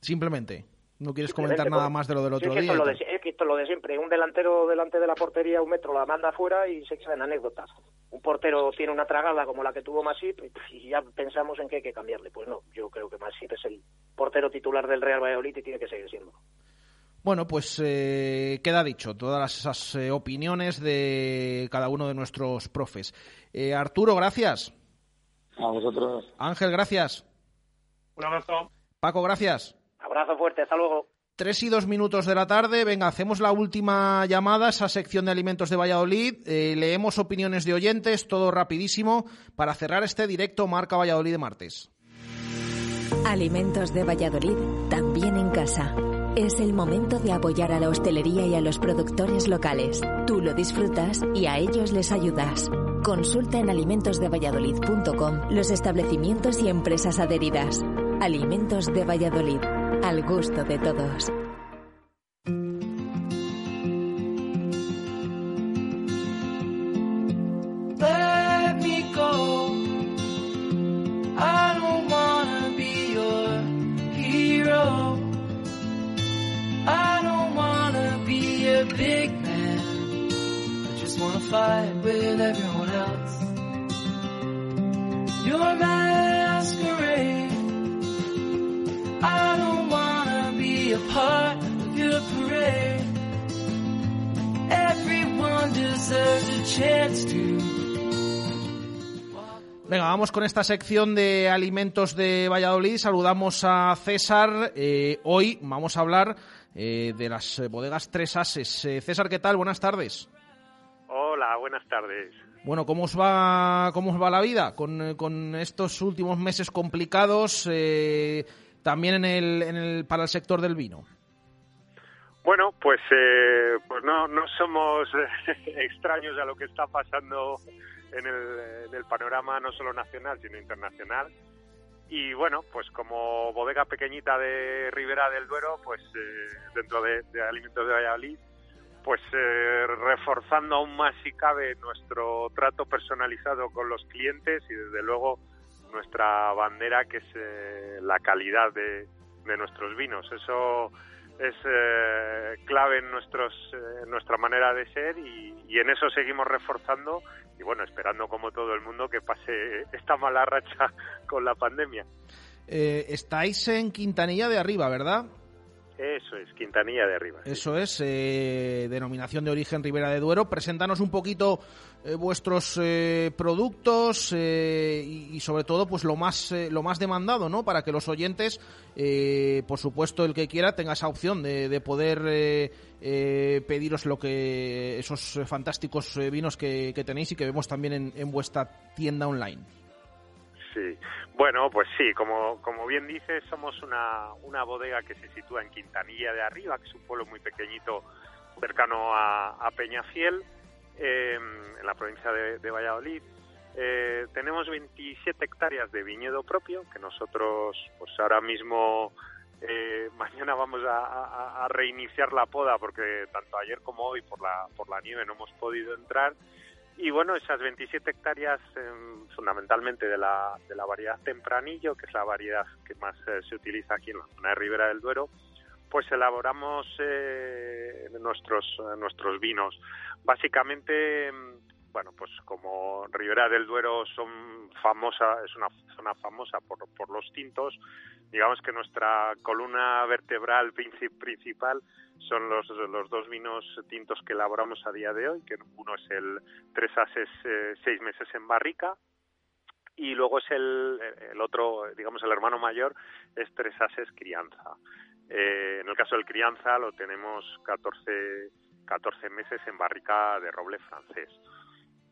Simplemente. No quieres comentar nada más de lo del otro sí, día. Es, lo de, es lo de siempre. Un delantero delante de la portería, un metro, la manda afuera y se quedan anécdotas. Un portero tiene una tragada como la que tuvo Masip y ya pensamos en que hay que cambiarle. Pues no, yo creo que Masip es el portero titular del Real Valladolid y tiene que seguir siendo. Bueno, pues eh, queda dicho, todas esas eh, opiniones de cada uno de nuestros profes. Eh, Arturo, gracias. A vosotros. Ángel, gracias. Un abrazo. Paco, gracias. Abrazo fuerte, hasta luego. Tres y dos minutos de la tarde. Venga, hacemos la última llamada, esa sección de alimentos de Valladolid. leemos opiniones de oyentes, todo rapidísimo, para cerrar este directo Marca Valladolid de martes. Alimentos de Valladolid, también en casa. Es el momento de apoyar a la hostelería y a los productores locales. Tú lo disfrutas y a ellos les ayudas. Consulta en alimentosdevalladolid.com los establecimientos y empresas adheridas. Alimentos de Valladolid, al gusto de todos. Venga, vamos con esta sección de alimentos de Valladolid. Saludamos a César. Eh, hoy vamos a hablar eh, de las bodegas Tres Ases. Eh, César, ¿qué tal? Buenas tardes. Hola, buenas tardes. Bueno, ¿cómo os va, cómo os va la vida con, con estos últimos meses complicados también en el, en el, para el sector del vino? Bueno, pues, pues no, no somos *laughs* extraños a lo que está pasando en el, panorama no solo nacional, sino internacional. Y bueno, pues como bodega pequeñita de Ribera del Duero, pues eh, dentro de, Alimentos de Valladolid, pues eh, reforzando aún más si cabe nuestro trato personalizado con los clientes y desde luego nuestra bandera que es eh, la calidad de, de, nuestros vinos. Eso es clave en, nuestros, nuestra manera de ser y, y en eso seguimos reforzando y bueno, esperando como todo el mundo que pase esta mala racha con la pandemia. Eh, estáis en Quintanilla de Arriba, ¿verdad? Eso es, Quintanilla de Arriba. Eso es, eh, denominación de origen Ribera de Duero. Preséntanos un poquito eh, vuestros eh, productos y, sobre todo pues lo más lo más demandado, ¿no? Para que los oyentes, por supuesto el que quiera, tenga esa opción de, de poder pediros lo que esos fantásticos vinos que, tenéis y que vemos también en vuestra tienda online. Sí, bueno, pues sí, como, como bien dices, somos una, una bodega que se sitúa en Quintanilla de Arriba, que es un pueblo muy pequeñito cercano a, Peñafiel, em, en la provincia de, Valladolid. Eh, tenemos 27 hectáreas de viñedo propio, que nosotros, pues ahora mismo, eh, *laughs* mañana vamos a, a, reiniciar la poda, porque tanto ayer como hoy por la, por la nieve no hemos podido entrar. Y bueno, esas 27 hectáreas em, fundamentalmente de la, de la variedad tempranillo, que es la variedad que más eh, se utiliza aquí en la zona de Ribera del Duero, pues elaboramos eh, nuestros, nuestros vinos. Básicamente, em, bueno, pues como Ribera del Duero son famosa, es una zona famosa por, los tintos, digamos que nuestra columna vertebral principal son los, los dos vinos tintos que elaboramos a día de hoy, que uno es el Tres Ases eh, seis meses en barrica y luego es el, el otro, digamos el hermano mayor, es Tres Ases crianza. Eh, en el caso del crianza lo tenemos 14, 14 meses en barrica de roble francés.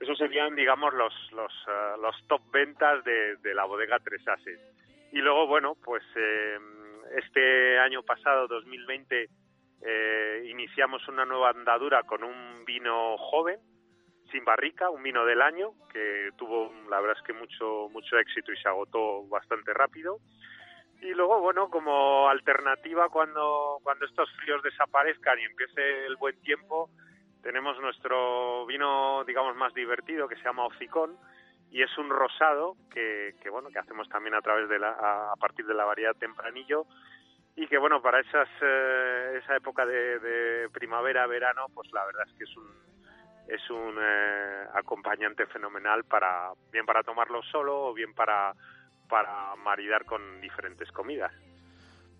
Esos serían, digamos, los, los, uh, los top ventas de, de la bodega Tres Ases. Y luego, bueno, pues eh, este año pasado, 2020, eh, iniciamos una nueva andadura con un vino joven, sin barrica, un vino del año, que tuvo, la verdad es que mucho, mucho éxito y se agotó bastante rápido. Y luego, bueno, como alternativa cuando, cuando estos fríos desaparezcan y empiece el buen tiempo, tenemos nuestro vino, digamos, más divertido que se llama Hocicón y es un rosado que, bueno, que hacemos también a través de la, a, partir de la variedad tempranillo y que bueno, para esas, eh, esa época de, de primavera, verano, pues la verdad es que es un, es un eh, acompañante fenomenal para bien para tomarlo solo o bien para para maridar con diferentes comidas.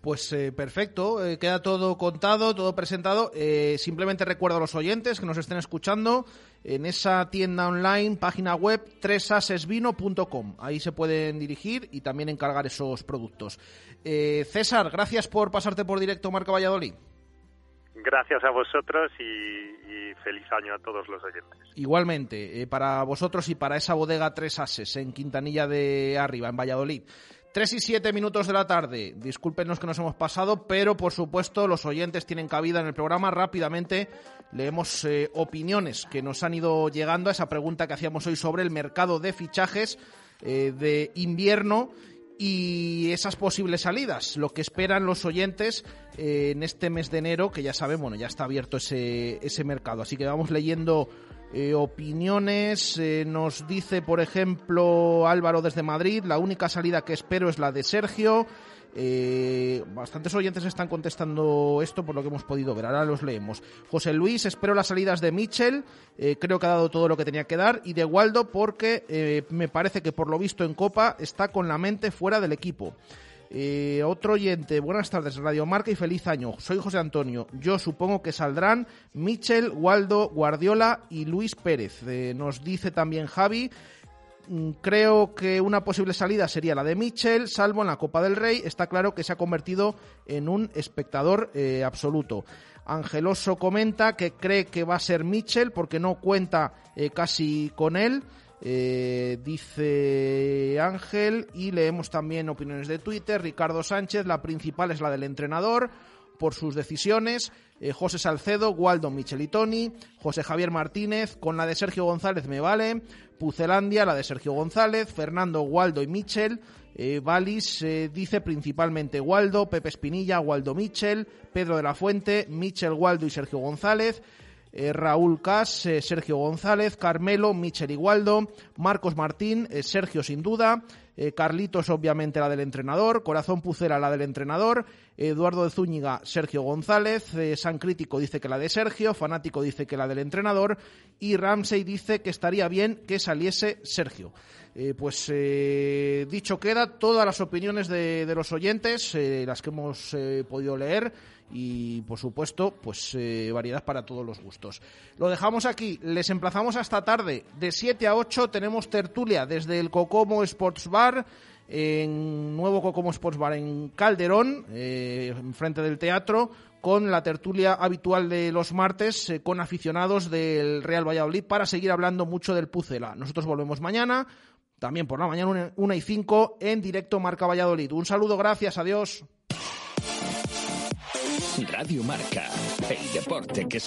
Pues eh, perfecto, eh, queda todo contado, todo presentado. simplemente recuerdo a los oyentes que nos estén escuchando en esa tienda online, página web tresasesvino.com. Ahí se pueden dirigir y también encargar esos productos. César, gracias por pasarte por directo Marca Valladolid. Gracias a vosotros y, feliz año a todos los oyentes. Igualmente, eh, para vosotros y para esa bodega Tres Ases en Quintanilla de Arriba, en Valladolid. Tres y siete minutos de la tarde. Discúlpenos que nos hemos pasado, pero por supuesto los oyentes tienen cabida en el programa. Rápidamente leemos eh, opiniones que nos han ido llegando a esa pregunta que hacíamos hoy sobre el mercado de fichajes eh, de invierno y esas posibles salidas, lo que esperan los oyentes eh, en este mes de enero, que ya saben, bueno, ya está abierto ese, ese mercado. Así que vamos leyendo eh, opiniones. Eh, nos dice, por ejemplo, Álvaro desde Madrid, la única salida que espero es la de Sergio. Eh, bastantes oyentes están contestando esto por lo que hemos podido ver. Ahora los leemos. José Luis, espero las salidas de Mitchell. Creo que ha dado todo lo que tenía que dar. Y de Waldo, porque me parece que por lo visto en Copa está con la mente fuera del equipo. Otro oyente, buenas tardes, Radio Marca y feliz año. Soy José Antonio. Yo supongo que saldrán Mitchell, Waldo, Guardiola y Luis Pérez. nos dice también Javi. Mm, creo que una posible salida sería la de Mitchell, salvo en la Copa del Rey. Está claro que se ha convertido en un espectador eh, absoluto. Angeloso comenta que cree que va a ser Mitchell porque no cuenta eh, casi con él. Eh, dice Ángel y leemos también opiniones de Twitter. Ricardo Sánchez, la principal es la del entrenador por sus decisiones. Eh, José Salcedo, Waldo Michelitoni, José Javier Martínez, con la de Sergio González me vale, Pucelandia, la de Sergio González, Fernando, Waldo y Michel, eh, eh, dice principalmente Waldo, Pepe Espinilla, Waldo Michel, Pedro de la Fuente, Michel, Waldo y Sergio González, Raúl Cas, Sergio González, Carmelo, Michel y Waldo, Marcos Martín, Sergio sin duda, eh, Carlitos, obviamente, la del entrenador. Corazón Pucera, la del entrenador. Eduardo de Zúñiga, Sergio González. Eh, San Crítico dice que la de Sergio. Fanático dice que la del entrenador. Y Ramsey dice que estaría bien que saliese Sergio. Eh, pues dicho queda, todas las opiniones de los oyentes, las que hemos podido leer y por supuesto pues eh, variedad para todos los gustos. Lo dejamos aquí, les emplazamos hasta tarde, de 7 a 8 tenemos tertulia desde el Cocomo Sports Bar, en nuevo Cocomo Sports Bar en Calderón, eh, enfrente del teatro, con la tertulia habitual de los martes eh, con aficionados del Real Valladolid para seguir hablando mucho del Pucela. Nosotros volvemos mañana, también por la mañana 1 y 5 en directo Marca Valladolid. Un saludo, gracias, adiós. Radio Marca, el deporte que